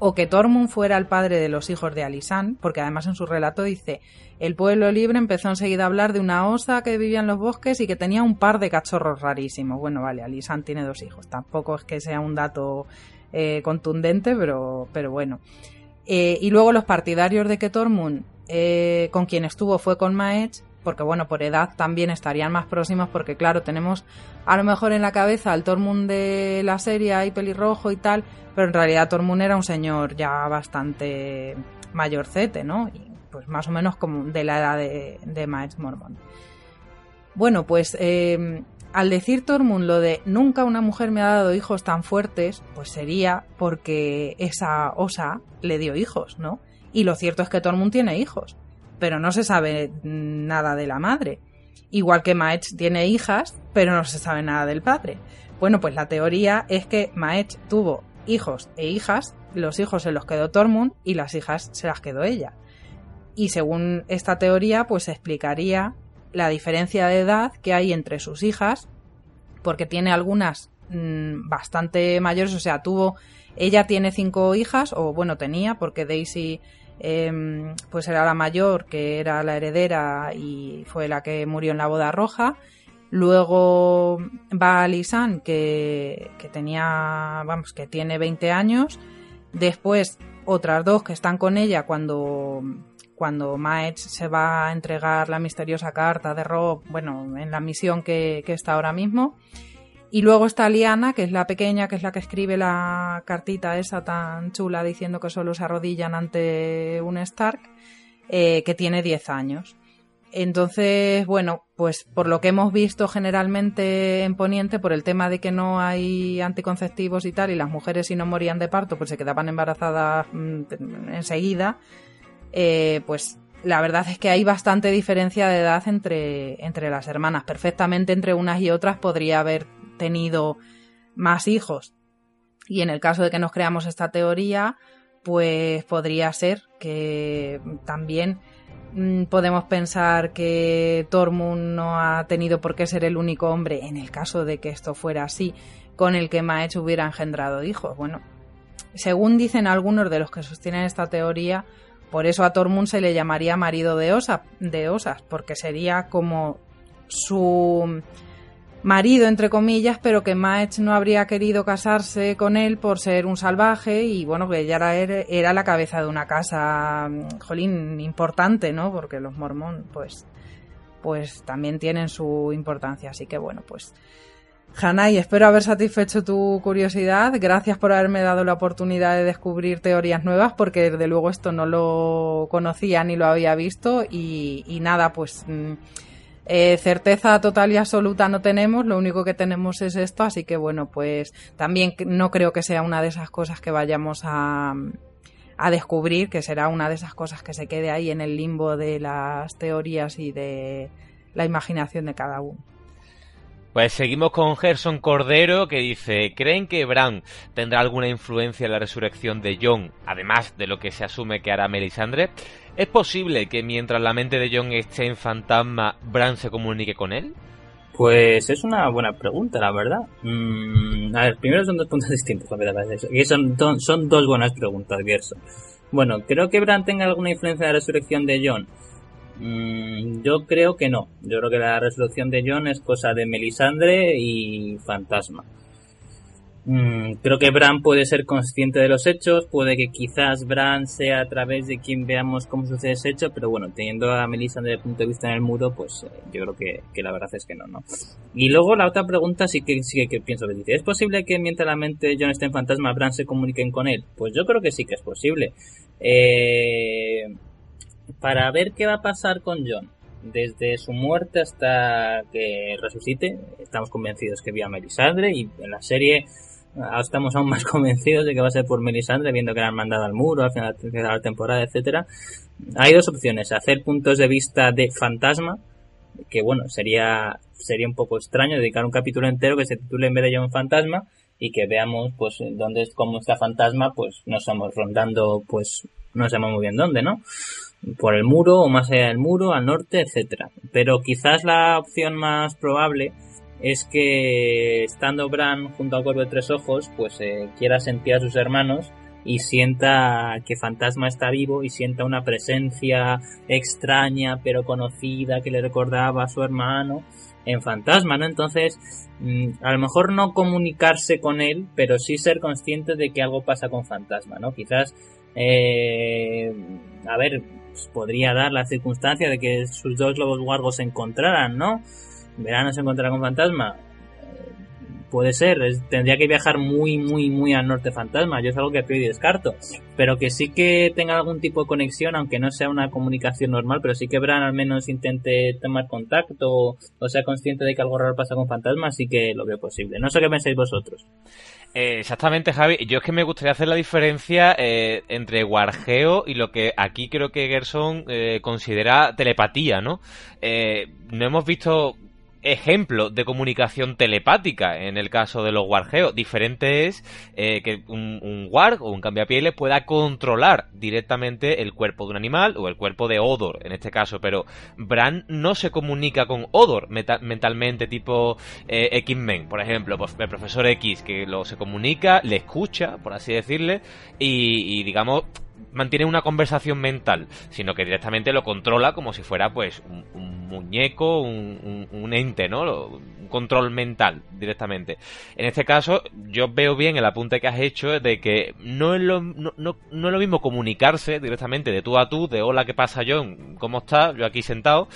o que Tormund fuera el padre de los hijos de Alisan, porque además en su relato dice, el pueblo libre empezó enseguida a hablar de una osa que vivía en los bosques y que tenía un par de cachorros rarísimos. Bueno, vale, Alisan tiene dos hijos, tampoco es que sea un dato eh, contundente, pero, pero bueno. Eh, y luego los partidarios de que Tormund, eh, con quien estuvo fue con Maech, porque bueno, por edad también estarían más próximos, porque claro, tenemos a lo mejor en la cabeza al Tormund de la serie y pelirrojo y tal, pero en realidad Tormund era un señor ya bastante mayorcete, ¿no? Y pues más o menos como de la edad de, de Maes Mormon. Bueno, pues eh, al decir Tormund lo de nunca una mujer me ha dado hijos tan fuertes, pues sería porque esa osa le dio hijos, ¿no? Y lo cierto es que Tormund tiene hijos pero no se sabe nada de la madre. Igual que Maech tiene hijas, pero no se sabe nada del padre. Bueno, pues la teoría es que Maech tuvo hijos e hijas, los hijos se los quedó Tormund y las hijas se las quedó ella. Y según esta teoría, pues explicaría la diferencia de edad que hay entre sus hijas, porque tiene algunas mm, bastante mayores, o sea, tuvo, ella tiene cinco hijas, o bueno, tenía, porque Daisy Em, pues era la mayor, que era la heredera y fue la que murió en la boda roja. Luego va Lisan, que, que tenía, vamos, que tiene 20 años. Después otras dos que están con ella cuando, cuando Maech se va a entregar la misteriosa carta de Rob, bueno, en la misión que, que está ahora mismo. Y luego está Liana, que es la pequeña, que es la que escribe la cartita esa tan chula diciendo que solo se arrodillan ante un Stark, eh, que tiene 10 años. Entonces, bueno, pues por lo que hemos visto generalmente en Poniente, por el tema de que no hay anticonceptivos y tal, y las mujeres si no morían de parto, pues se quedaban embarazadas mm, enseguida, eh, pues la verdad es que hay bastante diferencia de edad entre, entre las hermanas. Perfectamente entre unas y otras podría haber tenido más hijos. Y en el caso de que nos creamos esta teoría, pues podría ser que también mm, podemos pensar que Tormund no ha tenido por qué ser el único hombre, en el caso de que esto fuera así, con el que Maech hubiera engendrado hijos. Bueno, según dicen algunos de los que sostienen esta teoría, por eso a Tormund se le llamaría marido de, osa, de osas, porque sería como su marido, entre comillas, pero que Maech no habría querido casarse con él por ser un salvaje y bueno, que ella era, era la cabeza de una casa, mm, jolín, importante, ¿no? Porque los mormón, pues, pues también tienen su importancia. Así que bueno, pues, Hanai, espero haber satisfecho tu curiosidad. Gracias por haberme dado la oportunidad de descubrir teorías nuevas, porque desde luego esto no lo conocía ni lo había visto y, y nada, pues... Eh, certeza total y absoluta no tenemos, lo único que tenemos es esto, así que bueno, pues también no creo que sea una de esas cosas que vayamos a, a descubrir, que será una de esas cosas que se quede ahí en el limbo de las teorías y de la imaginación de cada uno. Pues seguimos con Gerson Cordero que dice, ¿creen que Bran tendrá alguna influencia en la resurrección de Jon, además de lo que se asume que hará Melisandre? ¿Es posible que mientras la mente de Jon esté en fantasma, Bran se comunique con él? Pues es una buena pregunta, la verdad. Mm, a ver, primero son dos puntos distintos, y son, son dos buenas preguntas, Gerson. Bueno, creo que Bran tenga alguna influencia en la resurrección de Jon. Mm, yo creo que no. Yo creo que la resolución de John es cosa de Melisandre y Fantasma. Mm, creo que Bran puede ser consciente de los hechos, puede que quizás Bran sea a través de quien veamos cómo sucede ese hecho, pero bueno, teniendo a Melisandre desde el punto de vista en el muro, pues eh, yo creo que, la verdad es que no, ¿no? Y luego la otra pregunta sí que, sí que pienso que dice, ¿es posible que mientras la mente de John esté en fantasma, Bran se comuniquen con él? Pues yo creo que sí que es posible. Eh para ver qué va a pasar con John. Desde su muerte hasta que resucite, estamos convencidos que vía Melisandre y en la serie estamos aún más convencidos de que va a ser por Melisandre, viendo que la han mandado al muro al final de la temporada, etcétera. Hay dos opciones, hacer puntos de vista de fantasma, que bueno, sería sería un poco extraño dedicar un capítulo entero que se titule en vez de John Fantasma y que veamos pues dónde cómo está Fantasma, pues nos estamos rondando pues no sabemos muy bien dónde, ¿no? Por el muro o más allá del muro, al norte, etcétera. Pero quizás la opción más probable es que estando Bran junto al cuervo de tres ojos, pues eh, quiera sentir a sus hermanos y sienta que Fantasma está vivo y sienta una presencia extraña pero conocida que le recordaba a su hermano en Fantasma, ¿no? Entonces, mm, a lo mejor no comunicarse con él, pero sí ser consciente de que algo pasa con Fantasma, ¿no? Quizás, eh, a ver, pues podría dar la circunstancia de que sus dos lobos guargos se encontraran, ¿no? Verano se encontrará con Fantasma. Eh, puede ser, tendría que viajar muy, muy, muy al norte Fantasma. Yo es algo que y descarto. Pero que sí que tenga algún tipo de conexión, aunque no sea una comunicación normal, pero sí que Bran al menos intente tomar contacto o, sea consciente de que algo raro pasa con Fantasma, sí que lo veo posible. No sé qué pensáis vosotros. Eh, exactamente, Javi. Yo es que me gustaría hacer la diferencia eh, entre guargeo y lo que aquí creo que Gerson considera telepatía, ¿no? no hemos visto ejemplo de comunicación telepática en el caso de los wargeos. Diferente es eh, que un, un, warg o un cambiapieles pueda controlar directamente el cuerpo de un animal o el cuerpo de Odor en este caso, pero Bran no se comunica con Odor mentalmente tipo eh, X-Men, por ejemplo, pues, el profesor X que lo se comunica, le escucha, por así decirle, y, y digamos mantiene una conversación mental, sino que directamente lo controla como si fuera pues un, muñeco, un, ente, ¿no? Un control mental directamente. En este caso, yo veo bien el apunte que has hecho de que no es lo, no, no, no es lo mismo comunicarse directamente de tú a tú, de hola, ¿qué pasa John? ¿Cómo estás? Yo aquí sentado,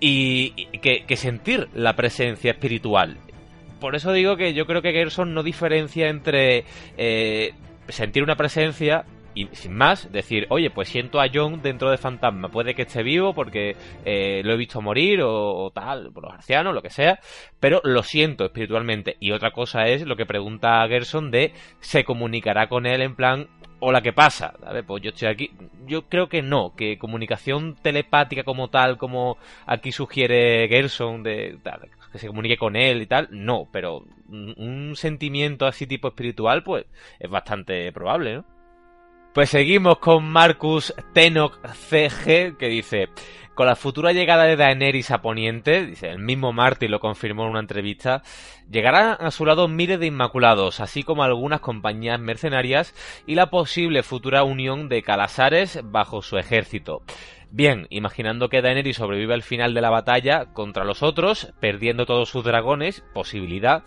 y, que, que sentir la presencia espiritual por eso digo que yo creo que Gerson no diferencia entre eh, sentir una presencia y sin más, decir, oye, pues siento a John dentro de Fantasma, puede que esté vivo porque eh, lo he visto morir o, tal, por los arcianos, lo que sea, pero lo siento espiritualmente. Y otra cosa es lo que pregunta Gerson de, ¿se comunicará con él en plan, hola, ¿qué pasa? ver, Pues yo estoy aquí. Yo creo que no, que comunicación telepática como tal, como aquí sugiere Gerson, de que se comunique con él y tal, no, pero un sentimiento así tipo espiritual, pues es bastante probable, ¿no? Pues seguimos con Marcus Tenok CG que dice, con la futura llegada de Daenerys a Poniente, dice, el mismo Martin lo confirmó en una entrevista, llegarán a su lado miles de Inmaculados, así como algunas compañías mercenarias y la posible futura unión de Calasares bajo su ejército. Bien, imaginando que Daenerys sobrevive al final de la batalla contra los otros, perdiendo todos sus dragones, posibilidad,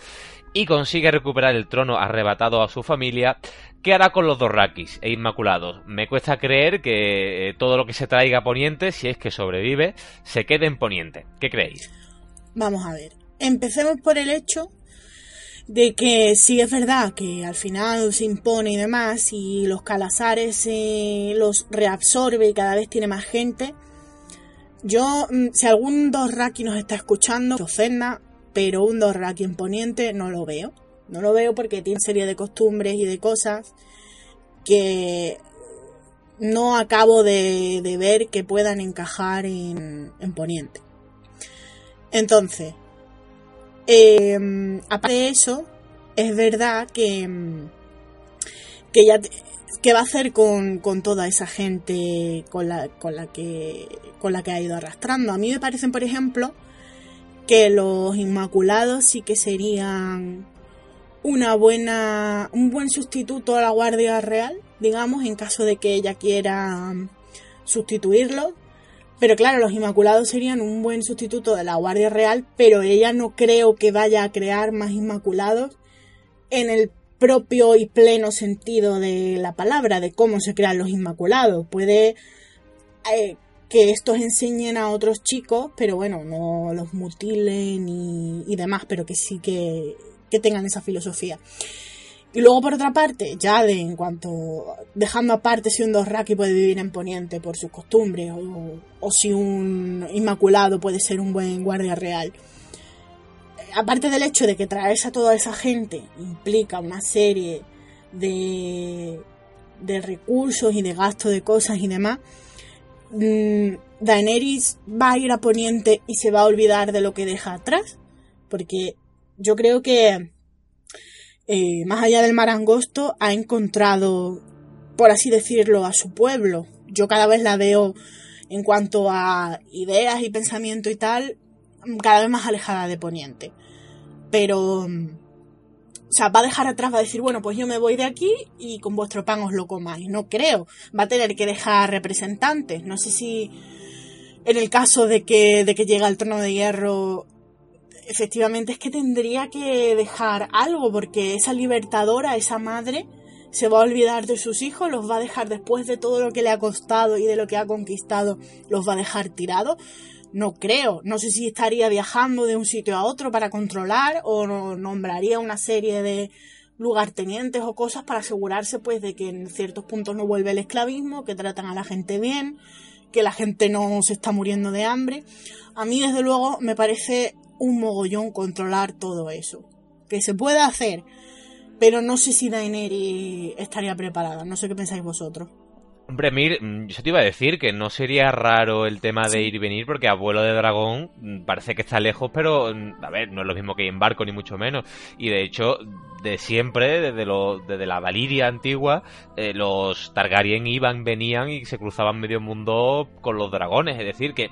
y consigue recuperar el trono arrebatado a su familia, ¿qué hará con los dos Rakis e Inmaculados? Me cuesta creer que eh, todo lo que se traiga a Poniente, si es que sobrevive, se quede en Poniente. ¿Qué creéis? Vamos a ver. Empecemos por el hecho de que sí es verdad que al final se impone y demás y los calazares los reabsorbe y cada vez tiene más gente. Yo, mm, si algún dos Raki nos está escuchando, ofenda, pero un Dorraki en Poniente no lo veo. No lo veo porque tiene serie de costumbres y de cosas que no acabo de, ver que puedan encajar en, Poniente. Entonces, em, aparte de eso, es verdad que, em, que ya qué va a hacer con, con, toda esa gente con la, con la que con la que ha ido arrastrando. A mí me parecen, por ejemplo, que los Inmaculados sí que serían una buena, un buen sustituto a la Guardia Real, digamos, en caso de que ella quiera sustituirlo. Pero claro, los Inmaculados serían un buen sustituto de la Guardia Real, pero ella no creo que vaya a crear más Inmaculados en el propio y pleno sentido de la palabra, de cómo se crean los Inmaculados. Puede eh, que estos enseñen a otros chicos, pero bueno, no los mutilen y, demás, pero que sí que, tengan esa filosofía. Y luego, por otra parte, ya de en cuanto, dejando aparte si un Dosraki puede vivir en Poniente por sus costumbres, o, o si un Inmaculado puede ser un buen guardia real. aparte del hecho de que traerse a toda esa gente implica una serie de, de recursos y de gasto de cosas y demás, Daenerys va a ir a Poniente y se va a olvidar de lo que deja atrás. Porque yo creo que eh, más allá del mar angosto ha encontrado, por así decirlo, a su pueblo. Yo cada vez la veo en cuanto a ideas y pensamiento y tal, cada vez más alejada de Poniente. Pero, o sea, va a dejar atrás, va a decir, bueno, pues yo me voy de aquí y con vuestro pan os lo comáis. No creo. Va a tener que dejar representantes. No sé si en el caso de que, de que llegue al trono de hierro, efectivamente es que tendría que dejar algo, porque esa libertadora, esa madre, se va a olvidar de sus hijos, los va a dejar después de todo lo que le ha costado y de lo que ha conquistado, los va a dejar tirados. No creo, no sé si estaría viajando de un sitio a otro para controlar o nombraría una serie de lugartenientes o cosas para asegurarse pues de que en ciertos puntos no vuelve el esclavismo, que tratan a la gente bien, que la gente no se está muriendo de hambre. A mí desde luego me parece un mogollón controlar todo eso. Que se puede hacer, pero no sé si Daenerys estaría preparada. No sé qué pensáis vosotros. Hombre, Mir, mm, yo te iba a decir que no sería raro el tema de ir y venir, porque Abuelo de Dragón mm, parece que está lejos, pero, mm, a ver, no es lo mismo que ir en barco, ni mucho menos. Y de hecho, de siempre, desde, lo, desde la Valiria antigua, eh, los Targaryen iban, venían y se cruzaban medio mundo con los dragones. Es decir, que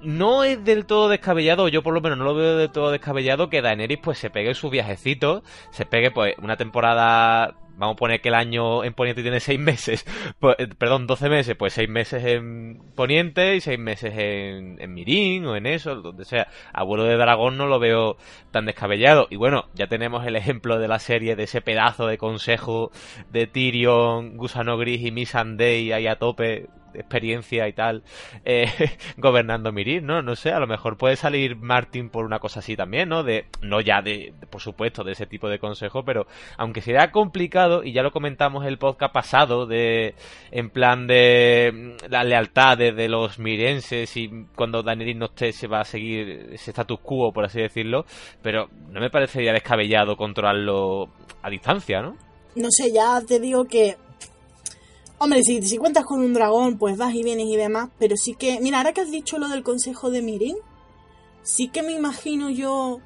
no es del todo descabellado, yo por lo menos no lo veo del todo descabellado, que Daenerys pues se pegue su viajecito, se pegue pues una temporada vamos a poner que el año en Poniente tiene seis meses, pues, eh, perdón, 12 meses, pues seis meses en Poniente y seis meses en, en Mirín o en eso, donde sea. Abuelo de Dragón no lo veo tan descabellado. Y bueno, ya tenemos el ejemplo de la serie de ese pedazo de consejo de Tyrion, Gusano Gris y Missandei ahí a tope experiencia y tal eh, gobernando Mirir, ¿no? No sé, a lo mejor puede salir Martin por una cosa así también, ¿no? De, no ya de, por supuesto, de ese tipo de consejo, pero aunque sea complicado, y ya lo comentamos el podcast pasado, de, en plan de mm, la lealtad de, los mirenses y cuando Daenerys no esté se va a seguir ese status quo, por así decirlo, pero no me parecería descabellado controlarlo a distancia, ¿no? No sé, ya te digo que Hombre, si, si cuentas con un dragón, pues vas y vienes y demás, pero sí que, mira, ahora que has dicho lo del consejo de Mirin, sí que me imagino yo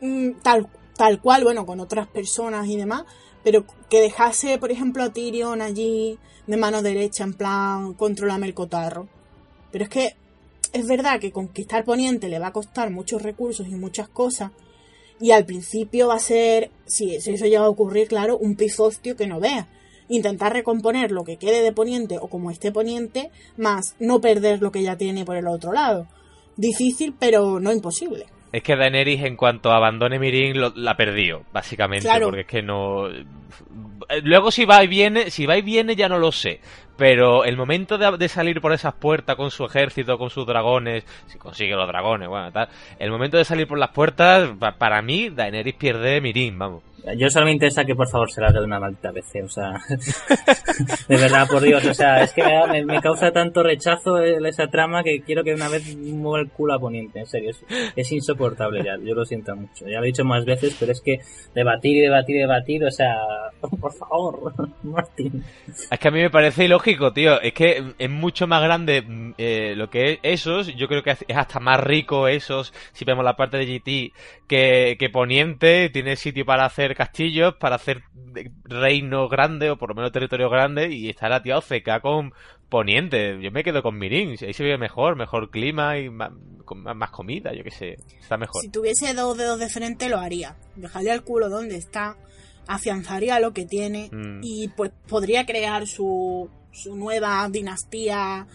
mm, tal, tal cual, bueno, con otras personas y demás, pero que dejase, por ejemplo, a Tyrion allí de mano derecha, en plan, controlame el cotarro. Pero es que es verdad que conquistar Poniente le va a costar muchos recursos y muchas cosas, y al principio va a ser, si, eso llega a ocurrir, claro, un pifostio que no vea intentar recomponer lo que quede de poniente o como esté poniente, más no perder lo que ya tiene por el otro lado. Difícil, pero no imposible. Es que Daenerys en cuanto abandone Mirin la perdió, básicamente, porque es que no luego si va y viene, si va y viene ya no lo sé, pero el momento de, salir por esas puertas con su ejército, con sus dragones, si consigue los dragones, bueno, tal, el momento de salir por las puertas, para mí Daenerys pierde Mirin, vamos. Yo solo me interesa que por favor se la de una maldita vez, o sea, de verdad, por Dios, o sea, es que me, causa tanto rechazo esa trama que quiero que una vez mueva el culo a Poniente, en serio, es, insoportable ya, yo lo siento mucho, ya lo he dicho más veces, pero es que debatir y debatir y debatir, o sea, por favor, Martín. Es que a mí me parece ilógico, tío, es que es mucho más grande eh, lo que es esos, yo creo que es hasta más rico esos, si vemos la parte de GT, que Poniente, tiene sitio para hacer castillos para hacer reinos grandes o por lo menos territorios grandes y estar a tío CK con Poniente. Yo me quedo con Mirin, ahí se ve mejor, mejor clima y más, más comida, yo qué sé, está mejor. Si tuviese dos dedos de frente lo haría, dejaría el culo donde está, afianzaría lo que tiene mm. y pues podría crear su, su nueva dinastía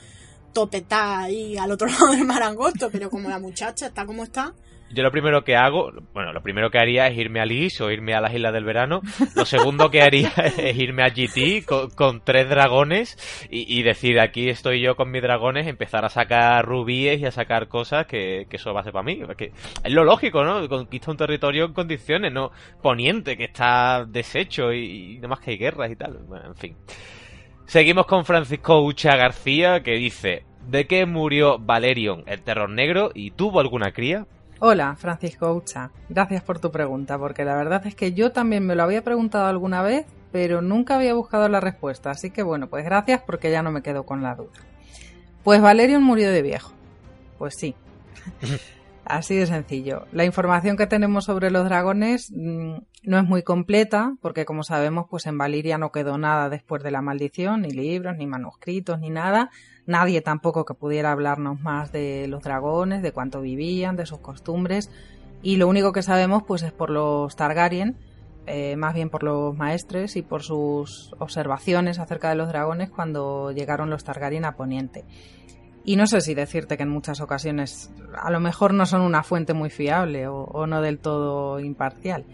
topetá ahí al otro lado del marangosto, pero como la muchacha está como está, yo lo primero que hago, bueno, lo primero que haría es irme a Lis o irme a las Islas del Verano. Lo segundo que haría es irme a GT con, tres dragones y, decir, aquí estoy yo con mis dragones, empezar a sacar rubíes y a sacar cosas que, eso va a ser para mí. es lo lógico, ¿no? Conquista un territorio en condiciones, no poniente, que está deshecho y, y más que hay guerras y tal. Bueno, en fin. Seguimos con Francisco Ucha García que dice, ¿de qué murió Valerion, el terror negro, y tuvo alguna cría? Hola, Francisco Ucha. Gracias por tu pregunta, porque la verdad es que yo también me lo había preguntado alguna vez, pero nunca había buscado la respuesta. Así que bueno, pues gracias porque ya no me quedo con la duda. Pues Valerion murió de viejo. Pues sí. Así de sencillo. La información que tenemos sobre los dragones mm, no es muy completa, porque como sabemos, pues en Valiria no quedó nada después de la maldición, ni libros, ni manuscritos, ni nada. Nadie tampoco que pudiera hablarnos más de los dragones, de cuánto vivían, de sus costumbres. Y lo único que sabemos, pues es por los Targaryen, eh, más bien por los maestres y por sus observaciones acerca de los dragones cuando llegaron los Targaryen a Poniente. Y no sé si decirte que en muchas ocasiones a lo mejor no son una fuente muy fiable o, no del todo imparcial.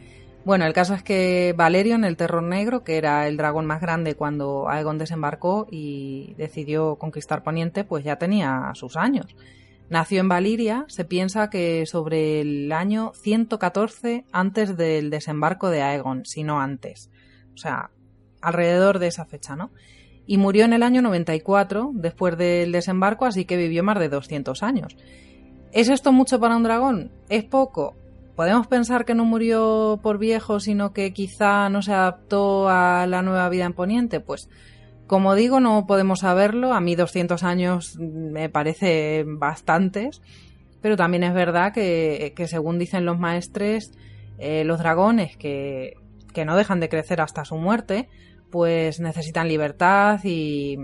Bueno, el caso es que Valerion, el Terror Negro, que era el dragón más grande cuando Aegon desembarcó y decidió conquistar Poniente, pues ya tenía sus años. Nació en Valiria, se piensa que sobre el año 114 antes del desembarco de Aegon, si no antes. O sea, alrededor de esa fecha, ¿no? Y murió en el año 94 después del desembarco, así que vivió más de 200 años. ¿Es esto mucho para un dragón? ¿Es poco? ¿Podemos pensar que no murió por viejo, sino que quizá no se adaptó a la nueva vida en Poniente? Pues, como digo, no podemos saberlo. A mí 200 años me parece bastantes. Pero también es verdad que, según dicen los maestres, eh, los dragones que, que no dejan de crecer hasta su muerte, pues necesitan libertad y,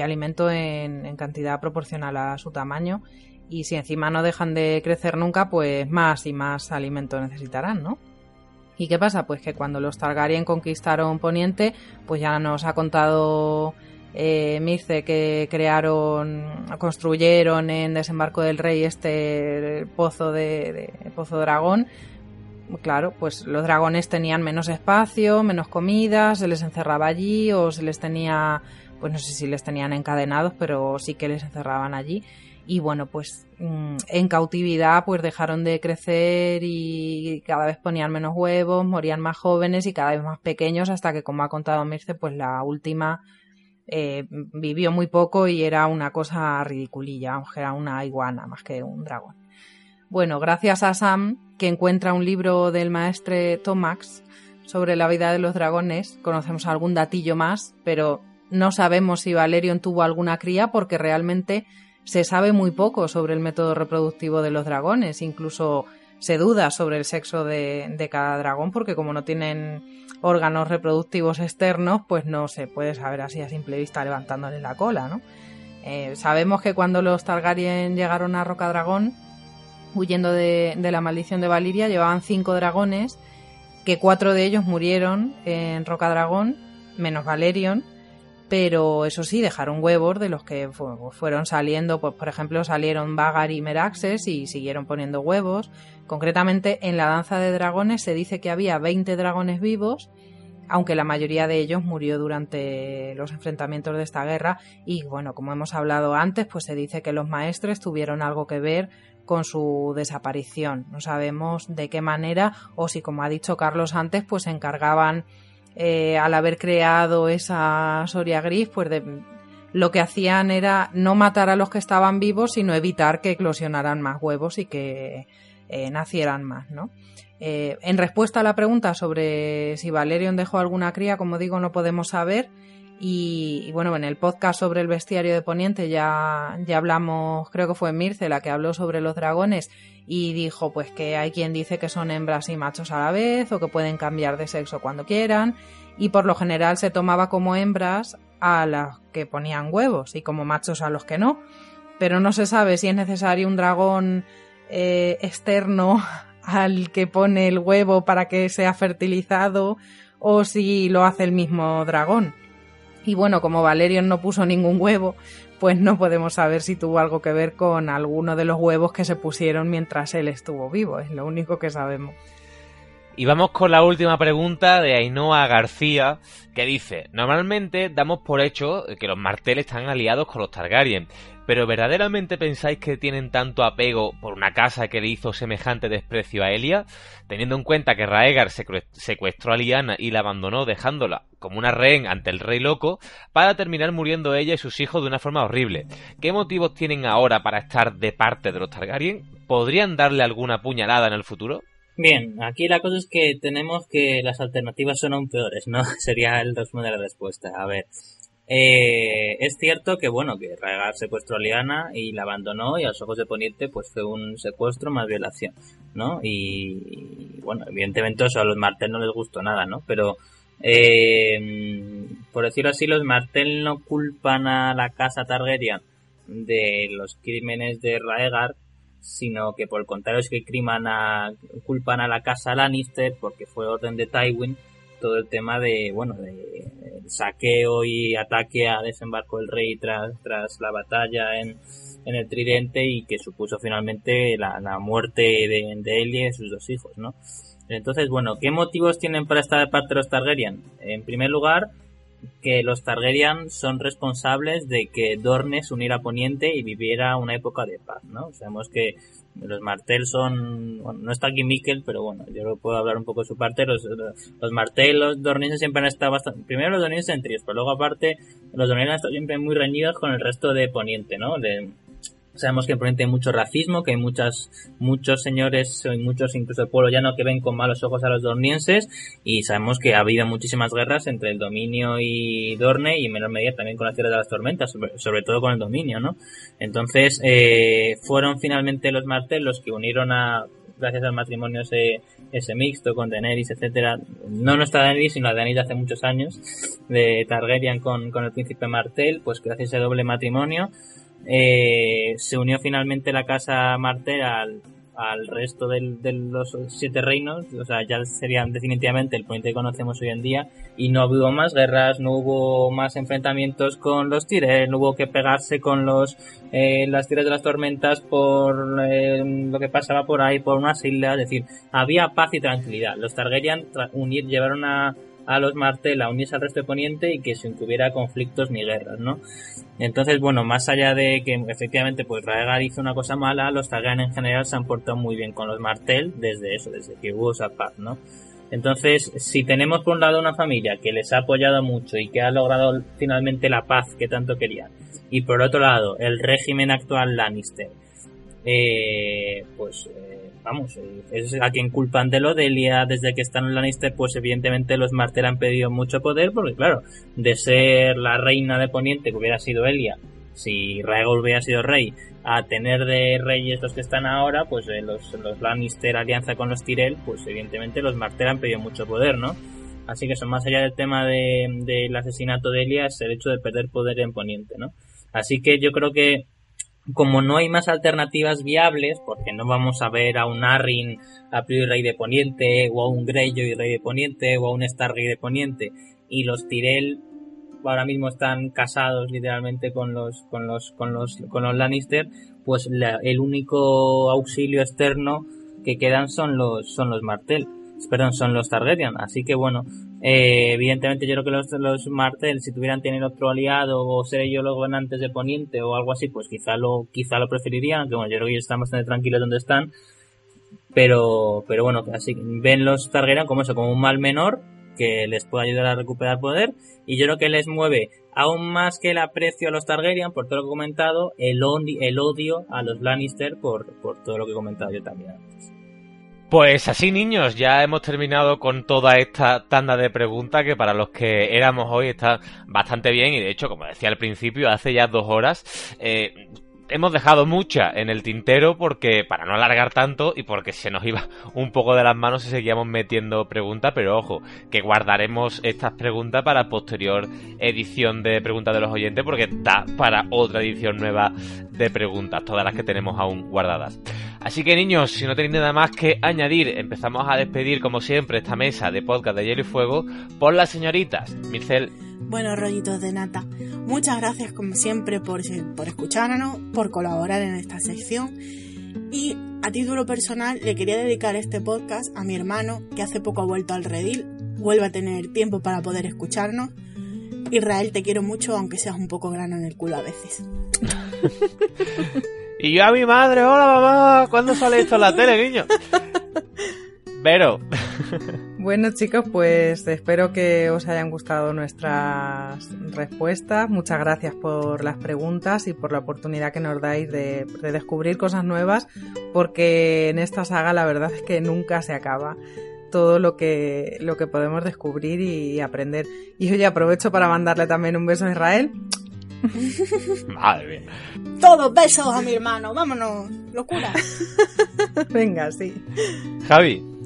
alimento en, cantidad proporcional a su tamaño. Y si encima no dejan de crecer nunca, pues más y más alimento necesitarán, ¿no? ¿Y qué pasa? Pues que cuando los Targaryen conquistaron Poniente, pues ya nos ha contado eh, Mirce que crearon, construyeron en Desembarco del Rey este pozo de, de Pozo Dragón, claro, pues los dragones tenían menos espacio, menos comida, se les encerraba allí o se les tenía, pues no sé si les tenían encadenados, pero sí que les encerraban allí. Y bueno, pues mm, en cautividad pues dejaron de crecer y cada vez ponían menos huevos, morían más jóvenes y cada vez más pequeños hasta que, como ha contado Mirce, pues la última eh, vivió muy poco y era una cosa ridiculilla, aunque era una iguana más que un dragón. Bueno, gracias a Sam, que encuentra un libro del maestre Tomax sobre la vida de los dragones, conocemos algún datillo más, pero no sabemos si Valerion tuvo alguna cría porque realmente se sabe muy poco sobre el método reproductivo de los dragones, incluso se duda sobre el sexo de, cada dragón porque como no tienen órganos reproductivos externos, pues no se puede saber así a simple vista levantándole la cola, ¿no? Eh, sabemos que cuando los Targaryen llegaron a Rocadragón, huyendo de, la maldición de Valiria, llevaban cinco dragones, que cuatro de ellos murieron en Rocadragón, menos Valerion, pero eso sí, dejaron huevos de los que fueron saliendo, pues por ejemplo salieron Vagar y Meraxes y siguieron poniendo huevos. Concretamente en la danza de dragones se dice que había 20 dragones vivos, aunque la mayoría de ellos murió durante los enfrentamientos de esta guerra y bueno, como hemos hablado antes, pues se dice que los maestres tuvieron algo que ver con su desaparición. No sabemos de qué manera o si, como ha dicho Carlos antes, pues se encargaban eh, al haber creado esa Soria Gris, pues de, lo que hacían era no matar a los que estaban vivos, sino evitar que eclosionaran más huevos y que eh, nacieran más, ¿no? Eh, en respuesta a la pregunta sobre si Valerion dejó alguna cría, como digo, no podemos saber. Y, bueno, en el podcast sobre el bestiario de Poniente ya, ya hablamos, creo que fue Mirce la que habló sobre los dragones y dijo pues que hay quien dice que son hembras y machos a la vez o que pueden cambiar de sexo cuando quieran y por lo general se tomaba como hembras a las que ponían huevos y como machos a los que no. Pero no se sabe si es necesario un dragón eh, externo al que pone el huevo para que sea fertilizado o si lo hace el mismo dragón. Y bueno, como Valerion no puso ningún huevo, pues no podemos saber si tuvo algo que ver con alguno de los huevos que se pusieron mientras él estuvo vivo. Es lo único que sabemos. Y vamos con la última pregunta de Ainhoa García, que dice, normalmente damos por hecho que los marteles están aliados con los Targaryen, pero ¿verdaderamente pensáis que tienen tanto apego por una casa que le hizo semejante desprecio a Elia? Teniendo en cuenta que Raegar secuestró a Lyanna y la abandonó dejándola como una rehén ante el rey loco, para terminar muriendo ella y sus hijos de una forma horrible. ¿Qué motivos tienen ahora para estar de parte de los Targaryen? ¿Podrían darle alguna puñalada en el futuro? Bien, aquí la cosa es que tenemos que las alternativas son aún peores, ¿no? Sería el resumen de la respuesta. A ver, eh, es cierto que, bueno, que Rhaegar secuestró a Liana y la abandonó y a los ojos de Poniente pues fue un secuestro más violación, ¿no? Y, bueno, evidentemente a los Martel no les gustó nada, ¿no? Pero, eh, por decirlo así, los Martel no culpan a la casa Targaryen de los crímenes de Raegar sino que por el contrario es que criman a, culpan a la casa Lannister porque fue orden de Tywin todo el tema de, bueno, de saqueo y ataque a desembarco del rey tras, tras la batalla en, en el tridente y que supuso finalmente la, la muerte de, de él y sus dos hijos, ¿no? Entonces, bueno, ¿qué motivos tienen para estar de parte de los Targaryen? En primer lugar, que los Targaryen son responsables de que Dorne se uniera a Poniente y viviera una época de paz, ¿no? Sabemos que los Martel son, bueno, no está aquí Mikkel, pero bueno, yo puedo hablar un poco de su parte, los, los Martel, los Dornienses siempre han estado bastante, primero los Dornienses en tríos, pero luego aparte los Dornienses han estado siempre muy reñidos con el resto de Poniente, ¿no? De, Sabemos que hay mucho racismo, que hay muchas, muchos señores muchos incluso el pueblo llano que ven con malos ojos a los dornienses y sabemos que ha habido muchísimas guerras entre el dominio y Dorne y en menor medida también con la Tierra de las Tormentas, sobre, todo con el dominio, ¿no? Entonces, eh, fueron finalmente los Martel los que unieron a, gracias al matrimonio ese, ese mixto con Daenerys, etcétera, no nuestra Daenerys, sino la Daenerys de hace muchos años, de Targaryen con, con el príncipe Martel, pues gracias a ese doble matrimonio, eh, se unió finalmente la casa Martel al, al resto de los siete reinos, o sea, ya serían definitivamente el puente que conocemos hoy en día, y no hubo más guerras, no hubo más enfrentamientos con los Tyrell, no hubo que pegarse con los eh, las tiras de las tormentas por eh, lo que pasaba por ahí, por una islas, es decir, había paz y tranquilidad. Los Targaryen unir, llevaron a, a los Martel a unirse al resto de Poniente y que sin que hubiera conflictos ni guerras, ¿no? Entonces, bueno, más allá de que efectivamente pues Raegar hizo una cosa mala, los Targaryen en general se han portado muy bien con los Martel desde eso, desde que hubo esa paz, ¿no? Entonces, si tenemos por un lado una familia que les ha apoyado mucho y que ha logrado finalmente la paz que tanto querían, y por otro lado el régimen actual Lannister, eh, pues eh, vamos, eh, es a quien culpan de lo de Elia desde que están en Lannister, pues evidentemente los Martel han pedido mucho poder, porque claro, de ser la reina de Poniente, que hubiera sido Elia, si Rhaegar hubiera sido rey, a tener de reyes los que están ahora, pues eh, los, los Lannister alianza con los Tyrell, pues evidentemente los Martel han pedido mucho poder, ¿no? Así que son más allá del tema del de, asesinato de Elia, es el hecho de perder poder en Poniente, ¿no? Así que yo creo que como no hay más alternativas viables, porque no vamos a ver a un Arryn a priori rey de Poniente, o a un Greyjoy rey de Poniente, o a un Star rey de Poniente, y los Tyrell ahora mismo están casados literalmente con los con los con los con los Lannister, pues el único auxilio externo que quedan son los son los Martell, perdón, son los Targaryen, así que bueno, eh, evidentemente yo creo que los, los Martel, si tuvieran tener otro aliado o ser ellos los gobernantes de Poniente o algo así, pues quizá lo, quizá lo preferirían, aunque bueno, yo creo que ellos están bastante tranquilos donde están. Pero, pero bueno, así ven los Targaryen como eso, como un mal menor que les puede ayudar a recuperar poder y yo creo que les mueve aún más que el aprecio a los Targaryen por todo lo que he comentado, el, el odio a los Lannister por, por todo lo que he comentado yo también antes. Pues así niños, ya hemos terminado con toda esta tanda de preguntas que para los que éramos hoy está bastante bien y de hecho, como decía al principio, hace ya dos horas, eh, hemos dejado mucha en el tintero porque para no alargar tanto y porque se nos iba un poco de las manos y seguíamos metiendo preguntas, pero ojo, que guardaremos estas preguntas para posterior edición de preguntas de los oyentes porque da para otra edición nueva de preguntas, todas las que tenemos aún guardadas. Así que niños, si no tenéis nada más que añadir, empezamos a despedir como siempre esta mesa de podcast de Hielo y Fuego por las señoritas. Micel bueno, rollitos de nata. Muchas gracias como siempre por, por escucharnos, por colaborar en esta sección. Y a título personal le quería dedicar este podcast a mi hermano, que hace poco ha vuelto al redil, vuelve a tener tiempo para poder escucharnos. Israel, te quiero mucho, aunque seas un poco grano en el culo a veces. y yo a mi madre, hola mamá, ¿cuándo sale esto en la tele, niño? Pero. Bueno, chicos, pues espero que os hayan gustado nuestras respuestas. Muchas gracias por las preguntas y por la oportunidad que nos dais de, descubrir cosas nuevas, porque en esta saga la verdad es que nunca se acaba todo lo que, lo que podemos descubrir y aprender. Y hoy aprovecho para mandarle también un beso a Israel. Madre mía. Todos besos a mi hermano, vámonos, locura. Venga, sí. Javi,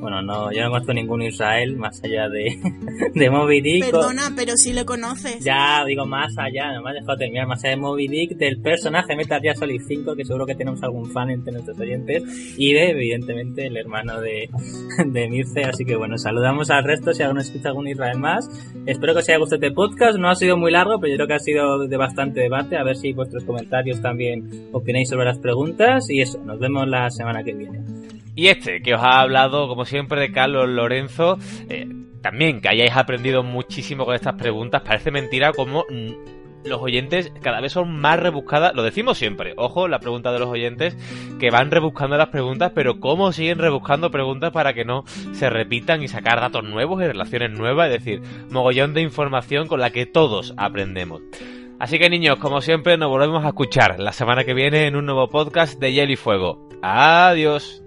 bueno, no, yo no conozco ningún Israel más allá de, de Moby Dick. Perdona, pero sí le conoces. Ya, digo más allá, no me has dejado terminar, más allá de Moby Dick, del personaje Metal Gear Solid 5, que seguro que tenemos algún fan entre nuestros oyentes, y de, evidentemente, el hermano de, de Mirce. Así que bueno, saludamos al resto si alguno escucha algún Israel más. Espero que os haya gustado este podcast, no ha sido muy largo, pero yo creo que ha sido de bastante debate, a ver si vuestros comentarios también opináis sobre las preguntas, y eso, nos vemos la semana que viene. Y este, que os ha hablado, como siempre, de Carlos Lorenzo, eh, también que hayáis aprendido muchísimo con estas preguntas, parece mentira como mm, los oyentes cada vez son más rebuscadas, lo decimos siempre, ojo, la pregunta de los oyentes, que van rebuscando las preguntas, pero cómo siguen rebuscando preguntas para que no se repitan y sacar datos nuevos y relaciones nuevas, es decir, mogollón de información con la que todos aprendemos. Así que niños, como siempre, nos volvemos a escuchar la semana que viene en un nuevo podcast de Hielo y Fuego. Adiós.